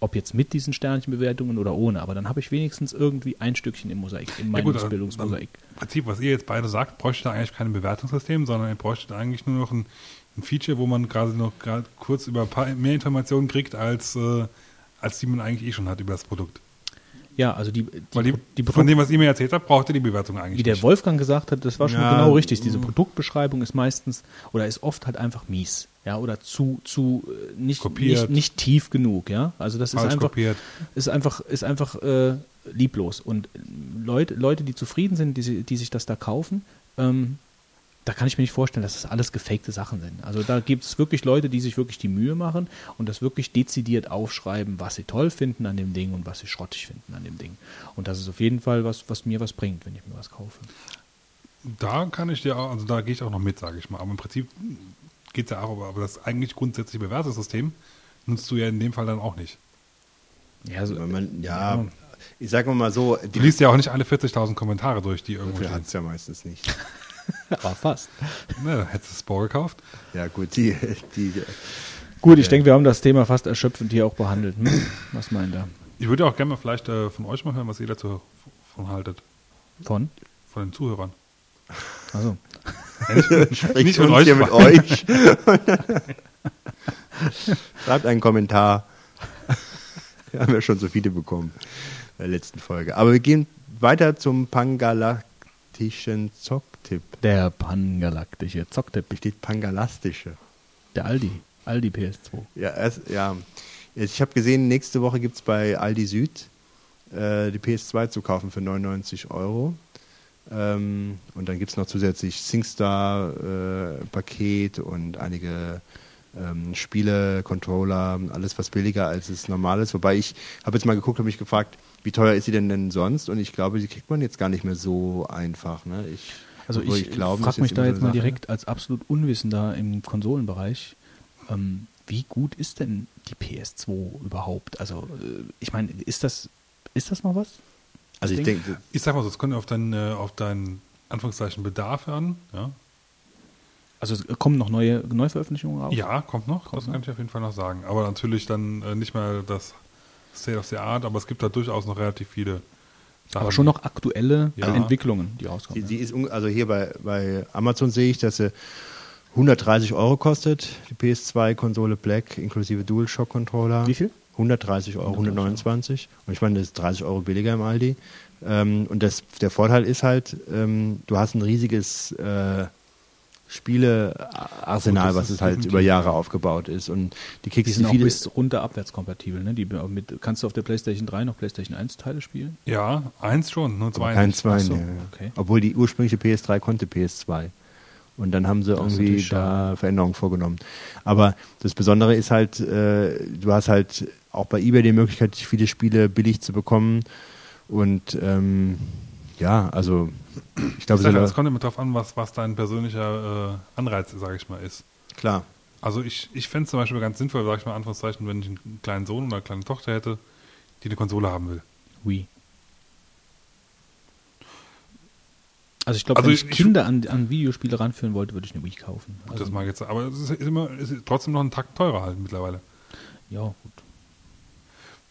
Ob jetzt mit diesen Sternchenbewertungen oder ohne, aber dann habe ich wenigstens irgendwie ein Stückchen im Mosaik, im ja Meinungsbildungsmosaik. Im Prinzip, was ihr jetzt beide sagt, bräuchte da eigentlich kein Bewertungssystem, sondern ihr bräuchte eigentlich nur noch ein, ein Feature, wo man gerade noch gerade kurz über ein paar mehr Informationen kriegt, als, äh, als die man eigentlich eh schon hat über das Produkt. Ja, also die, die, die, die von dem, was ihr mir erzählt habt, braucht ihr die Bewertung eigentlich. Wie der nicht. Wolfgang gesagt hat, das war schon ja, genau richtig. Diese Produktbeschreibung ist meistens oder ist oft halt einfach mies, ja, oder zu zu äh, nicht nicht, nicht tief genug, ja. Also das ist einfach kopiert. ist einfach ist einfach äh, lieblos und Leute Leute, die zufrieden sind, die, die sich das da kaufen, ähm, da kann ich mir nicht vorstellen, dass das alles gefakte Sachen sind. Also da gibt es wirklich Leute, die sich wirklich die Mühe machen und das wirklich dezidiert aufschreiben, was sie toll finden an dem Ding und was sie schrottig finden an dem Ding. Und das ist auf jeden Fall was, was mir was bringt, wenn ich mir was kaufe. Da kann ich dir auch, also da gehe ich auch noch mit, sage ich mal. Aber im Prinzip geht es ja auch, aber das eigentlich grundsätzliche Bewertungssystem nutzt du ja in dem Fall dann auch nicht. Ja, also, man, ja, ja, ich sage mal so. Du liest ja auch nicht alle 40.000 Kommentare durch, die irgendwo stehen. hat es ja meistens nicht. Aber fast. Na, hättest du das Spore gekauft? Ja, gut, die. die gut, ich äh, denke, wir haben das Thema fast erschöpfend hier auch behandelt. Hm? Was meint er? Ich würde auch gerne mal vielleicht äh, von euch mal hören, was ihr dazu von haltet. Von? Von den Zuhörern. Also. Spricht nicht von euch. Hier mit euch. Schreibt einen Kommentar. Wir haben ja schon so viele bekommen in der letzten Folge. Aber wir gehen weiter zum Pangala pangalaktischen Zocktipp. Der pangalaktische Zocktipp. Steht pangalastische. Der Aldi. Aldi PS2. Ja, es, ja. ich habe gesehen, nächste Woche gibt es bei Aldi Süd äh, die PS2 zu kaufen für 99 Euro. Ähm, und dann gibt es noch zusätzlich SingStar-Paket äh, und einige ähm, Spiele, Controller, alles was billiger als es normal ist. Wobei ich habe jetzt mal geguckt, habe mich gefragt, wie teuer ist sie denn denn sonst? Und ich glaube, die kriegt man jetzt gar nicht mehr so einfach. Ne? Ich, also ich, ich frage mich da jetzt mal direkt als absolut Unwissender im Konsolenbereich, ähm, wie gut ist denn die PS2 überhaupt? Also äh, ich meine, ist das, ist das noch was? Also ich denke, ich sag mal so, es kommt auf dein, äh, auf dein Anführungszeichen Bedarf an. Ja, Also es kommen noch neue Neuveröffentlichungen raus? ja kommt noch, Kommt das noch. kann ich auf jeden Fall noch sagen. Aber natürlich dann äh, nicht mehr das State of the Art, aber es gibt da durchaus noch relativ viele Sachen. Aber schon noch aktuelle Ja. Entwicklungen, die Die, rauskommen. die ist, also hier bei, bei Amazon sehe ich, dass sie 130 Euro kostet, die PS2-Konsole Black inklusive DualShock-Controller. Wie viel? 130 Euro, 129. Und ich meine, das ist 30 Euro billiger im Aldi. Ähm, und das, der Vorteil ist halt, ähm, du hast ein riesiges äh, Spielearsenal, was es halt über Jahre ja. aufgebaut ist. Und die Die kriegst sind du auch viele. bis runter abwärts kompatibel. Ne? Die mit, kannst du auf der PlayStation 3 noch PlayStation 1 Teile spielen? Ja, eins schon, nur zwei Kein nicht. zwei, so, ja. okay. Obwohl die ursprüngliche PS3 konnte PS2. Und dann haben sie Das irgendwie da Veränderungen vorgenommen. Aber das Besondere ist halt, äh, du hast halt auch bei eBay die Möglichkeit, viele Spiele billig zu bekommen. Und ähm, ja, also ich glaube, sag ja, kommt immer drauf an, was, was dein persönlicher äh, Anreiz, sage ich mal, ist. klar. Also ich, ich fände es zum Beispiel ganz sinnvoll, sage ich mal, Anführungszeichen, wenn ich einen kleinen Sohn oder eine kleine Tochter hätte, die eine Konsole haben will. Wii. Also ich glaube, Also wenn ich- ich Kinder an, an Videospiele ranführen wollte, würde ich eine Wii kaufen. Gut, Also, das mag ich jetzt, aber es ist, immer, es ist trotzdem noch ein Takt teurer halt mittlerweile. ja, gut.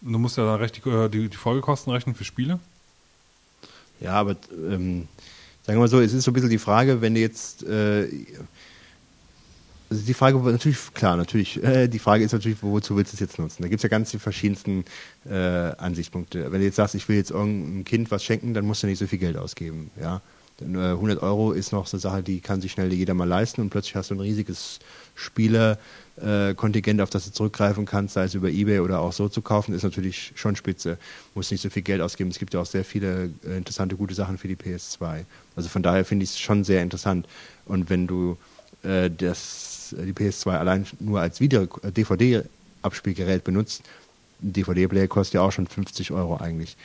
Du musst ja dann recht die, äh, die, die Folgekosten rechnen für Spiele. Ja, aber ähm, sagen wir mal so, es ist so ein bisschen die Frage, wenn du jetzt äh, also die Frage natürlich, klar, natürlich, äh, die Frage ist natürlich, wozu willst du es jetzt nutzen? Da gibt es ja ganz die verschiedensten äh, Ansichtspunkte. Wenn du jetzt sagst, ich will jetzt irgendeinem Kind was schenken, dann musst du nicht so viel Geld ausgeben. Ja? Denn, äh, 100 Euro ist noch so eine Sache, die kann sich schnell jeder mal leisten und plötzlich hast du ein riesiges Spielerkontingent, auf das du zurückgreifen kannst, sei es über Ebay oder auch so zu kaufen, ist natürlich schon spitze. Musst nicht so viel Geld ausgeben. Es gibt ja auch sehr viele äh, interessante, gute Sachen für die PS2. Also von daher finde ich es schon sehr interessant. Und wenn du äh, das, die PS2 allein nur als äh, DVD-Abspielgerät benutzt, ein DVD-Player kostet ja auch schon 50 Euro eigentlich.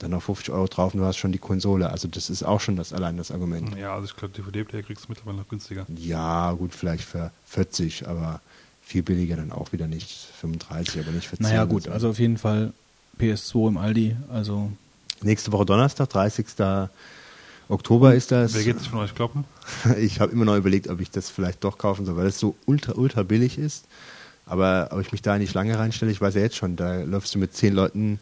Dann noch 50 Euro drauf und du hast schon die Konsole. Also das ist auch schon das allein das Argument. Ja, also ich glaube, DVD-Player kriegst du mittlerweile noch günstiger. Ja, gut, vielleicht für 40, aber viel billiger dann auch wieder nicht. 35, aber nicht für 10. Naja, gut, so. also auf jeden Fall PS2 im Aldi. Also Nächste Woche Donnerstag, 30. Oktober ist das. Wer geht sich von euch kloppen? Ich habe immer noch überlegt, ob ich das vielleicht doch kaufen soll, weil es so ultra, ultra billig ist. Aber ob ich mich da in die Schlange reinstelle, ich weiß ja jetzt schon, da läufst du mit zehn Leuten.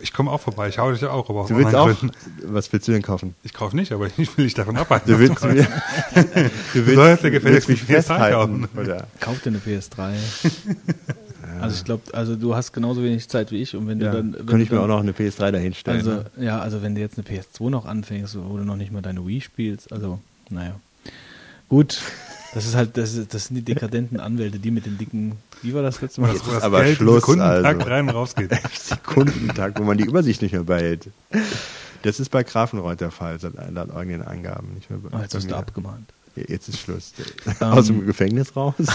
Ich komme auch vorbei, ich hau dich ja auch, aber Du willst auch, Gründen. was willst du denn kaufen? Ich kaufe nicht, aber ich will dich davon abhalten. Du willst, mir, du sollst dir gefälligst mich eine PS3 festhalten. kaufen. Oder? kauf dir eine PS3. Also ich glaube, also du hast genauso wenig Zeit wie ich und wenn Ja, du dann. wenn könnte ich du mir dann, auch noch eine PS3 dahinstellen. Also ne? ja, also wenn du jetzt eine PS2 noch anfängst, wo du noch nicht mal deine Wii spielst, also naja. Gut, das ist halt, das, ist, das sind die dekadenten Anwälte, die mit den dicken, wie war das letzte Mal? Jetzt Wo ist das aber Geld Schluss, Sekundentakt also. rein und raus geht. Sekundentag, wo man die Übersicht nicht mehr behält. Das ist bei Grafenreuth der Fall, seit laut eigenen Angaben. Nicht mehr bei, Oh, jetzt bei hast du abgemahnt. Jetzt ist Schluss. Ähm. Aus dem Gefängnis raus.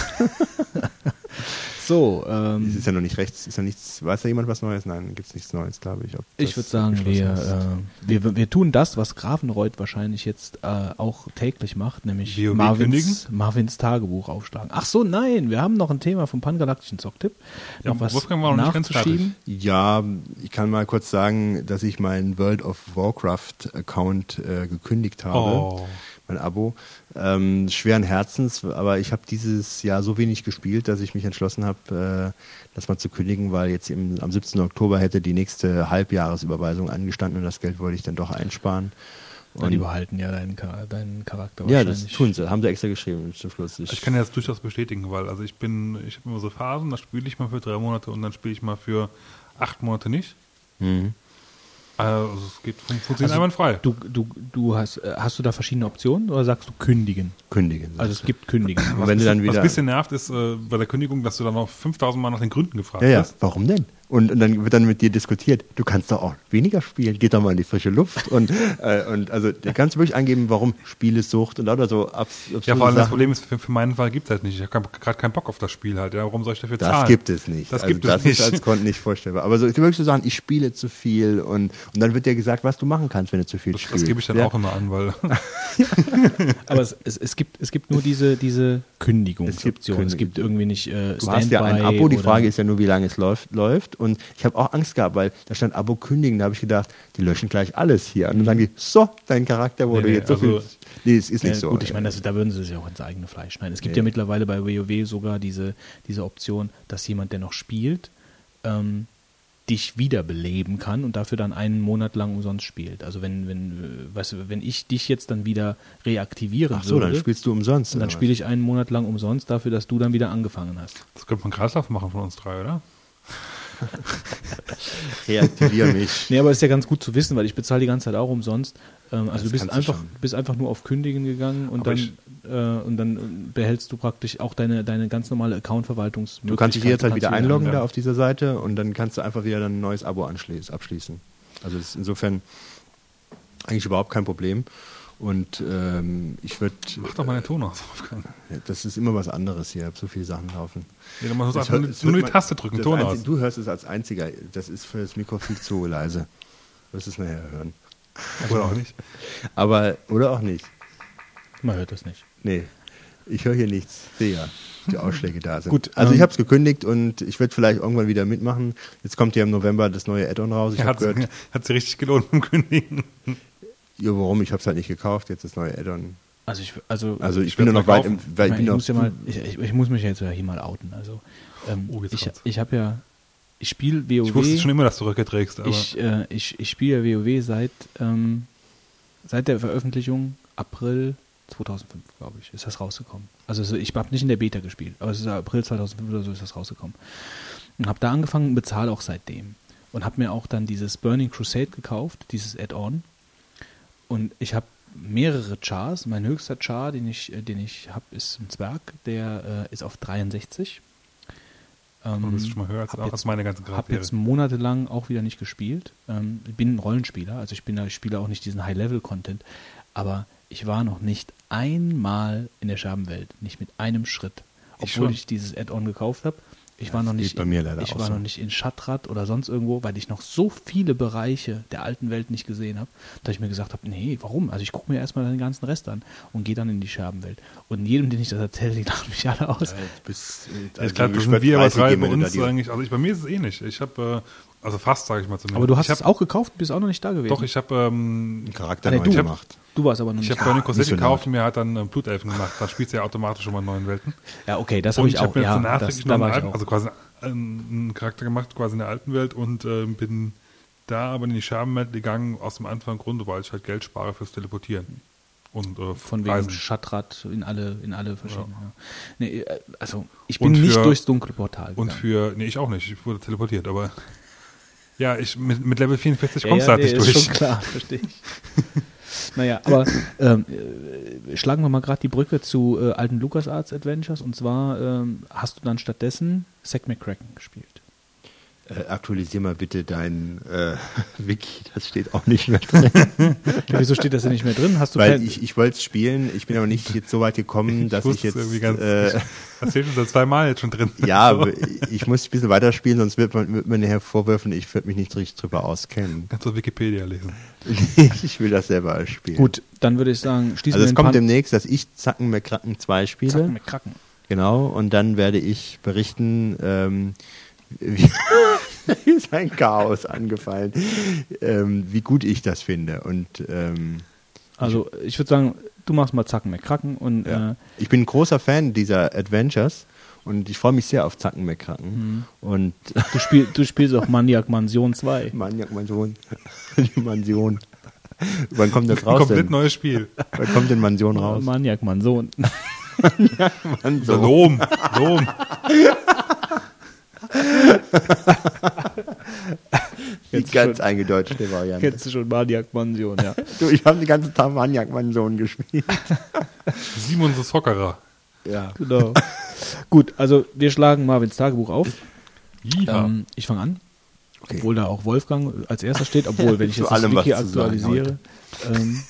So, Es ähm, ist ja noch nicht rechts, ist ja nichts, weiß da jemand was Neues? Nein, gibt es nichts Neues, glaube ich. ob ich würde sagen, wir, äh, wir, wir tun das, was Grafenreuth wahrscheinlich jetzt äh, auch täglich macht, nämlich WoW Marvins? Marvins Tagebuch aufschlagen. Ach so, nein, wir haben noch ein Thema vom Pangalaktischen Zocktipp. Ja, Noch was Wolfgang war noch nicht ganz nachzuschieben. Ja, ich kann mal kurz sagen, dass ich meinen World of Warcraft-Account äh, gekündigt habe. Oh. Mein Abo. Ähm, schweren Herzens, aber ich habe dieses Jahr so wenig gespielt, dass ich mich entschlossen habe, äh, das mal zu kündigen, weil jetzt im, am 17. Oktober hätte die nächste Halbjahresüberweisung angestanden und das Geld wollte ich dann doch einsparen. Und die behalten ja deinen, deinen Charakter ja, das tun sie, haben sie extra geschrieben zum Schluss. Ich kann ja das durchaus bestätigen, weil also ich bin, ich habe immer so Phasen, da spiele ich mal für drei Monate und dann spiele ich mal für acht Monate nicht. Mhm. Also es geht fun funktioniert Also, einwandfrei. Du, du, du hast, äh, hast du da verschiedene Optionen oder sagst du kündigen? Kündigen. Also es gibt kündigen. Und wenn du dann was wieder. ein bisschen nervt, ist äh, bei der Kündigung, dass du dann noch 5000 Mal nach den Gründen gefragt Ja, ja, wirst. warum denn? Und, und dann wird dann mit dir diskutiert, du kannst doch auch weniger spielen, geht doch mal in die frische Luft. Und, äh, und also da kannst du wirklich angeben, warum Spielesucht und lauter so abs Ja, vor allem das. Problem ist, für, für meinen Fall gibt es halt nicht. Ich habe gerade keinen Bock auf das Spiel halt. Ja, warum soll ich dafür Das zahlen? gibt es nicht. Das also gibt das es nicht. ist als Konten nicht vorstellbar. Aber so, es gibt wirklich so Sachen, ich spiele zu viel und, und dann wird dir gesagt, was du machen kannst, wenn du zu viel das, spielst. das gebe ich dann ja. auch immer an, weil Aber es, es, es, gibt, es gibt nur diese, diese Kündigungsoption. Es Kündigung. gibt irgendwie nicht äh, Du hast ja ein Standby Abo, die Frage ist ja nur, wie lange es läuft, läuft und ich habe auch Angst gehabt, weil da stand Abo kündigen. Da habe ich gedacht, die löschen gleich alles hier. Und dann sagen die, so, dein Charakter wurde Nee, nee, jetzt so also- viel. Nee, es ist nicht Ja, so. Gut, ich meine, da würden sie sich auch ins eigene Fleisch schneiden. Es gibt Nee. ja mittlerweile bei WoW sogar diese, diese Option, dass jemand, der noch spielt, ähm, dich wiederbeleben kann und dafür dann einen Monat lang umsonst spielt. Also wenn, wenn, äh, weißt du, wenn ich dich jetzt dann wieder reaktivieren Ach so, dann würde, spielst du umsonst. und dann spiele ich einen Monat lang umsonst dafür, dass du dann wieder angefangen hast. Das könnte man Kreislauf machen von uns drei, oder? Reaktivier mich. Nee, aber ist ja ganz gut zu wissen, weil ich bezahle die ganze Zeit auch umsonst. Ähm, also du bist du einfach, bist einfach nur auf Kündigen gegangen und Aber dann, äh, und dann behältst du praktisch auch deine, deine ganz normale Account-Verwaltungsmöglichkeit. Du kannst dich jederzeit wieder einloggen ja. da auf dieser Seite und dann kannst du einfach wieder ein neues Abo abschließen. Also das ist insofern eigentlich überhaupt kein Problem. Und ähm, ich würde, Mach doch mal den Ton aus. das ist immer was anderes hier, ich habe so viele Sachen laufen. Ja, einfach hört- nur, nur die man- Taste drücken, Ton Einzige- aus. Du hörst es als einziger, das ist für das Mikro viel zu leise. Du wirst es nachher hören. Oder auch nicht. Aber, oder auch nicht. Man hört das nicht. Nee, ich höre hier nichts. Sehe ja, die Ausschläge da sind. Gut, also ähm, ich habe es gekündigt und ich werde vielleicht irgendwann wieder mitmachen. Jetzt kommt ja im November das neue Add-on raus. Ich Ja, habe hat, gehört, hat sie richtig gelohnt beim Kündigen. Ja, warum? Ich habe es halt nicht gekauft. Jetzt das neue Add-on. Also ich, also, Also ich, Ich bin nur werd's noch weit im, weil ich, ich bin ich noch, muss ja mal, ich, ich, ich muss mich jetzt ja hier mal outen. Also ähm, Oh, jetzt ich, kommt's. ich habe ja, ich spiele WoW. Ich wusste schon immer, dass du Röcke trägst, aber ich, äh, ich, ich spiele ja WoW seit, ähm, seit der Veröffentlichung April 2005, glaube ich, ist das rausgekommen. Also ich habe nicht in der Beta gespielt, aber es ist April 2005 oder so ist das rausgekommen. Und habe da angefangen und bezahle auch seitdem. Und habe mir auch dann dieses Burning Crusade gekauft, dieses Add-on. Und ich habe mehrere Chars. Mein höchster Char, den ich, äh, den ich habe, ist ein Zwerg, der äh, ist auf 63. Ähm, du bist schon mal höher als, hab als jetzt- meine ganzen habe Charaktere. jetzt monatelang auch wieder nicht gespielt. Ähm, ich bin ein Rollenspieler, also ich bin da, ich spiele auch nicht diesen High-Level-Content, aber ich war noch nicht einmal in der Scherbenwelt, nicht mit einem Schritt, Ich obwohl schon. ich, dieses Add-on gekauft habe. Ich Ja, war noch nicht, bei mir leider ich war so. noch nicht in Schattrat oder sonst irgendwo, weil ich noch so viele Bereiche der alten Welt nicht gesehen habe, dass ich mir gesagt habe, nee, warum? Also ich gucke mir erstmal den ganzen Rest an und gehe dann in die Scherbenwelt. Und jedem, den ich das erzähle, die lachen mich alle aus. bis, Ja, ich glaube, das sind wir aber drei bei uns eigentlich. Also ich, bei mir ist es ähnlich. Ich habe, äh, also fast, sage ich mal zumindest. Aber du hast ich es hab, auch gekauft, bist auch noch nicht da gewesen. Doch, ich habe ähm, einen Charakter Ah, nee, neu du. gemacht. Du warst aber noch ich nicht hab da. Burning Crusade nicht so gekauft und mir hat dann äh, Blutelfen gemacht. Da spielt ja automatisch schon mal in neuen Welten. Ja, okay, das habe Und ich ich auch. habe mir Ja, jetzt das, da war ich alten, auch. also quasi einen, einen Charakter gemacht, quasi in der alten Welt und äh, bin da aber in die Scherbenwelt gegangen, aus dem einfachen Grunde, weil ich halt Geld spare fürs Teleportieren. Und äh, Von wegen Reisen. Schattrad in alle, in alle verschiedenen. Ja. Ja. Nee, äh, also ich bin Und nicht für- durchs dunkle Portal Und gegangen. für, nee, ich auch nicht, ich wurde teleportiert, aber ja, ich mit, mit Level 44 ja, kommst du ja, halt nicht nee, ist durch. schon klar, verstehe ich. naja, aber ähm, äh, schlagen wir mal gerade die Brücke zu äh, alten LucasArts Adventures und zwar ähm, hast du dann stattdessen Zack McCracken gespielt. Äh, aktualisier mal bitte dein äh, Wiki, das steht auch nicht mehr drin. Ja, wieso steht das denn nicht mehr drin? Hast du Weil ich, ich wollte es spielen, ich bin aber nicht jetzt so weit gekommen, dass ich, wusste es jetzt. irgendwie ganz, äh, das steht schon seit zwei Mal jetzt schon drin. ja, So. ich muss ein bisschen weiterspielen, sonst wird man, wird man nachher vorwerfen, ich würde mich nicht richtig drüber auskennen. Kannst du Wikipedia lesen. ich will das selber spielen. Gut, dann würde ich sagen, schließen Also wir es kommt Pan- demnächst, dass ich Zacken McCracken 2 spiele. Zack McCracken. Genau, und dann werde ich berichten, ähm, ist ein Chaos angefallen, ähm, wie gut ich das finde. Und ähm, Also ich würde sagen, du machst mal Zacken McCracken und ja. äh, ich bin ein großer Fan dieser Adventures und ich freue mich sehr auf Zacken McCracken. Und du, spiel, du spielst auch Maniac Mansion 2. Maniac Mansion, die Mansion. Wann kommt das Ein raus? komplett Denn? neues Spiel. Wann kommt denn Mansion raus? Maniac Mansion. Mansion. Dom, Dom. Die ganz eingedeutschte Variante. Kennst du schon Maniac Mansion, ja. Du, ich habe den ganzen Tag Maniac Mansion gespielt. Simon the Soccerer. Ja. Genau. Gut, also wir schlagen Marvins Tagebuch auf. Ja. Ähm, ich fange an. Obwohl da auch Wolfgang als erster steht, obwohl, wenn ich jetzt das Wiki aktualisiere. Ähm,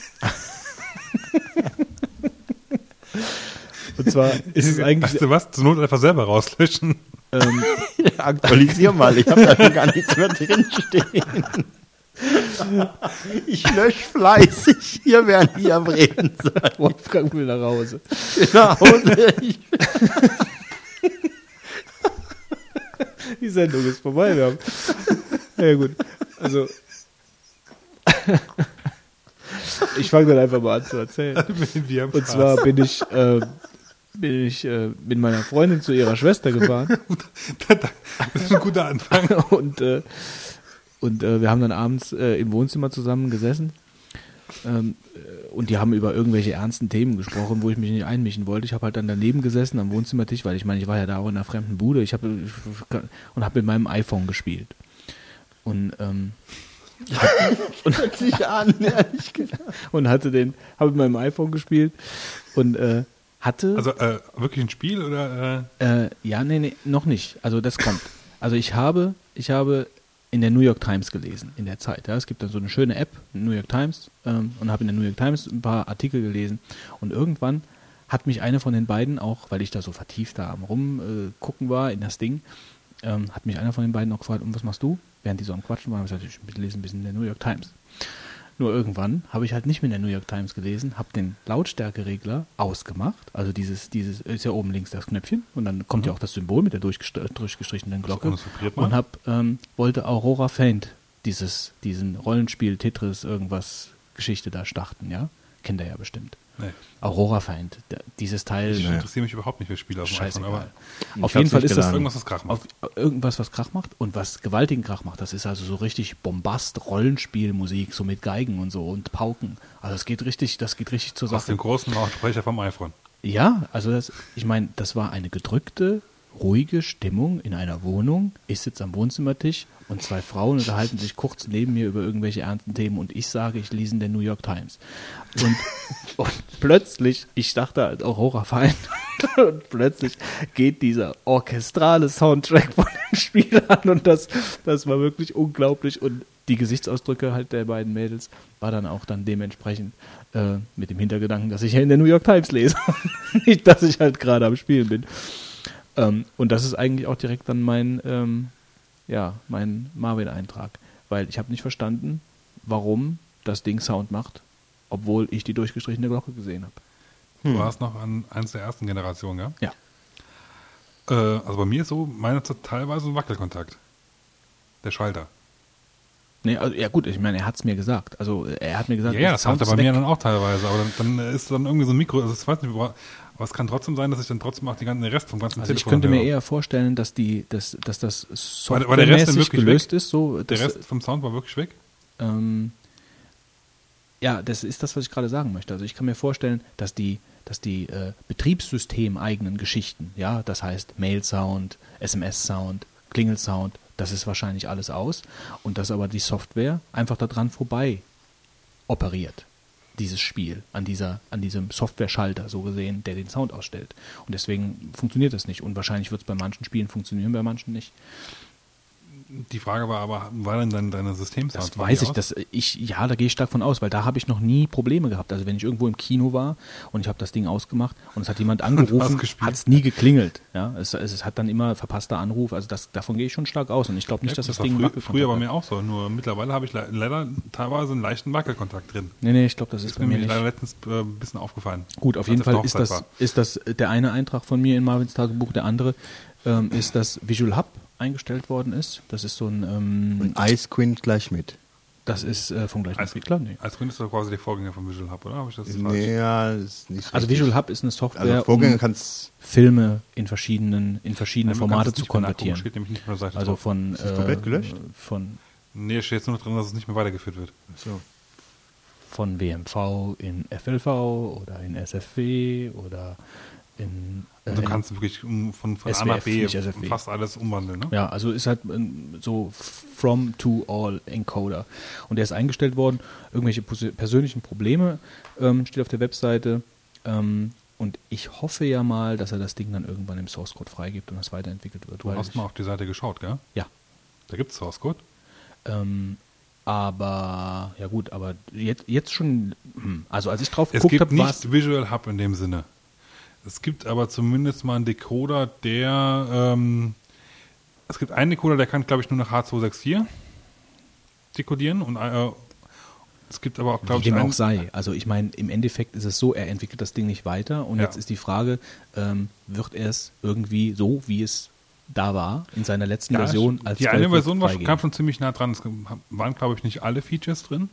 und zwar ist es eigentlich. weißt du was? Zur Not einfach selber rauslöschen. Ähm, Aktualisier mal, ich habe da gar nichts mehr drinstehen. Ich lösche fleißig hier, während ihr am Reden seid. Wolfgang will nach Hause. Nach Hause. Ich, Die Die Sendung ist vorbei. Wir haben. Ja, gut. Also. ich fange dann einfach mal an zu erzählen. Und zwar bin ich, äh, bin ich äh, mit meiner Freundin zu ihrer Schwester gefahren. das ist ein guter Anfang. und äh, und äh, wir haben dann abends äh, im Wohnzimmer zusammen gesessen. Ähm, äh, und die haben über irgendwelche ernsten Themen gesprochen, wo ich mich nicht einmischen wollte. Ich habe halt dann daneben gesessen am Wohnzimmertisch, weil ich meine, ich war ja da auch in einer fremden Bude. Ich habe und habe mit meinem iPhone gespielt. Und ähm, sich an, ehrlich gesagt. und hatte den, habe mit meinem iPhone gespielt und äh, hatte Also äh, wirklich ein Spiel oder? Äh, Äh, ja, nee, nee, noch nicht. Also das kommt. Also ich habe, ich habe in der New York Times gelesen, in der Zeit. Ja. Es gibt dann so eine schöne App, New York Times, ähm, und habe in der New York Times ein paar Artikel gelesen. Und irgendwann hat mich eine von den beiden auch, weil ich da so vertieft da am rumgucken äh, war in das Ding, ähm, hat mich einer von den beiden auch gefragt, und was machst du? Während die so am Quatschen waren, habe ich gesagt, ich lese ein bisschen in der New York Times. Nur irgendwann habe ich halt nicht mehr in der New York Times gelesen, habe den Lautstärkeregler ausgemacht. Also dieses, dieses ist ja oben links das Knöpfchen und dann kommt ja auch das Symbol mit der durchgestr- durchgestrichenen Glocke. Und hab, ähm, wollte Aurora Faint dieses, diesen Rollenspiel Tetris irgendwas Geschichte da starten, ja? Kennt ihr ja bestimmt. Nee. Aurora Faint, der- dieses Teil. Ich interessiere mich überhaupt nicht für Spiele auf dem iPhone, aber Auf jeden Fall ist das geladen. irgendwas, was Krach macht. auf irgendwas, was Krach macht und was gewaltigen Krach macht. Das ist also so richtig Bombast, Rollenspielmusik, so mit Geigen und so und Pauken. Also es geht richtig, das geht richtig zur Aus Sache. dem großen Lautsprecher vom iPhone. Ja, also das, ich meine, das war eine gedrückte, ruhige Stimmung in einer Wohnung. Ich sitze am Wohnzimmertisch und zwei Frauen unterhalten sich kurz neben mir über irgendwelche ernsten Themen und ich sage, ich lese in der New York Times. Und, und plötzlich, ich dachte halt auch Horrorfeind, und plötzlich geht dieser orchestrale Soundtrack von dem Spiel an und das, das war wirklich unglaublich und die Gesichtsausdrücke halt der beiden Mädels war dann auch dann dementsprechend äh, mit dem Hintergedanken, dass ich ja in der New York Times lese. Nicht, dass ich halt gerade am Spielen bin. Ähm, und das ist eigentlich auch direkt dann mein, ähm, ja, mein Marvin-Eintrag. Weil ich habe nicht verstanden, warum das Ding Sound macht, obwohl ich die durchgestrichene Glocke gesehen habe. Du warst noch an eins der ersten Generationen, ja? Ja. Äh, also bei mir ist so, meine ist teilweise ein Wackelkontakt. Der Schalter. Nee, also, ja gut, ich meine, er hat es mir gesagt. Also er hat mir gesagt, Ja, ja, das macht er bei mir weg. dann auch teilweise, aber dann, dann ist dann irgendwie so ein Mikro, also ich weiß nicht, aber es kann trotzdem sein, dass ich dann trotzdem auch die ganzen, den Rest vom ganzen Also ich Telefon könnte mir höre. eher vorstellen, dass die, dass, dass das softwaremäßig gelöst weg? ist. So, Der Rest vom Sound war wirklich weg? Ähm, ja, das ist das, was ich gerade sagen möchte. Also ich kann mir vorstellen, dass die, dass die äh, betriebssystemeigenen Geschichten, ja, das heißt Mail-Sound, SMS-Sound, Klingel-Sound, das ist wahrscheinlich alles aus und dass aber die Software einfach daran vorbei operiert, dieses Spiel, an, dieser, an diesem Software-Schalter, so gesehen, der den Sound ausstellt. Und deswegen funktioniert das nicht. Und wahrscheinlich wird es bei manchen Spielen funktionieren, bei manchen nicht. Die Frage war aber, war denn dein, deine Systemsound? Das weiß ich, dass ich, ja, da gehe ich stark von aus, weil da habe ich noch nie Probleme gehabt. Also wenn ich irgendwo im Kino war und ich habe das Ding ausgemacht und es hat jemand angerufen, hat es nie geklingelt. Ja, es, es, hat dann immer verpasster Anruf. Also das, davon gehe ich schon stark aus und ich glaube nicht, dass das, war Ding früher, Wackelkontakt früher bei mir auch so, nur mittlerweile habe ich le leider teilweise einen leichten Wackelkontakt drin. Nee, nee, ich glaube, das ist, Ist bei mir mir leider nicht. letztens äh, ein bisschen aufgefallen. Gut, auf jeden Fall ist das, war. ist das der eine Eintrag von mir in Marvins Tagebuch, der andere ähm, ist, dass Visual Hub eingestellt worden ist. Das ist so ein, ähm, Und Ice Quint gleich mit. das ist äh, vom gleichen Als, Entwickler. Nee. als Grund ist das quasi der Vorgänger von Visual Hub, oder? Habe ich das falsch? Nee, ja, ist nicht Also richtig. Visual Hub ist eine Software, Also Vorgänger um Filme in verschiedenen, in verschiedene Nein, Formate zu konvertieren. Steht nämlich nicht der Seite Also drauf. von Ist das komplett gelöscht? von Nee, steht jetzt nur noch drin, dass es nicht mehr weitergeführt wird. so. von WMV in FLV oder in SFW oder in, äh, Und du kannst wirklich von, von A SWF, nach B fast alles umwandeln, ne? ja, also ist halt ähm, so from to all Encoder und der ist eingestellt worden. Irgendwelche persönlichen Probleme ähm, steht auf der Webseite ähm, und ich hoffe ja mal, dass er das Ding dann irgendwann im Source Code freigibt und das weiterentwickelt wird. Du hast mal auf die Seite geschaut, gell? ja, Da gibt es Source Code. Ähm, aber, ja gut, aber jetzt, jetzt schon, hm, also als ich drauf Es geguckt gibt habe, war nicht Visual Hub in dem Sinne. Es gibt aber zumindest mal einen Decoder, der ähm, es gibt einen Decoder, der kann, glaube ich, nur nach H264 dekodieren und äh, es gibt aber auch, glaube ich, dem auch sei. Also ich meine, im Endeffekt ist es so, er entwickelt das Ding nicht weiter und Ja. jetzt ist die Frage, ähm, wird er es irgendwie so, wie es da war, in seiner letzten ja, Version. Als die eine Version war, kam schon ziemlich nah dran. Es waren, glaube ich, nicht alle Features drin.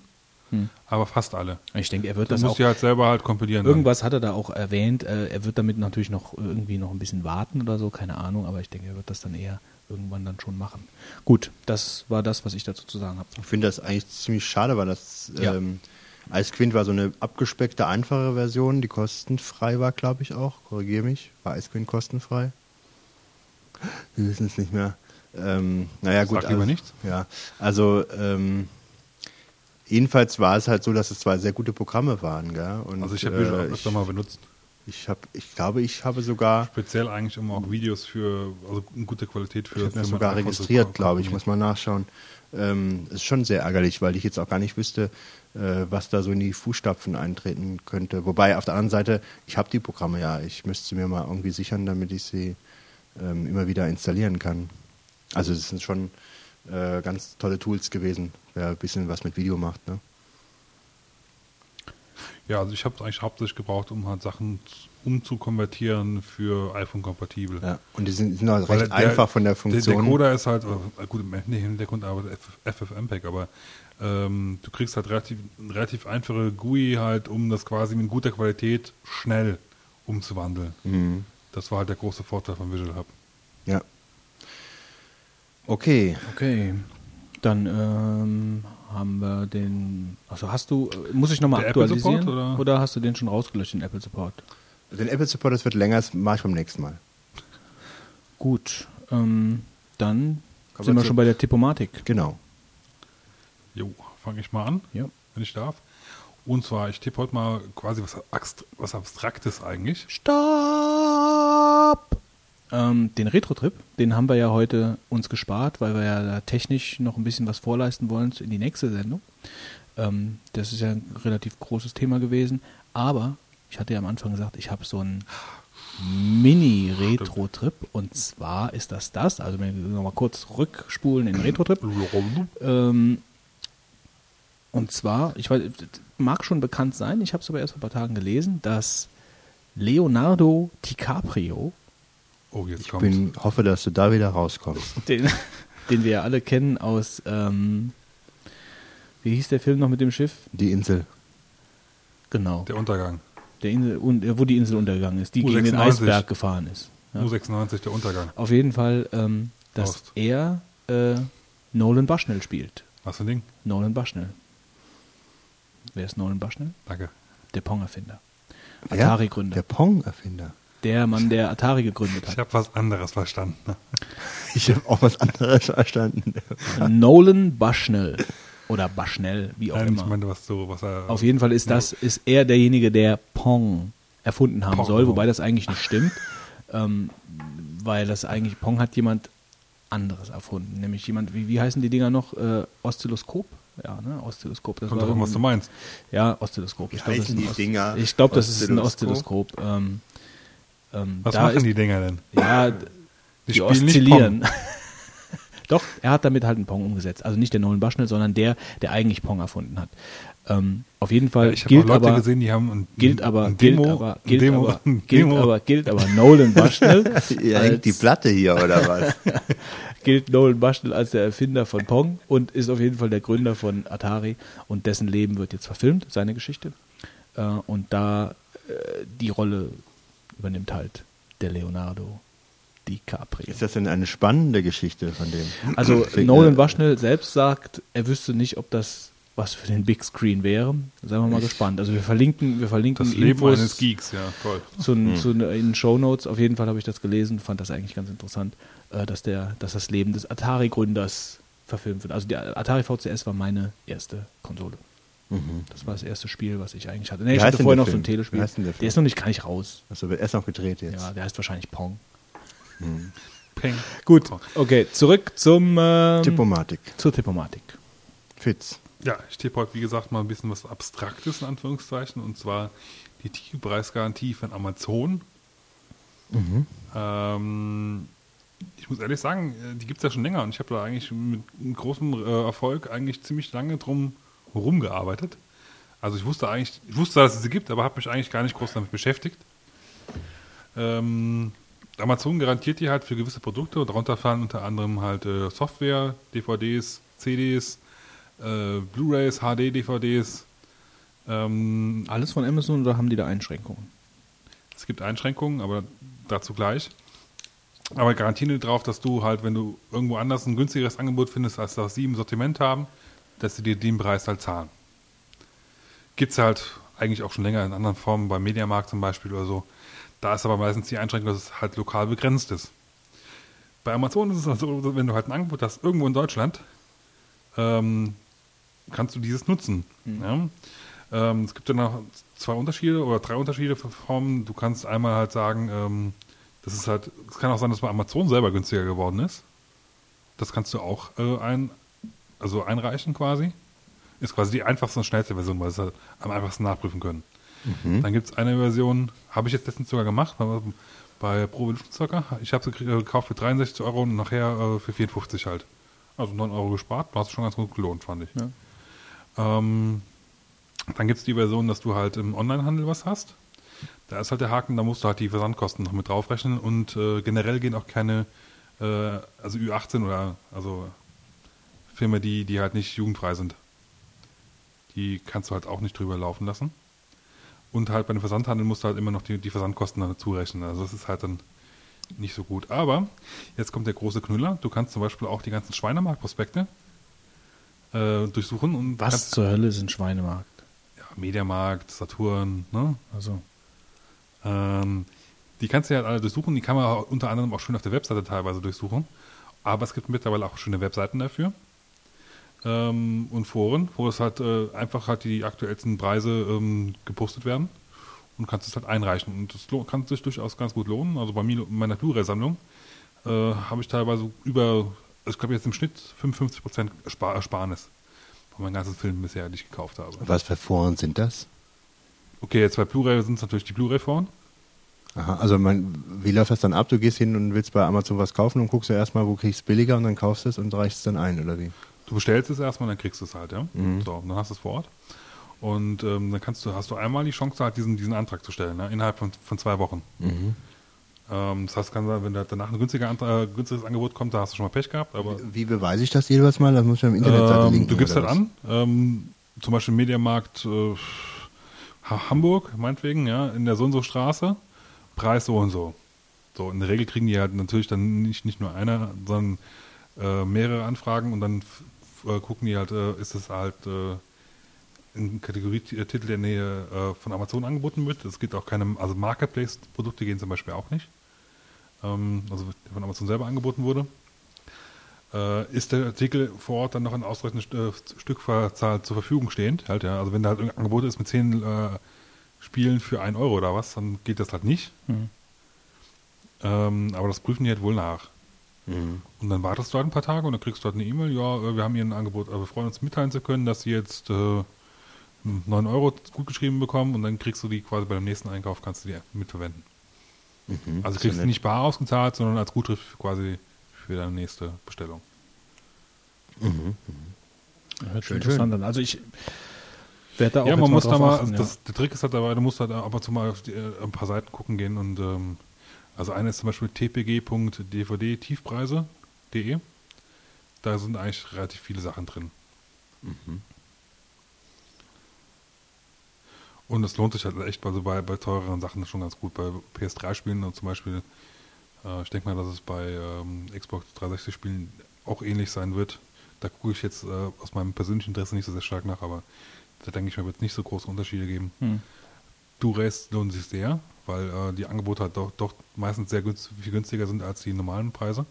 Hm. Aber fast alle. Ich denke, er wird du das musst auch. halt selber halt kompilieren. Irgendwas dann. hat er da auch erwähnt. Äh, er wird damit natürlich noch irgendwie noch ein bisschen warten oder so, keine Ahnung. Aber ich denke, er wird das dann eher irgendwann dann schon machen. Gut, das war das, was ich dazu zu sagen habe. Ich finde das eigentlich ziemlich schade, weil das ja. ähm, Ice Queen war so eine abgespeckte, einfache Version, die kostenfrei war, glaube ich auch. Korrigiere mich. War Ice Queen kostenfrei? Wir wissen es nicht mehr. Ähm, naja, gut. Sag lieber also, nichts. Ja, also ähm, jedenfalls war es halt so, dass es zwei sehr gute Programme waren. Gell? Und, also ich habe Visual äh, auch öfter mal benutzt. Ich habe, ich glaube, ich habe sogar speziell eigentlich immer auch Videos für, also in guter Qualität für. Ich habe sogar registriert, glaube ich. Muss mal nachschauen. Ähm, ist schon sehr ärgerlich, weil ich jetzt auch gar nicht wüsste, äh, was da so in die Fußstapfen eintreten könnte. Wobei auf der anderen Seite, ich habe die Programme ja. Ich müsste sie mir mal irgendwie sichern, damit ich sie ähm, immer wieder installieren kann. Also es sind schon äh, ganz tolle Tools gewesen, wer ein bisschen was mit Video macht. Ne? Ja, also ich habe es eigentlich hauptsächlich gebraucht, um halt Sachen umzukonvertieren für iPhone-kompatibel. Ja, und die sind, sind auch recht der, einfach von der Funktion. Der Decoder ist halt, äh, gut, im Hintergrund arbeitet FFmpeg, aber ähm, du kriegst halt relativ, relativ einfache GUI halt, um das quasi mit guter Qualität schnell umzuwandeln. Mhm. Das war halt der große Vorteil von Visual Hub. Ja. Okay. Okay. Dann ähm, haben wir den. Also hast du, muss ich nochmal aktualisieren? Support, oder? oder? hast du den schon rausgelöscht, den Apple Support? Den Apple Support, das wird länger, das mache ich beim nächsten Mal. Gut. Ähm, dann Kommen sind wir schon bei der Tippomatik. Genau. Jo, fange ich mal an, ja. wenn ich darf. Und zwar, ich tippe heute mal quasi was, was Abstraktes eigentlich. Stopp! Ähm, den Retro-Trip, den haben wir ja heute uns gespart, weil wir ja technisch noch ein bisschen was vorleisten wollen in die nächste Sendung. Ähm, das ist ja ein relativ großes Thema gewesen. Aber ich hatte ja am Anfang gesagt, ich habe so einen Mini-Retro-Trip. Und zwar ist das das, also wenn wir nochmal kurz rückspulen in den Retro-Trip. ähm, und zwar, ich weiß, mag schon bekannt sein, ich habe es aber erst vor ein paar Tagen gelesen, dass Leonardo DiCaprio. Oh, jetzt ich bin, hoffe, dass du da wieder rauskommst. Den, den wir ja alle kennen aus, ähm, wie hieß der Film noch mit dem Schiff? Die Insel. Genau. Der Untergang. Der Insel, wo die Insel untergegangen ist, die U96. gegen den Eisberg gefahren ist. Ja. U96, der Untergang. Auf jeden Fall, ähm, dass Ost. er äh, Nolan Bushnell spielt. Was für ein Ding? Nolan Bushnell. Wer ist Nolan Bushnell? Danke. Der Pong-Erfinder. Atari-Gründer. Der Pong-Erfinder. Der Mann, der Atari gegründet hat. Ich habe was anderes verstanden. Ich habe auch was anderes verstanden. Nolan Bushnell. Oder Bushnell, wie auch Nein, immer. Ich meine, was so, was er, Auf jeden Fall ist das, ist er derjenige, der Pong erfunden haben Pong, soll, wobei das eigentlich nicht stimmt. Ähm, weil das eigentlich, Pong hat jemand anderes erfunden. Nämlich jemand, wie, wie heißen die Dinger noch? Äh, Oszilloskop? Ja, ne? Oszilloskop. Das Kommt war was du meinst. Ja, Oszilloskop. Ich glaube, die Ost Dinger? Ich glaube, das ist ein Oszilloskop. Ähm, ähm, was machen ist, die Dinger denn? Ja, die, die oszillieren. Doch, er hat damit halt einen Pong umgesetzt. Also nicht der Nolan Bushnell, sondern der, der eigentlich Pong erfunden hat. Ähm, auf jeden Fall ja, ich gilt Leute aber, gesehen, die haben ein, gilt aber, ein gilt Demo, aber, gilt Demo, aber, gilt aber, gilt aber Nolan Bushnell. ja, als, die Platte hier oder was? gilt Nolan Bushnell als der Erfinder von Pong und ist auf jeden Fall der Gründer von Atari und dessen Leben wird jetzt verfilmt, seine Geschichte. Äh, und da äh, die Rolle übernimmt halt der Leonardo DiCaprio. Ist das denn eine spannende Geschichte von dem? Also Nolan Bushnell selbst sagt, er wüsste nicht, ob das was für den Big Screen wäre. Seien wir mal gespannt. Also wir verlinken, wir verlinken das Leben Infos eines Geeks, ja, toll. Zu, hm. zu, in den Show Notes. Auf jeden Fall habe ich das gelesen, fand das eigentlich ganz interessant, äh, dass der, dass das Leben des Atari-Gründers verfilmt wird. Also der Atari VCS war meine erste Konsole. Mhm. Das war das erste Spiel, was ich eigentlich hatte. Nee, ich hatte vorher noch Film? so ein Telespiel. Der, der, ist noch nicht, kann ich raus. Also wird erst noch gedreht jetzt. Ja, der heißt wahrscheinlich Pong. Hm. Peng. Gut, okay, zurück zum ähm, Tippomatik. Zur Tippomatik. Fitz. Ja, ich tippe heute, wie gesagt, mal ein bisschen was Abstraktes, in Anführungszeichen, und zwar die Tiefpreisgarantie von Amazon. Mhm. Ähm, ich muss ehrlich sagen, äh, die gibt es ja schon länger und ich habe da eigentlich mit großem äh, Erfolg eigentlich ziemlich lange drum rumgearbeitet. Also ich wusste eigentlich, ich wusste, dass es sie gibt, aber habe mich eigentlich gar nicht groß damit beschäftigt. Ähm, Amazon garantiert dir halt für gewisse Produkte und darunter fallen unter anderem halt äh, Software, DVDs, CDs, äh, Blu-rays, HD-DVDs. Ähm, Alles von Amazon oder haben die da Einschränkungen? es gibt Einschränkungen, aber dazu gleich. Aber garantieren die drauf, dass du halt, wenn du irgendwo anders ein günstigeres Angebot findest, als das sie im Sortiment haben, dass sie dir den Preis halt zahlen. Gibt es halt eigentlich auch schon länger in anderen Formen, beim Mediamarkt zum Beispiel oder so. Da ist aber meistens die Einschränkung, dass es halt lokal begrenzt ist. Bei Amazon ist es halt so, wenn du halt ein Angebot hast, irgendwo in Deutschland, ähm, kannst du dieses nutzen. Ja? Ähm, es gibt ja noch zwei Unterschiede oder drei Unterschiede für Formen. Du kannst einmal halt sagen, ähm, das ist halt, es kann auch sein, dass bei Amazon selber günstiger geworden ist. Das kannst du auch äh, ein, also einreichen quasi. Ist quasi die einfachste und schnellste Version, weil es halt am einfachsten nachprüfen können. Dann gibt es eine Version, habe ich jetzt letztens sogar gemacht, bei, Pro Evolution Soccer. Ich habe sie äh, gekauft für 63 Euro und nachher äh, für 54 halt. Also 9 Euro gespart, du hast schon ganz gut gelohnt, fand ich. Ja. Ähm, dann gibt es die Version, dass du halt im Onlinehandel was hast. Da ist halt der Haken, da musst du halt die Versandkosten noch mit draufrechnen und äh, generell gehen auch keine, äh, also Ü18 oder also Filme, die, die halt nicht jugendfrei sind. Die kannst du halt auch nicht drüber laufen lassen. Und halt bei dem Versandhandel musst du halt immer noch die, die Versandkosten dazu rechnen. Also das ist halt dann nicht so gut. Aber jetzt kommt der große Knüller. Du kannst zum Beispiel auch die ganzen Schweinemarkt-Prospekte äh, durchsuchen und Was zur Hölle ist ein Schweinemarkt? ja, Mediamarkt, Saturn, ne? Also, Ähm, die kannst du ja alle durchsuchen. Die kann man unter anderem auch schön auf der Webseite teilweise durchsuchen. Aber es gibt mittlerweile auch schöne Webseiten dafür. Ähm, und Foren, wo es halt äh, einfach halt die aktuellsten Preise ähm, gepostet werden. Und kannst es halt einreichen. Und das kann sich durchaus ganz gut lohnen. Also bei mir in meiner Blu-ray-Sammlung äh, habe ich teilweise über, ich glaube jetzt im Schnitt 55% Erspar Ersparnis von meinen ganzen Filmen bisher, die ich gekauft habe. Was für Foren sind das? Okay, jetzt bei Blu-ray sind es natürlich die Blu-ray-Foren. Aha, also man, wie läuft das dann ab? Du gehst hin und willst bei Amazon was kaufen und guckst ja erstmal, wo kriegst du billiger und dann kaufst du es und reichst es dann ein, oder wie? Du bestellst es erstmal, dann kriegst du es halt, ja. Mhm. So, und dann hast du es vor Ort. Und ähm, dann kannst du, hast du einmal die Chance, halt diesen, diesen Antrag zu stellen, ne? innerhalb von, von zwei Wochen. Mhm. Ähm, das heißt, kann sein, wenn da danach ein günstiger Antrag, äh, günstiges Angebot kommt, da hast du schon mal Pech gehabt. Aber Wie beweise ich das jeweils mal? Das muss ich im Internetseite ähm, linken. du gibst halt was? an, ähm, zum Beispiel Mediamarkt äh, Ha- Hamburg, meinetwegen, ja, in der so und so Straße, Preis so und so. So, in der Regel kriegen die halt natürlich dann nicht, nicht nur einer, sondern äh, mehrere Anfragen und dann äh, gucken die halt, äh, ist es halt äh, in Kategorietitel der Nähe äh, von Amazon angeboten wird. Es gibt auch keine, also Marketplace-Produkte gehen zum Beispiel auch nicht. Ähm, also der von Amazon selber angeboten wurde. Äh, ist der Artikel vor Ort dann noch in ausreichender St- Stückzahl zur Verfügung stehend? Halt, ja. Also wenn da halt irgendein Angebot ist mit zehn äh, Spielen für 1 Euro oder was, dann geht das halt nicht. Mhm. Ähm, aber das prüfen die halt wohl nach. Mhm. Und dann wartest du halt ein paar Tage und dann kriegst du halt eine E-Mail, ja, äh, wir haben hier ein Angebot, aber wir freuen uns mitteilen zu können, dass sie jetzt äh, 9 Euro gut geschrieben bekommen und dann kriegst du die quasi bei dem nächsten Einkauf, kannst du die mitverwenden. Mhm. Also kriegst ja du nett. nicht bar ausgezahlt, sondern als Gutschrift quasi für deine nächste Bestellung. Mhm. hört Schön, schon interessant an. Also ich werde da auch ja, man muss da mal, achten, ja. das, der Trick ist halt dabei, du musst halt ab und zu mal auf die, äh, ein paar Seiten gucken gehen und ähm, also eine ist zum Beispiel tpg.dvd-tiefpreise.de. Da sind eigentlich relativ viele Sachen drin. Mhm. Und es lohnt sich halt echt, also bei, bei teureren Sachen schon ganz gut. Bei PS3-Spielen und zum Beispiel, äh, ich denke mal, dass es bei ähm, Xbox 360-Spielen auch ähnlich sein wird. Da gucke ich jetzt äh, aus meinem persönlichen Interesse nicht so sehr stark nach, aber da denke ich mir, wird es nicht so große Unterschiede geben. Hm. Blu-rays lohnen sich sehr, weil äh, die Angebote halt doch, doch meistens sehr günst, viel günstiger sind als die normalen Preise.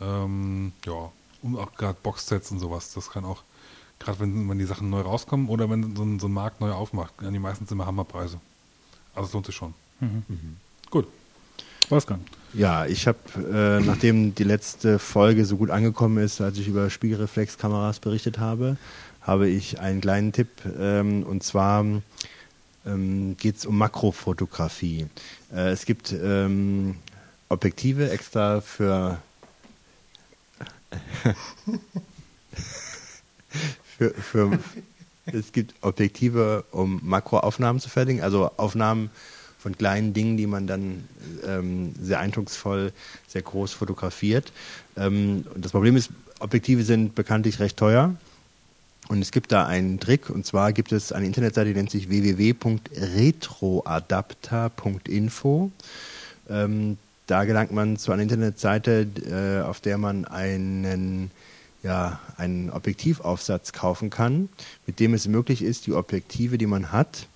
Ähm, ja, und auch gerade Boxsets und sowas, das kann auch, gerade wenn, wenn die Sachen neu rauskommen oder wenn so ein, so ein Markt neu aufmacht, ja, die meistens immer Hammerpreise. Also es lohnt sich schon. Mhm. Gut. Wolfgang. Ja, ich habe, äh, nachdem die letzte Folge so gut angekommen ist, als ich über Spiegelreflexkameras berichtet habe, habe ich einen kleinen Tipp. Ähm, und zwar ähm, geht es um Makrofotografie. Äh, es gibt ähm, Objektive extra für, für, für es gibt Objektive, um Makroaufnahmen zu fertigen, also Aufnahmen von kleinen Dingen, die man dann ähm, sehr eindrucksvoll, sehr groß fotografiert. Ähm, das Problem ist, Objektive sind bekanntlich recht teuer. Und es gibt da einen Trick, und zwar gibt es eine Internetseite, die nennt sich www.retroadapter.info. Ähm, da gelangt man zu einer Internetseite, äh, auf der man einen, ja, einen Objektivaufsatz kaufen kann, mit dem es möglich ist, die Objektive, die man hat,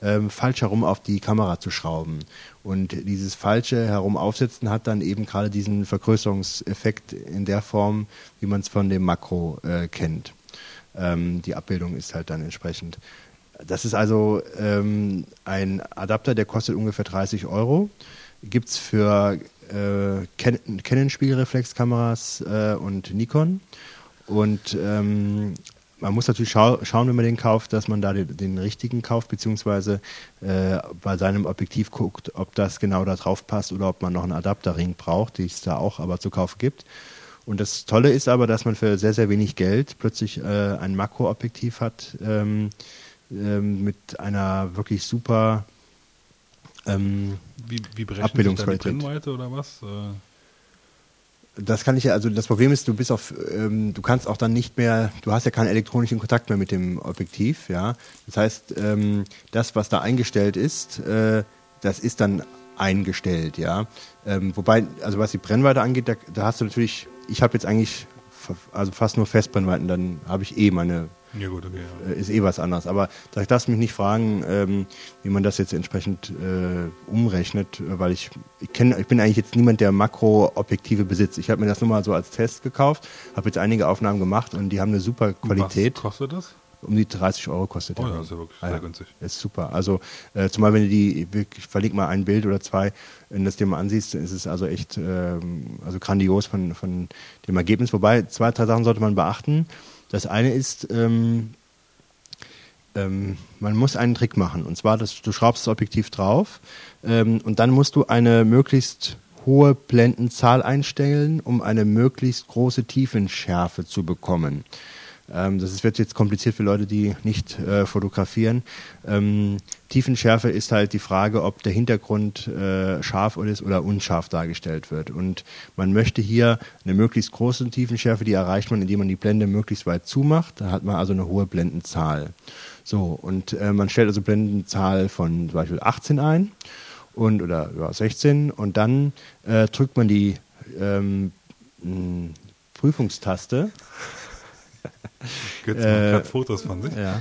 ähm, falsch herum auf die Kamera zu schrauben. Und dieses falsche Herumaufsetzen hat dann eben gerade diesen Vergrößerungseffekt in der Form, wie man es von dem Makro äh, kennt. Ähm, die Abbildung ist halt dann entsprechend. Das ist also ähm, ein Adapter, der kostet ungefähr 30 Euro. Gibt es für äh, Canon-Spiegelreflexkameras äh, und Nikon. Und ähm, man muss natürlich schau schauen, wenn man den kauft, dass man da den, den richtigen kauft, beziehungsweise äh, bei seinem Objektiv guckt, ob das genau da drauf passt oder ob man noch einen Adapterring braucht, die es da auch aber zu kaufen gibt. Und das Tolle ist aber, dass man für sehr, sehr wenig Geld plötzlich äh, ein Makroobjektiv hat ähm, ähm, mit einer wirklich super ähm, wie, wie die Brennweite oder was? Äh das kann ich ja, also das Problem ist, du bist auf, ähm, du kannst auch dann nicht mehr, du hast ja keinen elektronischen Kontakt mehr mit dem Objektiv, ja. Das heißt, ähm, das, was da eingestellt ist, äh, das ist dann eingestellt, ja. Ähm, wobei, also was die Brennweite angeht, da, da hast du natürlich, ich habe jetzt eigentlich also fast nur Festbrennweiten, dann habe ich eh meine ja gut, okay. Ja. Äh, ist eh was anderes. Aber ich darf mich nicht fragen, ähm, wie man das jetzt entsprechend äh, umrechnet, weil ich, ich kenne, ich bin eigentlich jetzt niemand, der Makroobjektive besitzt. Ich habe mir das nur mal so als Test gekauft, habe jetzt einige Aufnahmen gemacht und die haben eine super Qualität. Was kostet das? Um die 30 Euro kostet oh, der. Oh ja, ist ja wirklich sehr günstig. Ist super. Also äh, zumal wenn du die, ich verlinke mal ein Bild oder zwei, wenn du das dir mal ansiehst, ist es also echt ähm, also grandios von, von dem Ergebnis. Wobei zwei, drei Sachen sollte man beachten. Das eine ist, ähm, ähm, man muss einen Trick machen. Und zwar, dass du schraubst das Objektiv drauf ähm, und dann musst du eine möglichst hohe Blendenzahl einstellen, um eine möglichst große Tiefenschärfe zu bekommen. Ähm, das wird jetzt kompliziert für Leute, die nicht äh, fotografieren. Ähm, Tiefenschärfe ist halt die Frage, ob der Hintergrund äh, scharf ist oder unscharf dargestellt wird. Und man möchte hier eine möglichst große Tiefenschärfe, die erreicht man, indem man die Blende möglichst weit zumacht. Da hat man also eine hohe Blendenzahl. So, und äh, man stellt also Blendenzahl von zum Beispiel 18 ein und oder ja, 16 und dann äh, drückt man die ähm, Prüfungstaste Götz äh, macht Fotos von sich. Ja.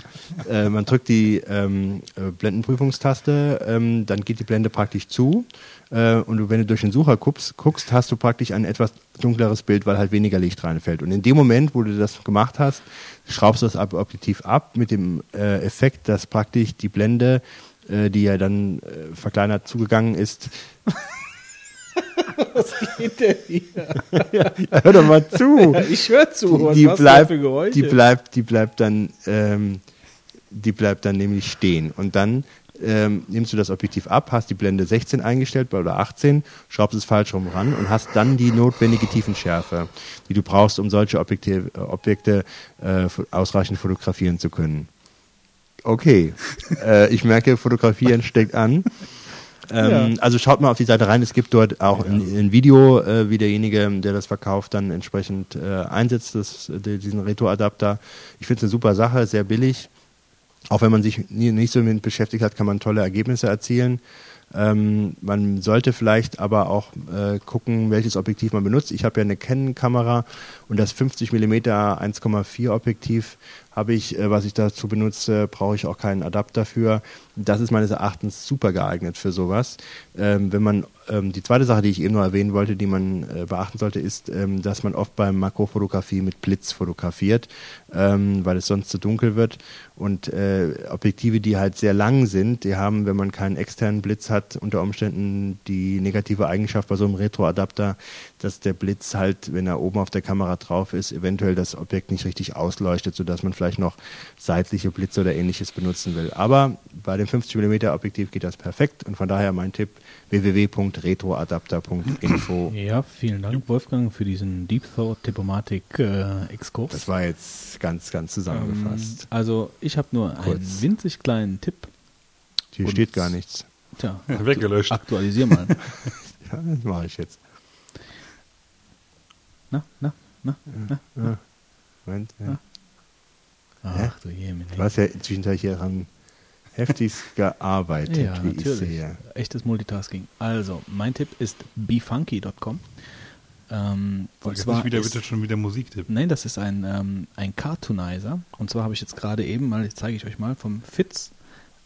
Äh, man drückt die ähm, äh, Blendenprüfungstaste, ähm, dann geht die Blende praktisch zu. Äh, und wenn du durch den Sucher guckst, guckst, hast du praktisch ein etwas dunkleres Bild, weil halt weniger Licht reinfällt. Und in dem Moment, wo du das gemacht hast, schraubst du das Objektiv ab mit dem äh, Effekt, dass praktisch die Blende, äh, die ja dann verkleinert zugegangen ist, Was geht denn hier? ja, hör doch mal zu. Ja, ich höre zu. Was die, bleibt, die bleibt, die bleibt dann, ähm, die bleibt dann nämlich stehen. Und dann ähm, nimmst du das Objektiv ab, hast die Blende 16 eingestellt oder 18, schraubst es falsch rum ran und hast dann die notwendige Tiefenschärfe, die du brauchst, um solche Objekte, äh, Objekte äh, ausreichend fotografieren zu können. Okay, äh, ich merke, fotografieren steckt an. Ähm, ja. Also schaut mal auf die Seite rein. Es gibt dort auch ja. ein, ein, Video, äh, wie derjenige, der das verkauft, dann entsprechend äh, einsetzt, das, diesen Retro-Adapter. Ich finde es eine super Sache, sehr billig. Auch wenn man sich nie, nicht so mit beschäftigt hat, kann man tolle Ergebnisse erzielen. Ähm, man sollte vielleicht aber auch äh, gucken, welches Objektiv man benutzt. Ich habe ja eine Canon-Kamera und das 50 mm 1,4 Objektiv habe ich, äh, was ich dazu benutze, brauche ich auch keinen Adapter für. Das ist meines Erachtens super geeignet für sowas. Ähm, wenn man ähm, die zweite Sache, die ich eben noch erwähnen wollte, die man äh, beachten sollte, ist, ähm, dass man oft beim Makrofotografie mit Blitz fotografiert, ähm, weil es sonst zu dunkel wird. Und äh, Objektive, die halt sehr lang sind, die haben, wenn man keinen externen Blitz hat, unter Umständen die negative Eigenschaft bei so einem Retroadapter, dass der Blitz halt, wenn er oben auf der Kamera drauf ist, eventuell das Objekt nicht richtig ausleuchtet, sodass man vielleicht noch seitliche Blitze oder ähnliches benutzen will. Aber bei dem 50 mm Objektiv geht das perfekt und von daher mein Tipp www.retroadapter.info. Ja, vielen Dank Wolfgang für diesen Deep Thought Diplomatik äh, Exkurs. Das war jetzt ganz, ganz zusammengefasst. Ähm, also ich habe nur Kurz. einen winzig kleinen Tipp. Hier steht gar nichts. Tja, Weggelöscht. aktualisier mal. Ja, das mache ich jetzt. Na, na, na, na. Moment, ja. Ach du Jemine. Du hast ja zwischendurch hier dran heftigst gearbeitet, Ja, wie ich natürlich. sehe. Echtes Multitasking. Also, mein Tipp ist befunky.com. Ähm, Und zwar nicht wieder, ist, bitte schon wieder Musiktipp. Nein, das ist ein, ähm, ein Cartoonizer. Und zwar habe ich jetzt gerade eben, mal, jetzt zeige ich euch mal, vom Fitz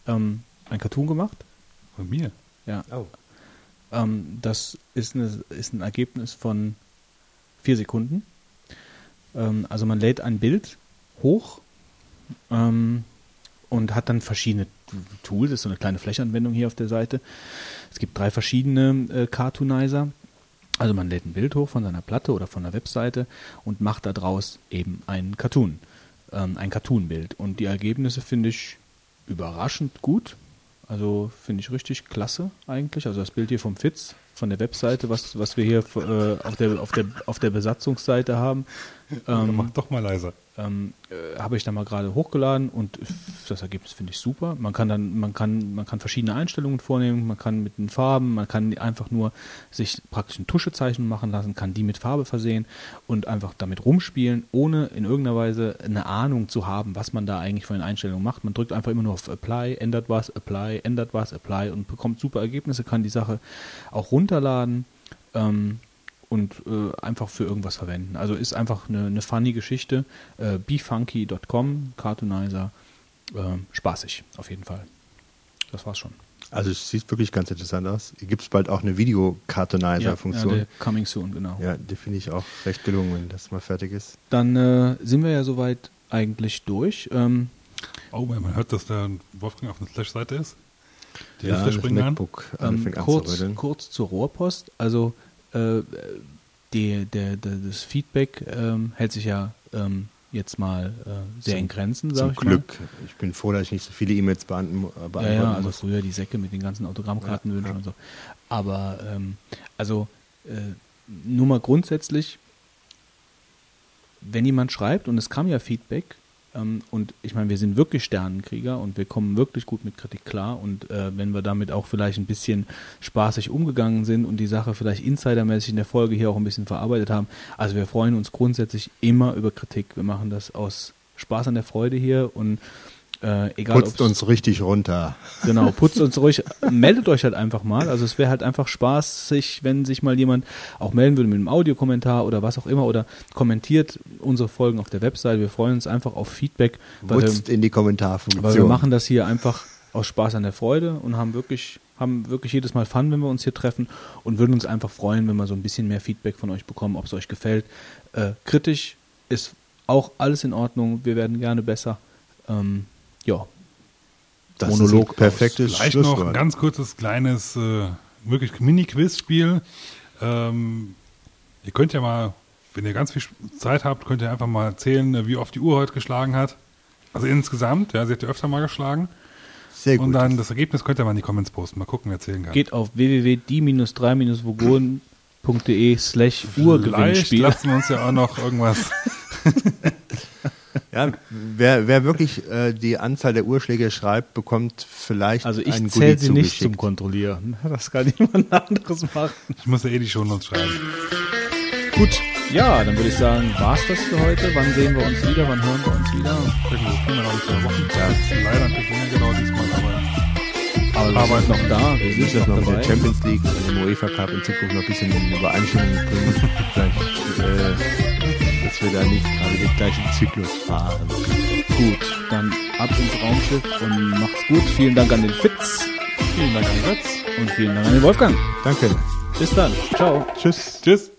ähm, ein Cartoon gemacht. Von mir. Ja. Oh. Ähm, das ist, eine, ist ein Ergebnis von vier Sekunden. Ähm, also man lädt ein Bild hoch ähm, und hat dann verschiedene Tools. Das ist so eine kleine Flächanwendung hier auf der Seite. Es gibt drei verschiedene äh, Cartoonizer. Also man lädt ein Bild hoch von seiner Platte oder von der Webseite und macht daraus eben ein Cartoon, ähm, ein Cartoon-Bild. Und die Ergebnisse finde ich überraschend gut. Also finde ich richtig klasse eigentlich. Also das Bild hier vom Fitz, von der Webseite, was, was wir hier äh, auf, der, auf, der, auf der Besatzungsseite haben, ähm, mach doch mal leiser. Ähm, äh, habe ich da mal gerade hochgeladen und das Ergebnis finde ich super. Man kann dann, man kann, man kann verschiedene Einstellungen vornehmen, man kann mit den Farben, man kann einfach nur sich praktisch ein Tuschezeichen machen lassen, kann die mit Farbe versehen und einfach damit rumspielen, ohne in irgendeiner Weise eine Ahnung zu haben, was man da eigentlich von den Einstellungen macht. Man drückt einfach immer nur auf Apply, ändert was, Apply, ändert was, Apply und bekommt super Ergebnisse, kann die Sache auch runterladen. Ähm, und äh, einfach für irgendwas verwenden. Also ist einfach eine, eine funny Geschichte. Äh, befunky.com, Cartoonizer, äh, spaßig auf jeden Fall. Das war's schon. Also es sieht wirklich ganz interessant aus. Gibt es bald auch eine ja, Videocartoonizer-Funktion? der Coming Soon, genau. Ja, die finde ich auch recht gelungen, wenn das mal fertig ist. Dann äh, sind wir ja soweit eigentlich durch. Ähm, Oh, man hört, dass der Wolfgang auf einer Slash-Seite ist. Die ja, das springen an. MacBook ähm, anfängt kurz, anzurütteln. kurz zur Rohrpost. Also äh, die, der, der, das Feedback ähm, hält sich ja ähm, jetzt mal äh, sehr Zum- in Grenzen, sag Zum ich Glück. Ich bin froh, dass ich nicht so viele E-Mails beantworten, mal. beantworten Ja, ja, also muss. früher die Säcke mit den ganzen Autogrammkartenwünschen Ja, ja. und so. Aber ähm, also äh, nur mal grundsätzlich, wenn jemand schreibt und es kam ja Feedback und ich meine, wir sind wirklich Sternenkrieger und wir kommen wirklich gut mit Kritik klar und äh, wenn wir damit auch vielleicht ein bisschen spaßig umgegangen sind und die Sache vielleicht insidermäßig in der Folge hier auch ein bisschen verarbeitet haben, also wir freuen uns grundsätzlich immer über Kritik. Wir machen das aus Spaß an der Freude hier und äh, egal Putzt uns richtig runter. Genau, putzt uns ruhig, meldet euch halt einfach mal. Also es wäre halt einfach spaßig, wenn sich mal jemand auch melden würde mit einem Audiokommentar oder was auch immer oder kommentiert unsere Folgen auf der Website. Wir freuen uns einfach auf Feedback, Putzt in die Kommentarfunktion. weil wir machen das hier einfach aus Spaß an der Freude und haben wirklich, haben wirklich jedes Mal Fun, wenn wir uns hier treffen und würden uns einfach freuen, wenn wir so ein bisschen mehr Feedback von euch bekommen, ob es euch gefällt. Äh, kritisch ist auch alles in Ordnung. Wir werden gerne besser. Ähm, ja, das Monolog ist ein perfektes Vielleicht noch ein ganz kurzes, kleines, äh, wirklich Mini-Quiz-Spiel. Ähm, ihr könnt ja mal, wenn ihr ganz viel Zeit habt, könnt ihr einfach mal erzählen, äh, wie oft die Uhr heute geschlagen hat. Also insgesamt, ja, sie hat ja öfter mal geschlagen. Sehr gut. Und dann das Ergebnis könnt ihr mal in die Comments posten. Mal gucken, wer erzählen kann. Geht auf www.die-3-vogonen.de slash Vielleicht Urgewinnspiel. lassen wir uns ja auch noch irgendwas. ja, wer, wer wirklich äh, die Anzahl der Urschläge schreibt, bekommt vielleicht Also ich einen zähle Goodie sie nicht zum zugeschickt. Kontrollieren. Das kann jemand anderes machen. Ich muss ja eh die Shownotes schreiben. Gut, ja, dann würde ich sagen, war's das für heute. Wann sehen wir uns wieder? Wann hören wir uns wieder? Irgendwie können wir noch in zwei Wochen. Ja, leider länger gedauert diesmal, aber Aber wir Aber sind noch da. Wir sind das noch noch mit dabei. der Champions League und dem UEFA Cup in Zukunft noch ein bisschen in Übereinstimmung bringen. Vielleicht, äh, dass wir da nicht gerade den gleichen Zyklus fahren. Gut, dann ab ins Raumschiff und macht's gut. Vielen Dank an den Fitz vielen Dank an den Götz. und vielen Dank an den Wolfgang. Danke. Bis dann. Ciao. Tschüss. Tschüss.